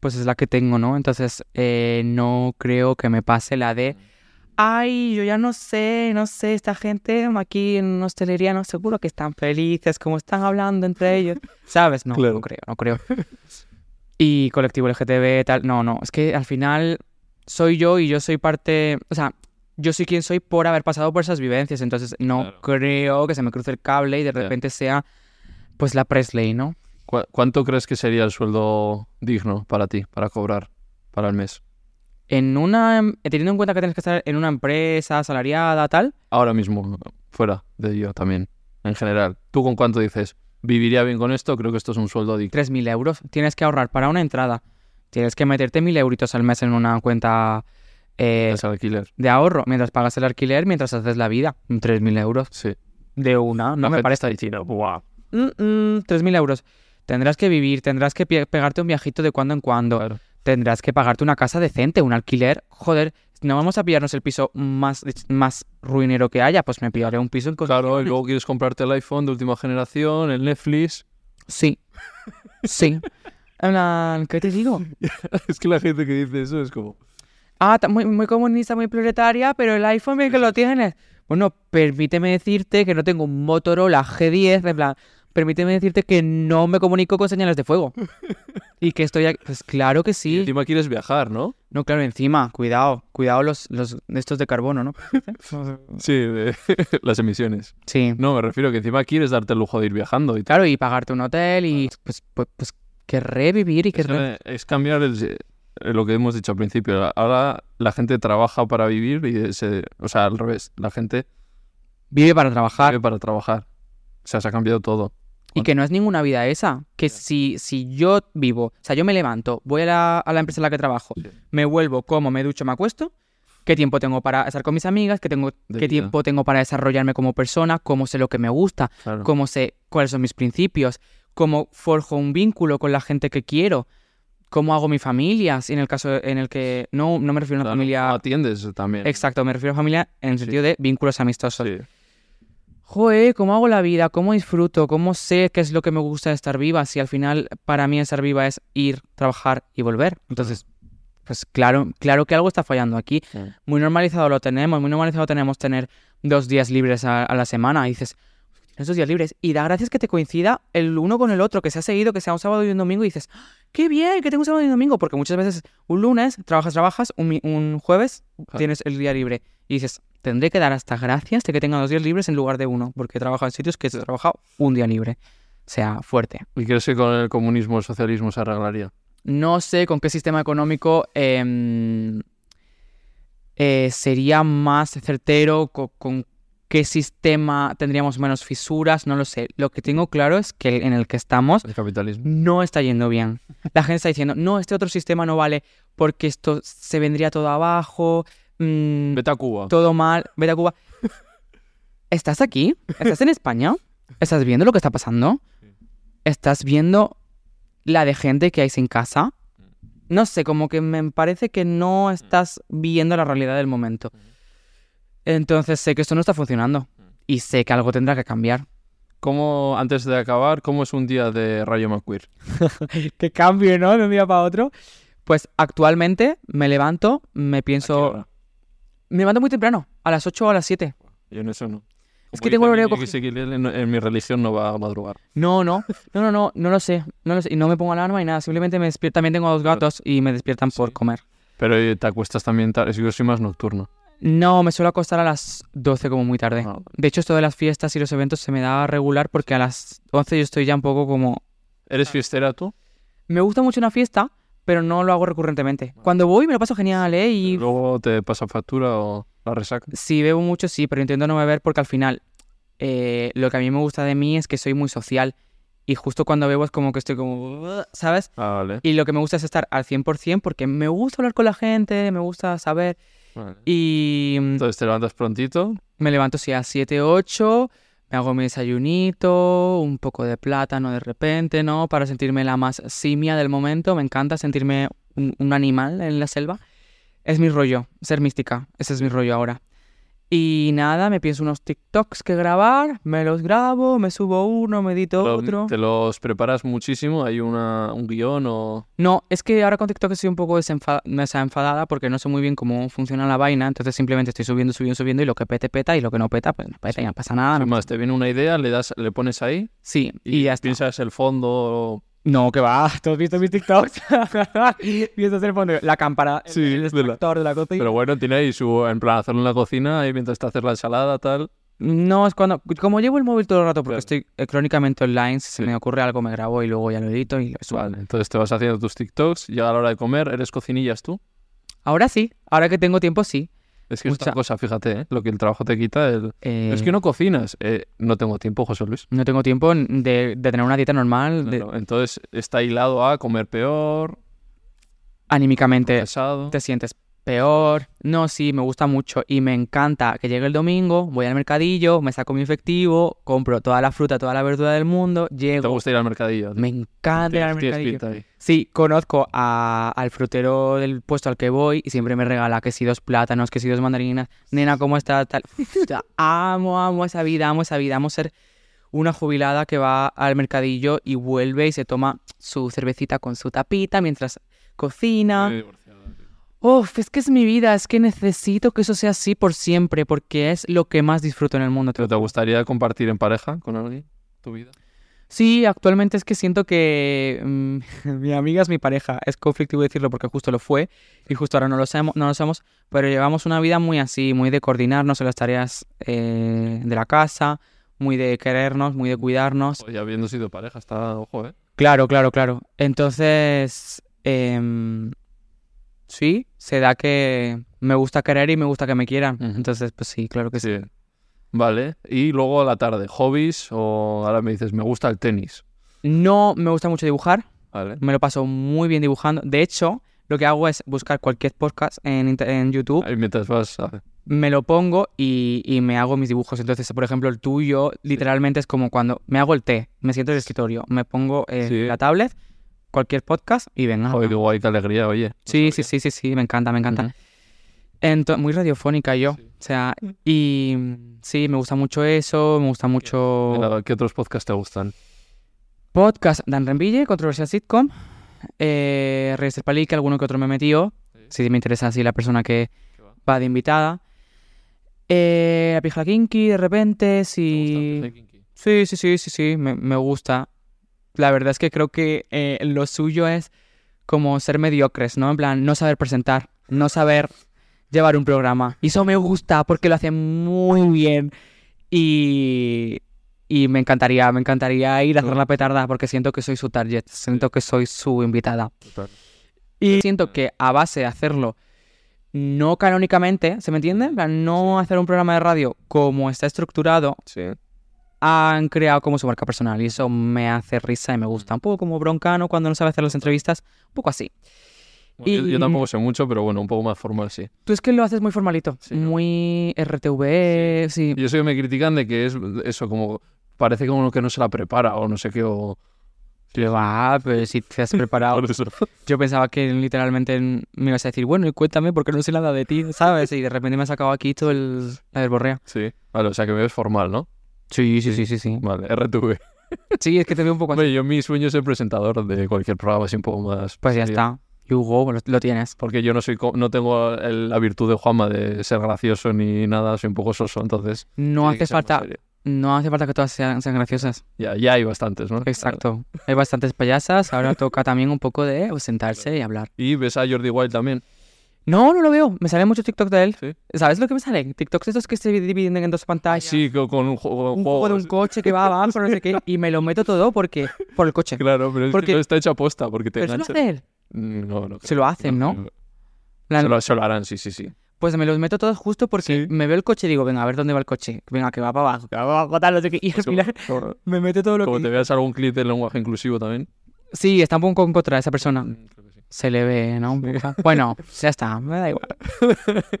pues es la que tengo, ¿no? Entonces, eh, no creo que me pase la de, ay, yo ya no sé, no sé, esta gente aquí en hostelería no seguro que están felices, como están hablando entre ellos, ¿sabes? No, Claro. no creo, no creo. Y colectivo LGTB, tal, no, no, es que al final soy yo y yo soy parte, o sea, yo soy quien soy por haber pasado por esas vivencias, entonces no Claro. creo que se me cruce el cable y de repente sea pues la Presley, ¿no? ¿Cu- ¿Cuánto crees que sería el sueldo digno para ti, para cobrar, para el mes? En una, em- teniendo en cuenta que tienes que estar en una empresa asalariada, tal, Ahora mismo, fuera de yo también, en general. ¿Tú con cuánto dices? ¿Viviría bien con esto? Creo que esto es un sueldo digno. 3.000 euros, tienes que ahorrar para una entrada, tienes que meterte 1.000 euritos al mes en una cuenta eh, Es alquiler. de ahorro, mientras pagas el alquiler, mientras haces la vida, 3.000 euros Sí. de una, no La me parece está diciendo, "Buah". Mm, mm, 3.000 euros. Tendrás que vivir, tendrás que pe- pegarte un viajito de cuando en cuando, Claro. tendrás que pagarte una casa decente, un alquiler. Joder, no vamos a pillarnos el piso más, más ruinero que haya, pues me pillaré un piso en Claro, y luego quieres comprarte el iPhone de última generación, el Netflix. Sí, sí. En plan, ¿qué te digo? es que la gente que dice eso es como... Ah, muy comunista, muy proletaria, pero el iPhone bien que lo tienes. Bueno, permíteme decirte que no tengo un Motorola G10, en plan, permíteme decirte que no me comunico con señales de fuego. y que estoy aquí. Pues claro que Y sí. encima quieres viajar, ¿no? No, claro, encima, cuidado, cuidado los, los estos de carbono, ¿no? Sí, de las emisiones. Sí. No, me refiero que encima quieres darte el lujo de ir viajando y. Claro, y pagarte un hotel y pues, pues, pues querré vivir y querré... es cambiar el- eh, lo que hemos dicho al principio. Ahora la gente trabaja para vivir y se, o sea, al revés. La gente Vive para trabajar. vive para trabajar. O sea, se ha cambiado todo. Y que no es ninguna vida esa. Que si, si yo vivo, o sea, yo me levanto, voy a la, a la empresa en la que trabajo, Sí. me vuelvo, como, me ducho, me acuesto, ¿qué tiempo tengo para estar con mis amigas? ¿Qué, tengo, De qué vida. tiempo tengo para desarrollarme como persona? ¿Cómo sé lo que me gusta? Claro. ¿Cómo sé cuáles son mis principios? ¿Cómo forjo un vínculo con la gente que quiero? ¿Cómo hago mi familia? Si en el caso en el que... No, no me refiero a una Claro. familia... Atiendes también. Exacto, me refiero a familia en el Sí. sentido de vínculos amistosos. Sí. Joder, ¿cómo hago la vida? ¿Cómo disfruto? ¿Cómo sé qué es lo que me gusta de estar viva? Si al final para mí estar viva es ir, trabajar y volver. Entonces, pues claro, claro que algo está fallando aquí. Sí. Muy normalizado lo tenemos, muy normalizado tenemos tener dos días libres a, a la semana. Y dices, tienes dos días libres. Y da gracias que te coincida el uno con el otro, que sea seguido, que sea un sábado y un domingo. Y dices, qué bien que tengo un sábado y un domingo. Porque muchas veces un lunes trabajas, trabajas, un, un jueves tienes el día libre. Y dices, tendré que dar hasta gracias de que tenga dos días libres en lugar de uno. Porque he trabajado en sitios que he trabajado un día libre. O sea, fuerte. ¿Y crees que con el comunismo o el socialismo se arreglaría? No sé con qué sistema económico em, eh, sería más certero, co- con, qué sistema tendríamos menos fisuras, no lo sé. Lo que tengo claro es que en el que estamos El capitalismo. no está yendo bien. La gente está diciendo, no, este otro sistema no vale porque esto se vendría todo abajo, mm, Vete a Cuba. todo mal, vete a Cuba. ¿Estás aquí? ¿Estás en España? ¿Estás viendo lo que está pasando? ¿Estás viendo la de gente que hay sin casa? No sé, como que me parece que no estás viendo la realidad del momento. Entonces sé que esto no está funcionando y sé que algo tendrá que cambiar. ¿Cómo, antes de acabar, cómo es un día de Rayo McQueer? Qué cambio, ¿no? De un día para otro. Pues actualmente me levanto, me ¿A qué pienso... Me levanto muy temprano, a las 8 o a las 7. Yo en eso no. Es que tengo el horario cogido. En, en mi religión no va a madrugar. No, no, no, no, no, no lo sé, no lo sé. Y no me pongo alarma ni nada, simplemente me despierto. También tengo dos gatos y me despiertan por Sí. comer. Pero eh, te acuestas también tarde. Yo soy más nocturno. No, me suelo acostar a las 12 como muy tarde. Ah, De hecho, esto de las fiestas y los eventos se me da regular porque a las 11 yo estoy ya un poco como... ¿Eres fiestera tú? Me gusta mucho una fiesta, pero no lo hago recurrentemente. Cuando voy me lo paso genial, ¿eh? Y Luego te pasa factura o la resaca. si bebo mucho, sí, pero intento no beber porque al final eh, lo que a mí me gusta de mí es que soy muy social. Y justo cuando bebo es como que estoy como... ¿Sabes? Ah, vale. Y lo que me gusta es estar al 100% porque me gusta hablar con la gente, me gusta saber. vale. Y mm, Entonces te levantas prontito. me levanto sí a 7, 8, me hago mi desayunito, un poco de plátano de repente, ¿no? Para sentirme la más simia del momento. Me encanta sentirme un, animal en la selva. Es mi rollo, ser mística. Ese es mi rollo ahora. Y nada, me pienso unos TikToks que grabar, me los grabo, me subo uno, me edito otro. Te los preparas muchísimo. Hay una, un guion o. No, es que ahora con TikTok estoy un poco desenfa- desenfadada porque no sé muy bien cómo funciona la vaina, entonces simplemente estoy subiendo, subiendo, subiendo y lo que pete, peta y lo que no peta, pues no peta y no pasa nada. No- más, te viene una idea, le das, le pones ahí Sí, y, y ya está. piensas el fondo. No, que va, ¿tú has visto mis TikToks? Piensas el fondo, la cámpara, el, Sí, el extractor de la cocina. Pero bueno, tiene ahí su. En plan, hacerlo en la cocina y mientras te haces la ensalada, tal. No, es cuando, como llevo el móvil todo el rato porque Claro. estoy eh, crónicamente online, si Sí. se me ocurre algo me grabo y luego ya lo edito y lo subo. Vale, entonces te vas haciendo tus TikToks, llega la hora de comer, ¿eres cocinillas tú? Ahora sí, ahora que tengo tiempo sí. Es que es otra cosa, fíjate, ¿eh? lo que el trabajo te quita. El... Eh, Es que no cocinas. Eh, no tengo tiempo, José Luis. no tengo tiempo de, de tener una dieta normal, de- Entonces está hilado a comer peor, anímicamente te sientes peor. No, sí, me gusta mucho y me encanta que llegue el domingo, voy al mercadillo, me saco mi efectivo, compro toda la fruta, toda la verdura del mundo, ¿Te llego. gusta ir al mercadillo? Me encanta ir al mercadillo. Sí, conozco a- al frutero del puesto al que voy y siempre me regala que si dos plátanos, que si dos mandarinas. Nena, ¿cómo está? Tal. Amo, amo esa vida, amo esa vida. Amo ser una jubilada que va al mercadillo y vuelve y se toma su cervecita con su tapita mientras cocina. Muy. Uf, es que es mi vida, es que necesito que eso sea así por siempre, porque es lo que más disfruto en el mundo. ¿Pero te gustaría compartir en pareja con alguien tu vida? Sí, actualmente es que siento que mm, mi amiga es mi pareja. Es conflictivo decirlo porque justo lo fue y justo ahora no lo somos, no lo somos, pero llevamos una vida muy así, muy de coordinarnos en las tareas eh, de la casa, muy de querernos, muy de cuidarnos. Oye, habiendo sido pareja, está, ojo, ¿eh? Claro, claro, claro. Entonces, em, sí, se da que me gusta querer y me gusta que me quieran. Entonces, pues sí, claro que sí. Sí. Vale. Y luego a la tarde, hobbies o ahora me dices, me gusta el tenis. No me gusta mucho dibujar. Vale. Me lo paso muy bien dibujando. De hecho, lo que hago es buscar cualquier podcast en, en YouTube, Ahí mientras vas a... me lo pongo y, y me hago mis dibujos. Entonces, por ejemplo, el tuyo literalmente es como cuando me hago el té, me siento en el escritorio, me pongo eh, Sí. la tablet, cualquier podcast y venga. Joder, qué guay, qué alegría, oye. Sí, sí, sí, sí, sí, me encanta, me encanta. Ujú. Ento- muy radiofónica yo. Sí. O sea, y sí, me gusta mucho eso, me gusta mucho... Mira, ¿Qué otros podcasts te gustan? Podcast Dan Renville, Controversia Sitcom, eh, Reyes del Palique, alguno que otro me he metido, si me interesa así la persona que ¿Qué va? va de invitada. Eh, la pija kinky, de repente, ¿Te sí. gusta? Kinky? Sí, sí, sí, sí, sí, me, me gusta. La verdad es que creo que eh, lo suyo es como ser mediocres, ¿no? En plan, no saber presentar, no saber llevar un programa. Y eso me gusta porque lo hacen muy bien. Y, y me encantaría, me encantaría ir a hacer la petarda porque siento que soy su target, siento que soy su invitada. Total. Y siento que a base de hacerlo no canónicamente, ¿se me entiende? No hacer un programa de radio como está estructurado, Sí. Han creado como su marca personal y eso me hace risa y me gusta. Un poco como Broncano cuando no sabe hacer las entrevistas, un poco así. Bueno, yo, Y- yo tampoco sé mucho, pero bueno, un poco más formal, sí. Tú es que lo haces muy formalito, Sí, ¿no? muy RTV, sí. Y eso que me critican de que es eso, como parece como que no se la prepara o no sé qué, o... Pero va, pero si te has preparado. Yo pensaba que literalmente me ibas a decir, bueno, y cuéntame porque no sé nada de ti, ¿sabes? Y de repente me has sacado aquí todo el, la verborrea. Sí. Vale, o sea que me ves formal, ¿no? Sí, sí, sí, sí, sí. Vale, RTV. Sí, es que te veo un poco así. Hombre, yo mi sueño es ser presentador de cualquier programa así un poco más... Pues ya serio. está. Hugo, lo, lo tienes. Porque yo no soy no tengo el- la virtud de Juanma de ser gracioso ni nada, soy un poco soso, entonces... No hace falta, no hace falta que todas sean, sean graciosas. Ya, ya hay bastantes, ¿no? Exacto. Hay bastantes payasas, ahora toca también un poco de sentarse y hablar. Y ves a Jordi Wild también. No, no lo veo. Me sale mucho TikTok de él. Sí. ¿Sabes lo que me sale? TikToks esos que se dividen en dos pantallas. Sí, co- con un juego. Un juego de un coche que va abajo, no sé qué. Y me lo meto todo porque por el coche. Claro, pero es Porque- que no está hecho aposta porque te Pero eso lo engancha. hace él. Mm, No, no. Se lo hacen, ¿no? plan- Se lo, se lo harán, sí, sí, sí. Pues me los meto todos justo porque Sí. me veo el coche y digo, venga, a ver dónde va el coche. Venga, que va para abajo, que va para abajo, tal, no sé qué. Y al final Como, me mete todo lo como que... te veas algún clip de lenguaje inclusivo también. Sí, está un poco en contra de esa persona. Se le ve, ¿no? Un poco. Bueno, ya está, me da igual.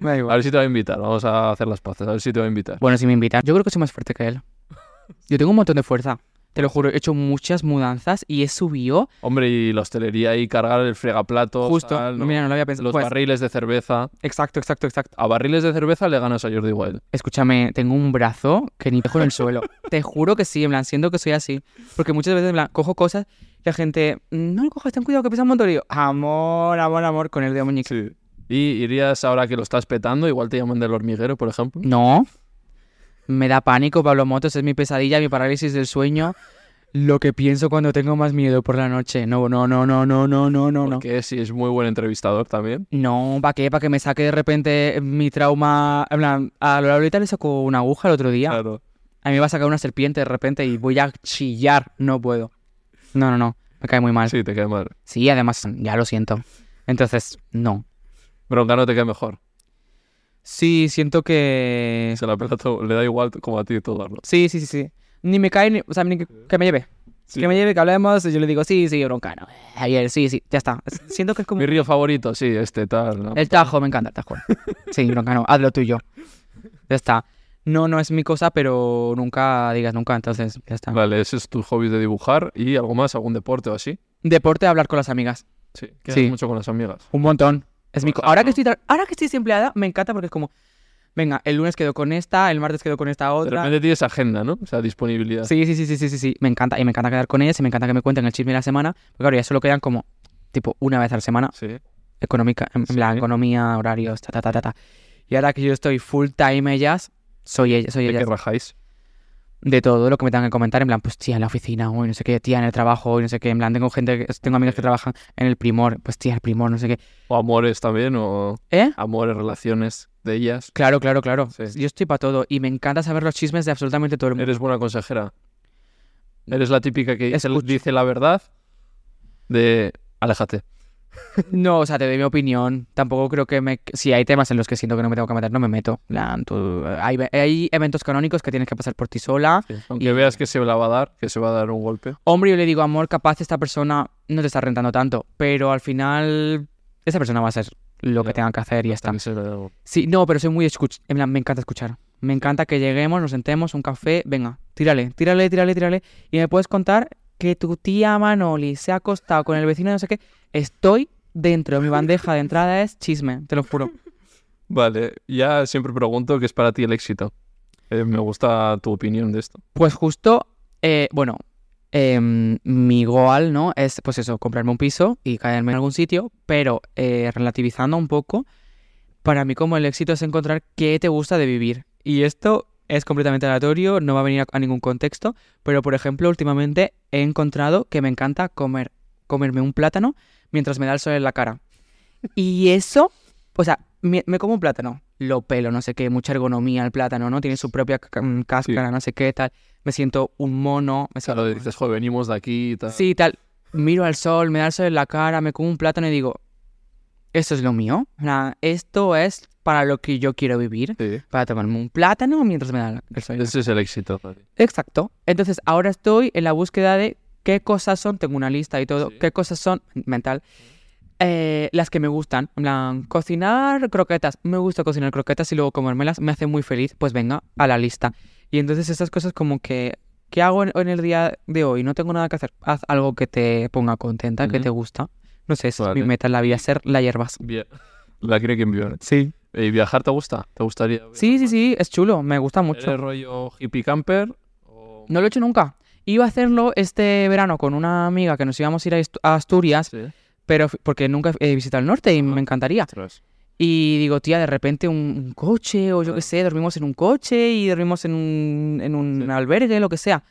Me da A igual. ver si te va a invitar, vamos a hacer las paces, a ver si te va a invitar. Bueno, si me invitan, yo creo que soy más fuerte que él. Yo tengo un montón de fuerza. Te lo juro, he hecho muchas mudanzas y he subido Hombre, y la hostelería y cargar el fregaplatos. justo. tal, ¿no? Mira, no lo había pensado. Los Pues, barriles de cerveza. exacto, exacto, exacto. A barriles de cerveza le ganas a Jordi Wild. Escúchame, tengo un brazo que ni dejo en el suelo. Te juro que sí, en plan, siento que soy así. Porque muchas veces, en plan, cojo cosas y la gente, no lo cojas, ten cuidado que pesa un montón. Y yo, amor, amor, amor, con el dedo muñeco. Y irías ahora que lo estás petando, igual te llaman del hormiguero, por ejemplo. No. Me da pánico Pablo Motos, es mi pesadilla, mi parálisis del sueño. Lo que pienso cuando tengo más miedo por la noche. No, no, no, no, no, no, no, no. Porque si es muy buen entrevistador también. No, ¿para qué? Para que me saque de repente mi trauma. En plan, a Lolita le sacó una aguja el otro día. Claro. A mí me va a sacar una serpiente de repente y voy a chillar. No puedo. No, no, no. Me cae muy mal. Sí, te cae mal. Sí, además, ya lo siento. Entonces, no. Broncano te cae mejor. Sí, siento que... Se la pela todo, le da igual como a ti todo. ¿no? Sí, sí, sí, sí. Ni me cae, ni... o sea, ni que, que me lleve. Sí. Que me lleve, que hablemos, y yo le digo, sí, sí, broncano. Ayer, sí, sí, ya está. Siento que es como... Mi río favorito, sí, este tal. ¿no? El tajo, me encanta el tajo. Sí, broncano, haz lo tuyo. Ya está. No, no es mi cosa, pero nunca digas nunca, entonces ya está. Vale, ese es tu hobby de dibujar y algo más, algún deporte o así. Deporte, hablar con las amigas. Sí, que Sí. mucho con las amigas. Un montón. Es mi Por co- ahora que estoy tra- ahora que estoy desempleada, me encanta porque es como, venga, el lunes quedo con esta, el martes quedo con esta De otra. repente tienes agenda, ¿no? O sea, disponibilidad. Sí, sí, sí, sí, sí, sí, sí. Me encanta. Y me encanta quedar con ellas y me encanta que me cuenten el chisme de la semana. Porque claro, ya solo quedan como, tipo, una vez a la semana. Sí. Económica, en Sí. plan, economía, horarios, ta, ta, ta, ta, ta. Y ahora que yo estoy full time ellas, soy ella, soy ¿De ellas. qué rajáis? De todo lo que me tengan que comentar, en plan, pues tía, en la oficina, o no sé qué, tía, en el trabajo, o no sé qué, en plan, tengo gente, tengo amigas que trabajan en el primor, pues tía, el primor, no sé qué. O amores también, o ¿Eh? amores, relaciones de ellas. Claro, claro, claro. Sí. Yo estoy para todo y me encanta saber los chismes de absolutamente todo el mundo. Eres buena consejera. Eres la típica que Escucho. dice la verdad de aléjate. No, o sea, te doy mi opinión. Tampoco creo que me... Si hay temas en los que siento que no me tengo que meter, no me meto. En plan, tú- Hay, hay eventos canónicos que tienes que pasar por ti sola. Aunque Y- veas que se la va a dar, que se va a dar un golpe. Hombre, yo le digo, amor, capaz esta persona no te está rentando tanto, pero al final esa persona va a ser lo que tenga que hacer y ya está. Sí, no, pero soy muy escuch... En plan, me encanta escuchar. Me encanta que lleguemos, nos sentemos, un café, venga, tírale, tírale, tírale, tírale. Y me puedes contar que tu tía Manoli se ha acostado con el vecino de no sé qué. Estoy dentro, mi bandeja de entrada es chisme, te lo juro. Vale, ya siempre pregunto qué es para ti el éxito. Eh, me gusta tu opinión de esto. Pues justo, eh, bueno, em, mi goal, ¿no? Es, pues eso, comprarme un piso y caerme en algún sitio, pero eh, relativizando un poco, para mí como el éxito es encontrar qué te gusta de vivir. Y esto es completamente aleatorio, no va a venir a, a ningún contexto, pero por ejemplo, últimamente he encontrado que me encanta comer, comerme un plátano mientras me da el sol en la cara. Y eso, o sea, me, me como un plátano, lo pelo, no sé qué, mucha ergonomía el plátano, ¿no? Tiene su propia mm, cáscara, no sé qué, tal. Me siento un mono. Me siento Claro, dices, joder, venimos de aquí y tal. Sí, tal. Miro al sol, me da el sol en la cara, me como un plátano y digo, esto es lo mío. Esto es para lo que yo quiero vivir. Sí. Para tomarme un plátano mientras me da el la Ese es el éxito. Exacto. Entonces ahora estoy en la búsqueda de qué cosas son, tengo una lista y todo, Sí. qué cosas son, mental, eh, las que me gustan. En plan, cocinar croquetas. Me gusta cocinar croquetas y luego comérmelas, me hace muy feliz. Pues venga, a la lista. Y entonces esas cosas como que, ¿qué hago en, en el día de hoy? No tengo nada que hacer. Haz algo que te ponga contenta, que te gusta. No sé, esa es mi meta en la vida, ser la hierbas. Bien. La quiere quien vive. Sí. ¿Y viajar te gusta? ¿Te gustaría? Sí, sí, sí, es chulo, me gusta mucho. ¿Eres rollo hippie camper No lo he hecho nunca. Iba a hacerlo este verano con una amiga que nos íbamos a ir a Astu- a Asturias, Sí. pero porque nunca he visitado el norte y me encantaría. Ostras. Y digo, tía, de repente un, un coche o yo qué sé, dormimos en un coche y dormimos en un, en un Sí. albergue, lo que sea.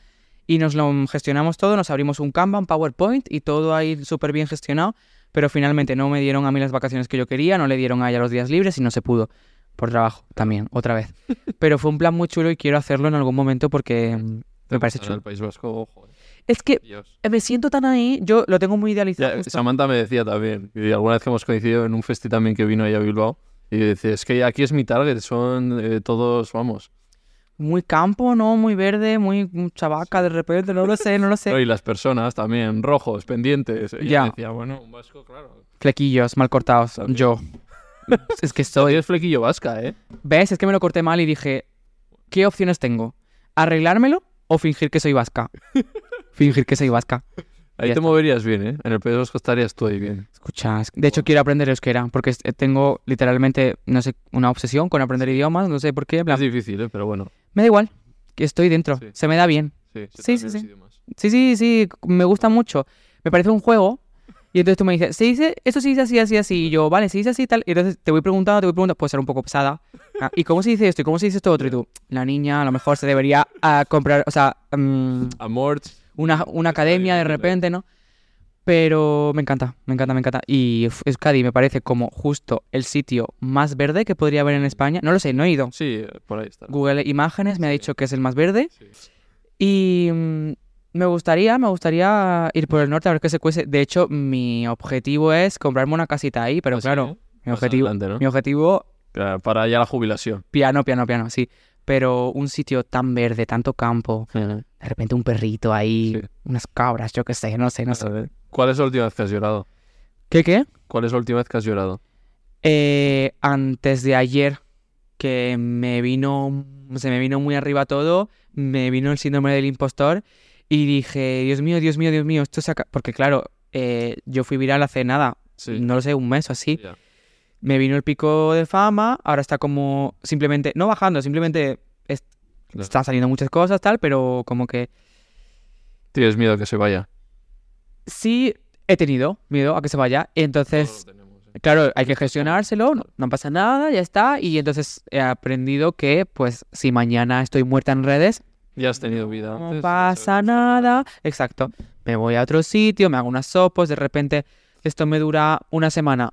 Y nos lo gestionamos todo, nos abrimos un Kanban, PowerPoint y todo ahí súper bien gestionado. Pero finalmente no me dieron a mí las vacaciones que yo quería, no le dieron a ella los días libres y no se pudo. Por trabajo también, otra vez. Pero fue un plan muy chulo y quiero hacerlo en algún momento porque me parece chulo. el País Vasco, joder, Es que Dios. me siento tan ahí, yo lo tengo muy idealizado. Ya. Samantha me decía también, y alguna vez que hemos coincidido en un festi también que vino ahí a Bilbao, y dice, es que aquí es mi target, son eh, todos, vamos. Muy campo, ¿no? Muy verde, muy mucha vaca de repente, no lo sé, no lo sé. No, Y las personas también, rojos, pendientes. Ya. decía, bueno, un vasco, claro. Flequillos mal cortados. También. Yo. es que Soy soy. el flequillo vasca, ¿eh? ¿Ves? Es que me lo corté mal y dije, ¿qué opciones tengo? ¿Arreglármelo o fingir que soy vasca? fingir que soy vasca. Ahí te moverías bien, ¿eh? En el País Vasco estarías tú ahí bien. Escucha, es- de hecho quiero aprender euskera porque es- tengo literalmente, no sé, una obsesión con aprender idiomas, no sé por qué. plan, Es difícil, ¿eh? Pero bueno. Me da igual, que estoy dentro, Sí. se me da bien. Sí, Sí, sí, sí. Sí, sí, sí, me gusta mucho. Me parece un juego. Y entonces tú me dices, se dice, esto se dice así, así, así. Y yo, vale, se dice así tal. Y entonces te voy preguntando, te voy preguntando, puede ser un poco pesada. Ah, ¿Y cómo se dice esto? ¿Y cómo se dice esto otro? Y tú, la niña a lo mejor se debería ah, comprar, o sea, mm, Amor, una, una academia de repente, ¿no? Pero me encanta, me encanta, me encanta. Y Euskadi me parece como justo el sitio más verde que podría haber en España. No lo sé, no he ido. sí, eh, por ahí está. Google Imágenes me ha dicho que es el más verde. Sí. Y mm, me gustaría, me gustaría ir por el norte a ver qué se cuece. De hecho, mi objetivo es comprarme una casita ahí, pero Así, claro, ¿eh? mi objetivo, adelante, ¿no? mi objetivo, Para ya la jubilación. piano, piano, piano, sí. Pero un sitio tan verde, tanto campo, de repente un perrito ahí, Sí. unas cabras, yo qué sé, no sé, no sé. Ver, ¿Cuál es la última vez que has llorado? ¿Qué, qué? ¿Cuál es la última vez que has llorado? Eh, antes de ayer, que me vino, se me vino muy arriba todo, me vino el síndrome del impostor y dije, Dios mío, Dios mío, Dios mío, esto se acaba... Porque claro, eh, yo fui viral hace nada, Sí. no lo sé, un mes o así. Me vino el pico de fama, ahora está como simplemente, no bajando, simplemente es- Claro. están saliendo muchas cosas, tal, pero como que Tienes miedo a que se vaya. sí he tenido miedo a que se vaya. Entonces, tenemos, ¿eh? Claro, hay que gestionárselo, no, no pasa nada, ya está. Y entonces he aprendido que, pues, si mañana estoy muerta en redes, Ya has tenido vida no pasa nada. Exacto. Me voy a otro sitio, me hago unas sopos, de repente esto me dura una semana,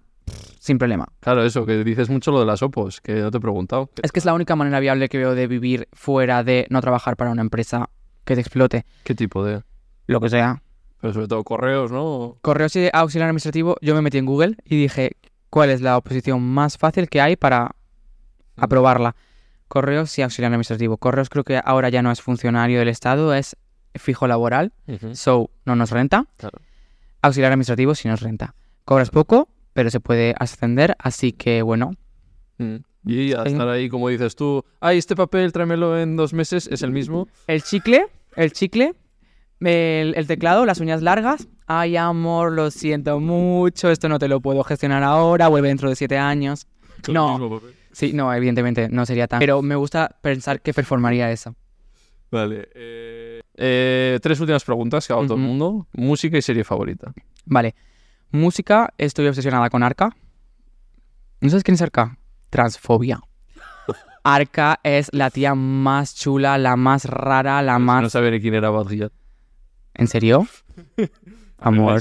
sin problema. Claro, eso, que dices mucho lo de las opos, que no te he preguntado. ¿Qué, Es que es la única manera viable que veo de vivir fuera de no trabajar para una empresa que te explote, qué tipo de...? lo que sea. Pero sobre todo correos, ¿no? Correos y auxiliar administrativo, yo me metí en Google y dije, ¿cuál es la oposición más fácil que hay para aprobarla? Correos y auxiliar administrativo. Correos creo que ahora ya no es funcionario del Estado, es fijo laboral, so no nos renta. Claro. Auxiliar administrativo sí nos renta. Cobras poco, pero se puede ascender, así que bueno, Mm. Y a estar ahí, como dices tú, ay, este papel tráemelo en dos meses, es el mismo. el chicle, el chicle, el, el teclado, las uñas largas. Ay, amor, lo siento mucho, esto no te lo puedo gestionar ahora, vuelve dentro de siete años. No. Sí, no, evidentemente no sería tan... Pero me gusta pensar que performaría eso. Vale. eh, eh, tres últimas preguntas que hago todo el mundo. Música y serie favorita. Vale. Música, estoy obsesionada con Arca. ¿No sabes quién es Arca? Transfobia. Arca es la tía más chula, la más rara, la más... No saber quién era Bad Gyat. ¿En serio? Amor.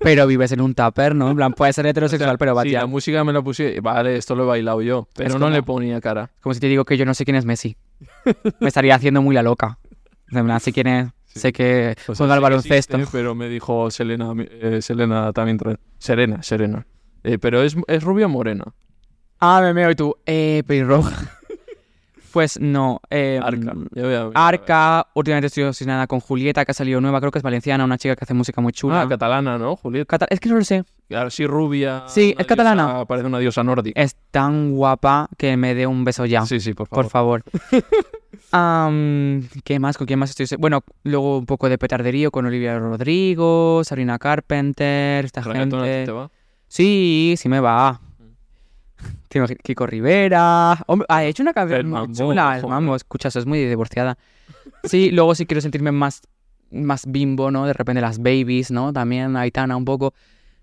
Pero vives en un tupper, ¿no? En plan, puede ser heterosexual, pero va, Sí, la música me la puse. Vale, esto lo he bailado yo. Pero no le ponía cara. Como si te digo que yo no sé quién es Messi. Me estaría haciendo muy la loca. En plan, sé quién es, Sí. sé que O sea, juega al baloncesto. existe, pero me dijo Selena, eh, Selena también. Serena, Serena. Eh, pero es, es rubia o morena. Ah, me meo y tú, eh, pelirroja. pues no. Eh, Arca. Ya voy a- Arca, últimamente estoy obsesionada con Julieta, que ha salido nueva, creo que es valenciana, una chica que hace música muy chula. Ah, catalana, ¿no, Julieta? Cata- es que no lo sé. Claro, sí, rubia. Sí, es catalana. diosa- parece una diosa nórdica. Es tan guapa que me dé un beso ya. Sí, sí, por favor. Por favor. ¿Qué más? ¿Con quién más estoy? Bueno, luego un poco de petarderío con Olivia Rodrigo, Sabrina Carpenter, esta ¿Reggaetón a ti gente. te va? Sí, sí me va. Imagi- Kiko Rivera. Hombre, ha hecho una canción muy chula. El joder. mambo, escucha, es muy divorciada. Sí, luego sí quiero sentirme más, más bimbo, ¿no? De repente las babies, ¿no? También Aitana un poco.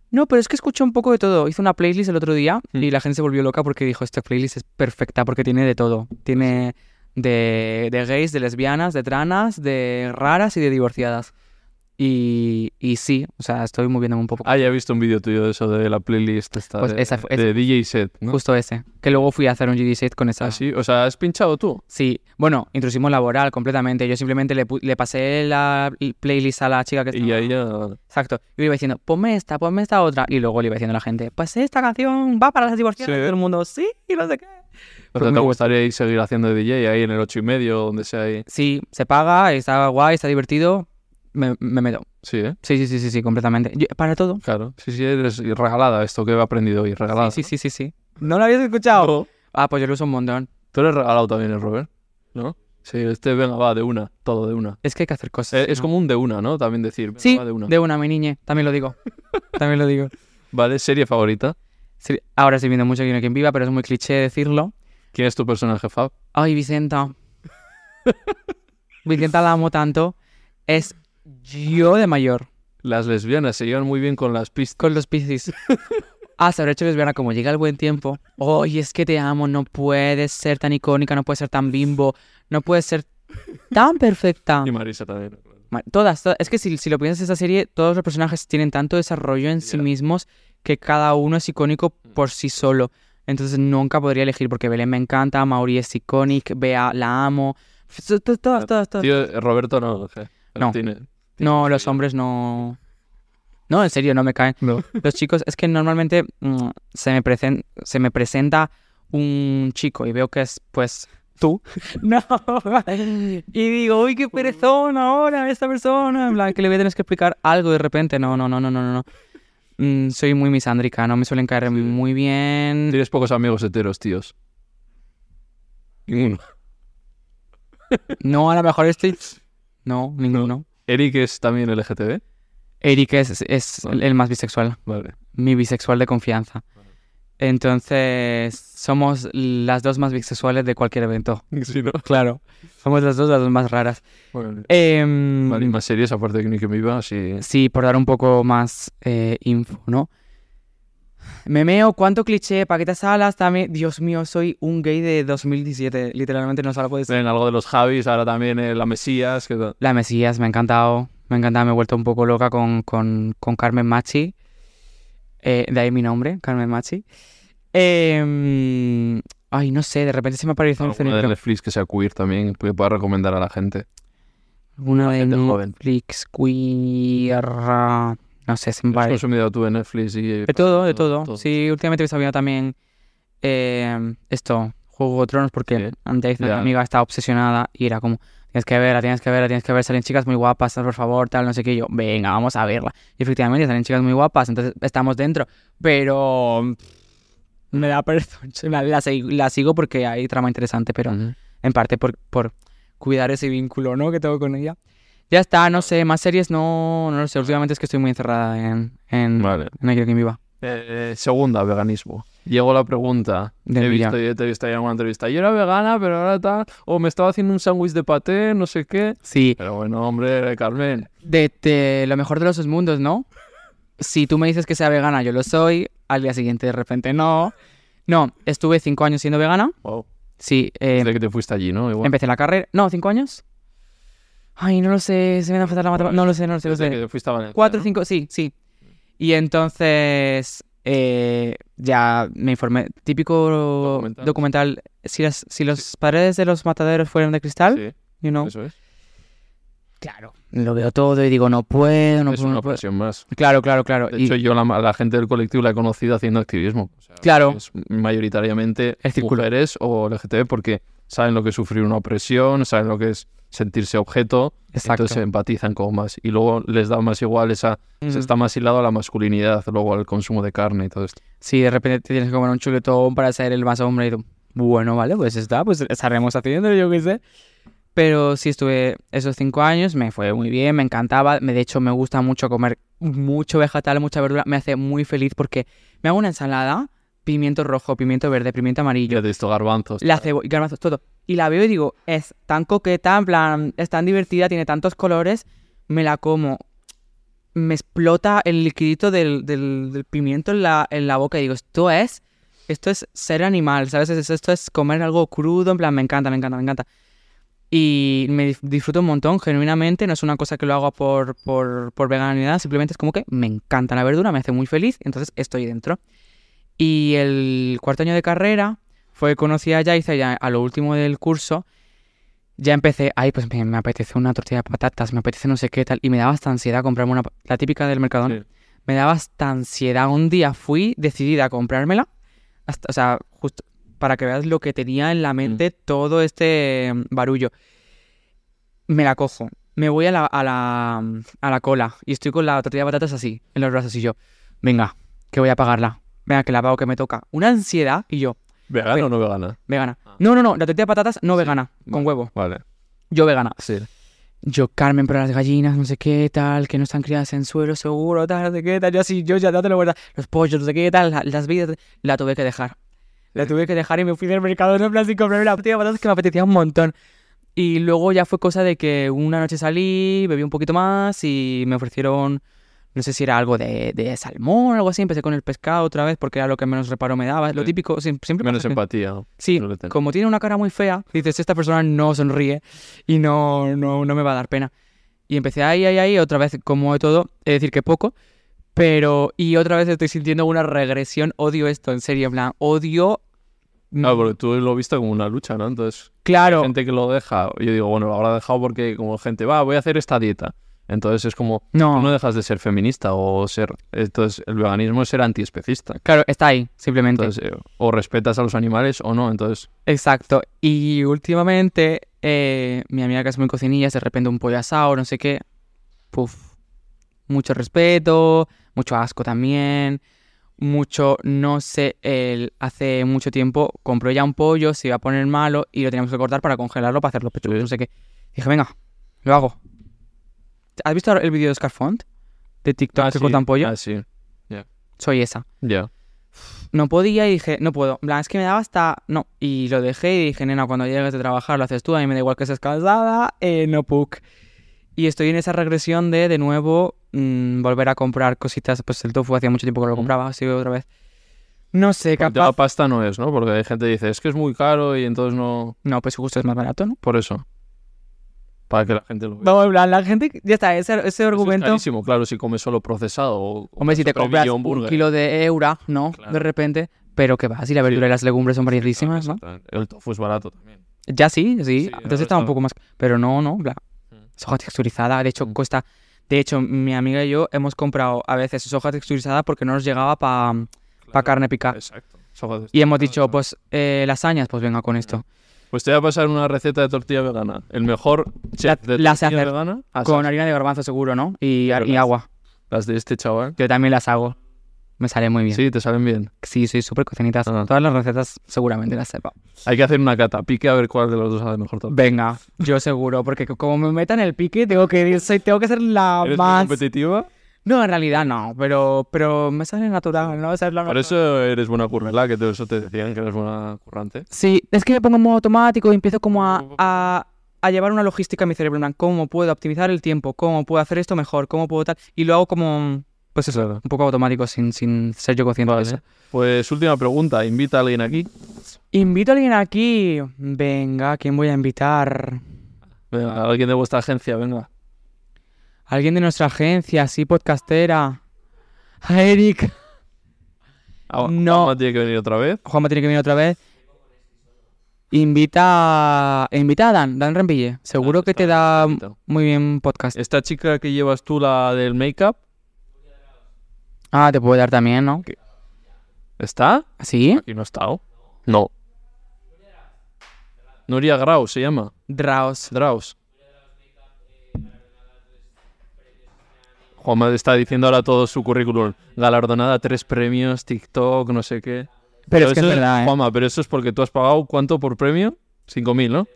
No, pero es que escucho un poco de todo. Hice una playlist el otro día Mm. y la gente se volvió loca porque dijo, esta playlist es perfecta porque tiene de todo. Tiene de, de gays, de lesbianas, de tranas, de raras y de divorciadas. Y, y sí, o sea, estoy moviéndome un poco. Ah, ya he visto un vídeo tuyo de eso de la playlist esta Pues de, esa de DJ set, ¿no? Justo ese. Que luego fui a hacer un GD set con esa. Ah, sí, o sea, ¿has pinchado tú? Sí, bueno, intrusismo laboral completamente. Yo simplemente le, le pasé la playlist a la chica que estaba... Y ahí ya... Exacto. Y le iba diciendo, ponme esta, ponme esta otra. Y luego le iba diciendo a la gente, pues esta canción va para las divorciadas. Sí. Y todo el mundo, sí, y no sé qué. O sea, muy ¿te gustaría ir seguir haciendo de DJ ahí en el ocho y medio, donde sea ahí? Sí, se paga, está guay, está divertido. Me, me meto. Sí, ¿eh? Sí, sí, sí, sí, sí, completamente. Yo- para todo. Claro. Sí, sí, eres regalada esto que he aprendido hoy, regalada. Sí, sí, sí, sí. ¿No lo habías escuchado? No. Ah, pues yo lo uso un montón. Tú eres regalado también, ¿eh, Robert? ¿No? Sí, este venga, va, de una, todo de una. Es que hay que hacer cosas. Eh, es ¿no? como un de una, ¿no? También decir, venga, Sí, va, de una. de una, mi niñe. También lo digo. También lo digo. Vale, serie favorita. Sí, ahora estoy viendo mucho no quien viva, pero es muy cliché decirlo. ¿Quién es tu personaje fab? Ay, Vicenta. Vicenta la amo tanto. Es yo de mayor. Las lesbianas se llevan muy bien con las pistas. Con los piscis. Ah, se habrá hecho lesbiana como llega el buen tiempo. Oye, es que te amo. No puedes ser tan icónica, no puedes ser tan bimbo, no puedes ser tan perfecta. Y Marisa también. Todas, todas. Es que si, si lo piensas, esta serie, todos los personajes tienen tanto desarrollo en sí mismos que cada uno es icónico por sí solo. Entonces nunca podría elegir porque Belén me encanta, Mauri es icónico, Bea la amo. To- Todas, todas, todas. Tío, Roberto no. No. Tiene, No, los hombres no. No, en serio, no me caen. No. Los chicos, es que normalmente mm, se, me presen- se me presenta un chico y veo que es, pues, tú. No. Y digo, uy, qué perezón ahora esta persona. En plan, que le voy a tener que explicar algo de repente. No, no, no, no, no, no. Mm, soy muy misándrica, no me suelen caer muy bien. Tienes pocos amigos heteros, tíos. Ninguno. No, a lo mejor estoy. No, ninguno. Eric es también LGTB. Eric es, es Vale. el más bisexual. Vale. mi bisexual de confianza. Entonces, somos las dos más bisexuales de cualquier evento. Sí, ¿no? Claro. Somos las dos las dos más raras. Vale, y más series, aparte de que ni que me iba, sí. Sí, por dar un poco más eh, info, ¿no? Memeo, ¿cuánto cliché? Paquetas alas también. Dios mío, soy un gay de 2017. Literalmente no se lo puedo decir. Ven algo de los Javis, ahora también eh, la Mesías. Tal. La Mesías, me ha encantado. Me ha encantado, me he vuelto un poco loca con, con, con Carmen Machi. Eh, de ahí mi nombre, Carmen Machi. Em, ay, no sé, de repente se me apareció un Alguna de cerebro. Netflix que sea queer también, que pueda recomendar a la gente. Una de gente joven. Netflix, queer. No sé, se me ¿Has consumido tú en Netflix? Y, De todo, de todo. todo. Sí, últimamente me estaba viendo también eh, esto, Juego de Tronos, porque Sí. antes una Ya. amiga estaba obsesionada y era como, tienes que verla, tienes que verla, tienes que ver, salen chicas muy guapas, por favor, tal, no sé qué. Y yo, venga, vamos a verla. Y efectivamente salen chicas muy guapas, entonces estamos dentro. Pero me da pereza. La, la sig- la sigo porque hay trama interesante, pero Ujú. en parte por, por cuidar ese vínculo, ¿no? Que tengo con ella. Ya está, no sé, más series no, no lo sé. Últimamente es que estoy muy encerrada en, en, Vale. en No quiero quien viva. Eh, segunda, veganismo. Llegó la pregunta. De he visto, yo te he visto ahí en alguna entrevista. Yo era vegana, pero ahora tal. O me estaba haciendo un sándwich de paté, no sé qué. Sí, Pero bueno, hombre, Carmen. de, de lo mejor de los dos mundos, ¿no? Si tú me dices que sea vegana, yo lo soy. Al día siguiente, de repente, no. No, estuve cinco años siendo vegana. Wow. Sí, eh, Desde que te fuiste allí, ¿no? Igual. empecé la carrera. No, cinco años. Ay, no lo sé, se me da a faltar la matemática. No lo sé, no lo sé, no lo sé. que te fuiste a Valencia, Cuatro, ¿no? cinco, sí, sí. Y entonces eh, ya me informé. Típico Documental. documental. Si, las, si los paredes de los mataderos fueran de cristal, Sí, you know. eso es. Claro. Lo veo todo y digo, no puedo, no es puedo, una no puedo. presión más. Claro, claro, claro. De Y- hecho, yo la, la gente del colectivo la he conocido haciendo activismo. O sea, Claro. Es mayoritariamente El círculo. mujeres o LGTB porque saben lo que es sufrir una opresión, saben lo que es sentirse objeto, Exacto. entonces empatizan con más. Y luego les da más igual esa... se Ujú. está más hilado a la masculinidad, luego al consumo de carne y todo esto. Sí, de repente te tienes que comer un chuletón para ser el más hombre y tú, bueno, vale, pues está, pues estaremos haciendo, yo qué sé. Pero sí estuve esos cinco años, me fue muy bien, me encantaba. De hecho, me gusta mucho comer mucho vegetal, mucha verdura. Me hace muy feliz porque me hago una ensalada pimiento rojo, pimiento verde, pimiento amarillo, Yo he visto garbanzos. la cebolla, garbanzos, todo. Y la veo y digo, es tan coqueta, en plan, es tan divertida, tiene tantos colores, me la como. Me explota el liquidito del, del- del pimiento en la, en la boca y digo, esto es, esto es ser animal, ¿sabes? Es- Esto es comer algo crudo, en plan, me encanta, me encanta, me encanta. Y me disfruto un montón, genuinamente, no es una cosa que lo hago por, por, por veganidad, simplemente es como que me encanta la verdura, me hace muy feliz, entonces estoy dentro. Y el cuarto año de carrera fue conocí a Yaiza ya a lo último del curso. Ya empecé, ay, pues me, me apetece una tortilla de patatas, me apetece no sé qué tal. Y me daba hasta ansiedad comprarme una, la típica del Mercadona. Sí. Me daba hasta ansiedad. Un día fui decidida a comprármela, hasta, o sea, justo para que veas lo que tenía en la mente todo este mm, barullo. Me la cojo, me voy a la, a, la, a la cola y estoy con la tortilla de patatas así, en los brazos y yo, venga, que voy a pagarla. Venga, que la pago, que me toca. Una ansiedad y yo, ¿Vegano o no vegana? vegana. Ah. No, no, no, la tortilla de patatas no vegana, con Vale. huevo. Vale. Yo vegana. Sí. Yo, Carmen, pero las gallinas, no sé qué, tal, que no están criadas en suelo seguro, tal, no sé qué, tal. Yo así, yo ya no te lo verdad. Los pollos, no sé qué, tal, la- las vidas, la tuve que dejar. La tuve que dejar y me fui del mercado plan sin comprarme la tortilla de patatas que me apetecía un montón. Y luego ya fue cosa de que una noche salí, bebí un poquito más y me ofrecieron, no sé si era algo de, de salmón o algo así. Empecé con el pescado otra vez porque era lo que menos reparo me daba. Lo típico, siem- siempre Menos que- empatía. ¿no? Sí, como tiene una cara muy fea, dices, esta persona no sonríe y no, no, no me va a dar pena. Y empecé ahí, ahí, ahí, otra vez como de todo, es decir, que poco, pero... Y otra vez estoy sintiendo una regresión, odio esto, en serio, en plan, odio... Claro, porque tú lo viste como una lucha, ¿no? Entonces, Claro, gente que lo deja, yo digo, bueno, lo habrá dejado porque como gente, va, voy a hacer esta dieta. Entonces es como, no, tú no dejas de ser feminista o ser... Entonces el veganismo es ser antiespecista. claro, está ahí, simplemente. Entonces, eh, o respetas a los animales o no. Entonces, Exacto. Y últimamente, eh, mi amiga que es muy cocinilla, de repente un pollo asado, no sé qué. Puf. Mucho respeto, mucho asco también. Mucho, no sé, él hace mucho tiempo compró ya un pollo, se iba a poner malo y lo teníamos que cortar para congelarlo, para hacerlo pechugas, Sí. no sé qué. Dije, venga, lo hago. ¿Has visto el vídeo de Scarfont? De TikTok ah, que sí, cortan pollo. Ah, sí, Soy esa. ya. No podía y dije, no puedo. En plan, es que me daba hasta. No. Y lo dejé y dije, nena, cuando llegues de trabajar lo haces tú, a mí me da igual que seas cansada, eh, no puc. Y estoy en esa regresión de, de nuevo, mm, volver a comprar cositas. Pues el tofu hacía mucho tiempo que lo Ujú. compraba, así otra vez. No sé, tema capaz. pasta no es, ¿no? Porque hay gente que dice, es que es muy caro y entonces no... No, pues justo es más barato, ¿no? Por eso. Para que la gente lo vea. Plan, la gente. Ya está, ese, ese Eso es argumento. carísimo, claro, si comes solo procesado o... Hombre, si te compras un kilo de eura, ¿no? Claro. De repente. Pero que va, si la verdura y las legumbres son variadísimas, ¿no? El tofu es barato también. Ya sí, sí. Sí, Entonces está un poco más. Pero no, no. en plan, Soja texturizada, de hecho, Mm. cuesta. De hecho, mi amiga y yo hemos comprado a veces soja texturizada porque no nos llegaba para Claro. carne picada. Exacto. Soja Y hemos dicho, pues, eh, lasañas, pues venga con esto. Pues te voy a pasar una receta de tortilla vegana. El mejor chef de la sé tortilla hacer. vegana. Ah, Con harina de garbanzo seguro, ¿no? Y, Pero y las- agua. Las de este chaval. Yo también las hago. Me sale muy bien. Sí, Sí, te salen bien. soy súper cocinita. Ah. Todas las recetas seguramente las sepa. Hay que hacer una cata. Pique a ver cuál de los dos sabe mejor tortilla. Venga, yo seguro, porque como me metan el pique, tengo que, soy, tengo que ser la ¿Eres muy más... competitiva? No, en realidad no, pero, pero me sale natural, ¿no? Esa es la Por eso eres buena currela, que te- eso te decían que eres buena currante. Sí, es que me pongo en modo automático y empiezo como a, a, a llevar una logística en mi cerebro, en plan, cómo puedo optimizar el tiempo, cómo puedo hacer esto mejor, cómo puedo tal, y lo hago como, pues eso, Claro. un poco automático sin, sin ser yo consciente de eso. Pues última pregunta. ¿Invita a alguien aquí? Invito a alguien aquí, venga, ¿a quién voy a invitar? Venga, alguien de vuestra agencia, venga. Alguien de nuestra agencia, sí, podcastera. A Eric. Ah, No. Juanma tiene que venir otra vez. Juanma tiene que venir otra vez. Invita, invita a Dan, Dan Rempille. Seguro Dan que te da muy bien podcast. Esta chica que llevas tú, la del make-up, Ah, te puede dar también, ¿no? ¿está? ¿Sí? Aquí no ha estado. No. Nuria Grau se llama. Draos. Draus. Juanma está diciendo ahora todo su currículum. Galardonada, tres premios, TikTok, no sé qué. Pero es que es verdad, ¿eh? Juanma, pero eso es porque tú has pagado ¿cuánto por premio? 5.000, ¿no?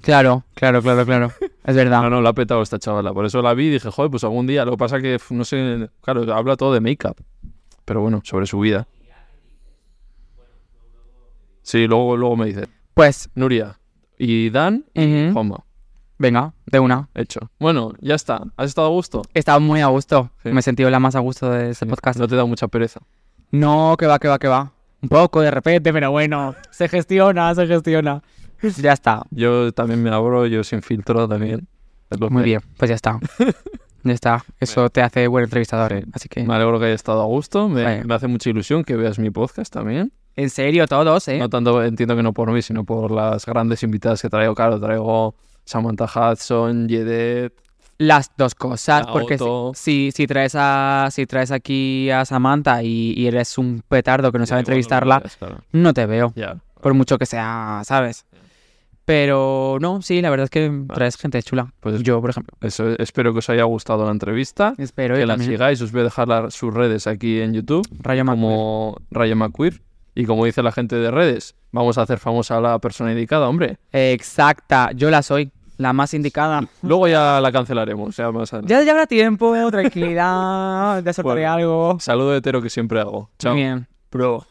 Claro, claro, claro, claro. Es verdad. No, no, la ha petado esta chavala. Por eso la vi y dije, joder, pues algún día. Lo que pasa que, no sé, claro, habla todo de make-up. pero bueno, sobre su vida. Sí, luego, luego me dice. Pues, Nuria y Dan y ujú, Juanma. Venga, de una. Hecho. Bueno, ya está. ¿Has estado a gusto? He estado muy a gusto. Sí. Me he sentido la más a gusto de este podcast. No te da mucha pereza. No, que va, que va, que va. Un poco de repente, pero bueno, se gestiona, se gestiona. Ya está. Yo también me abro, yo sin filtro también. Muy bien, pues ya está. Ya está. Eso te hace buen entrevistador. Así que. Me alegro que hayas estado a gusto. Me, me hace mucha ilusión que veas mi podcast también. En serio, todos, ¿eh? No tanto, entiendo que no por mí, sino por las grandes invitadas que traigo. Claro, traigo Samantha Hudson, Yedet. Las dos cosas, porque si, si, si traes a si traes aquí a Samantha y, y eres un petardo que no sabe entrevistarla, no te veo. Por mucho que sea, ¿sabes? Pero no, sí, la verdad es que traes gente chula. Pues Yo, por ejemplo. eso, espero que os haya gustado la entrevista. Espero que la sigáis. Os voy a dejar la- sus redes aquí en YouTube. Rayo como Raya McQueer. Y como dice la gente de redes, vamos a hacer famosa a la persona indicada, hombre. Exacta, yo la soy, la más indicada. Luego ya la cancelaremos. Ya más adelante. Ya, ya habrá tiempo, tranquilidad, ya soltaré Bueno. algo. Saludo hetero que siempre hago. Chao. Bien. Bro.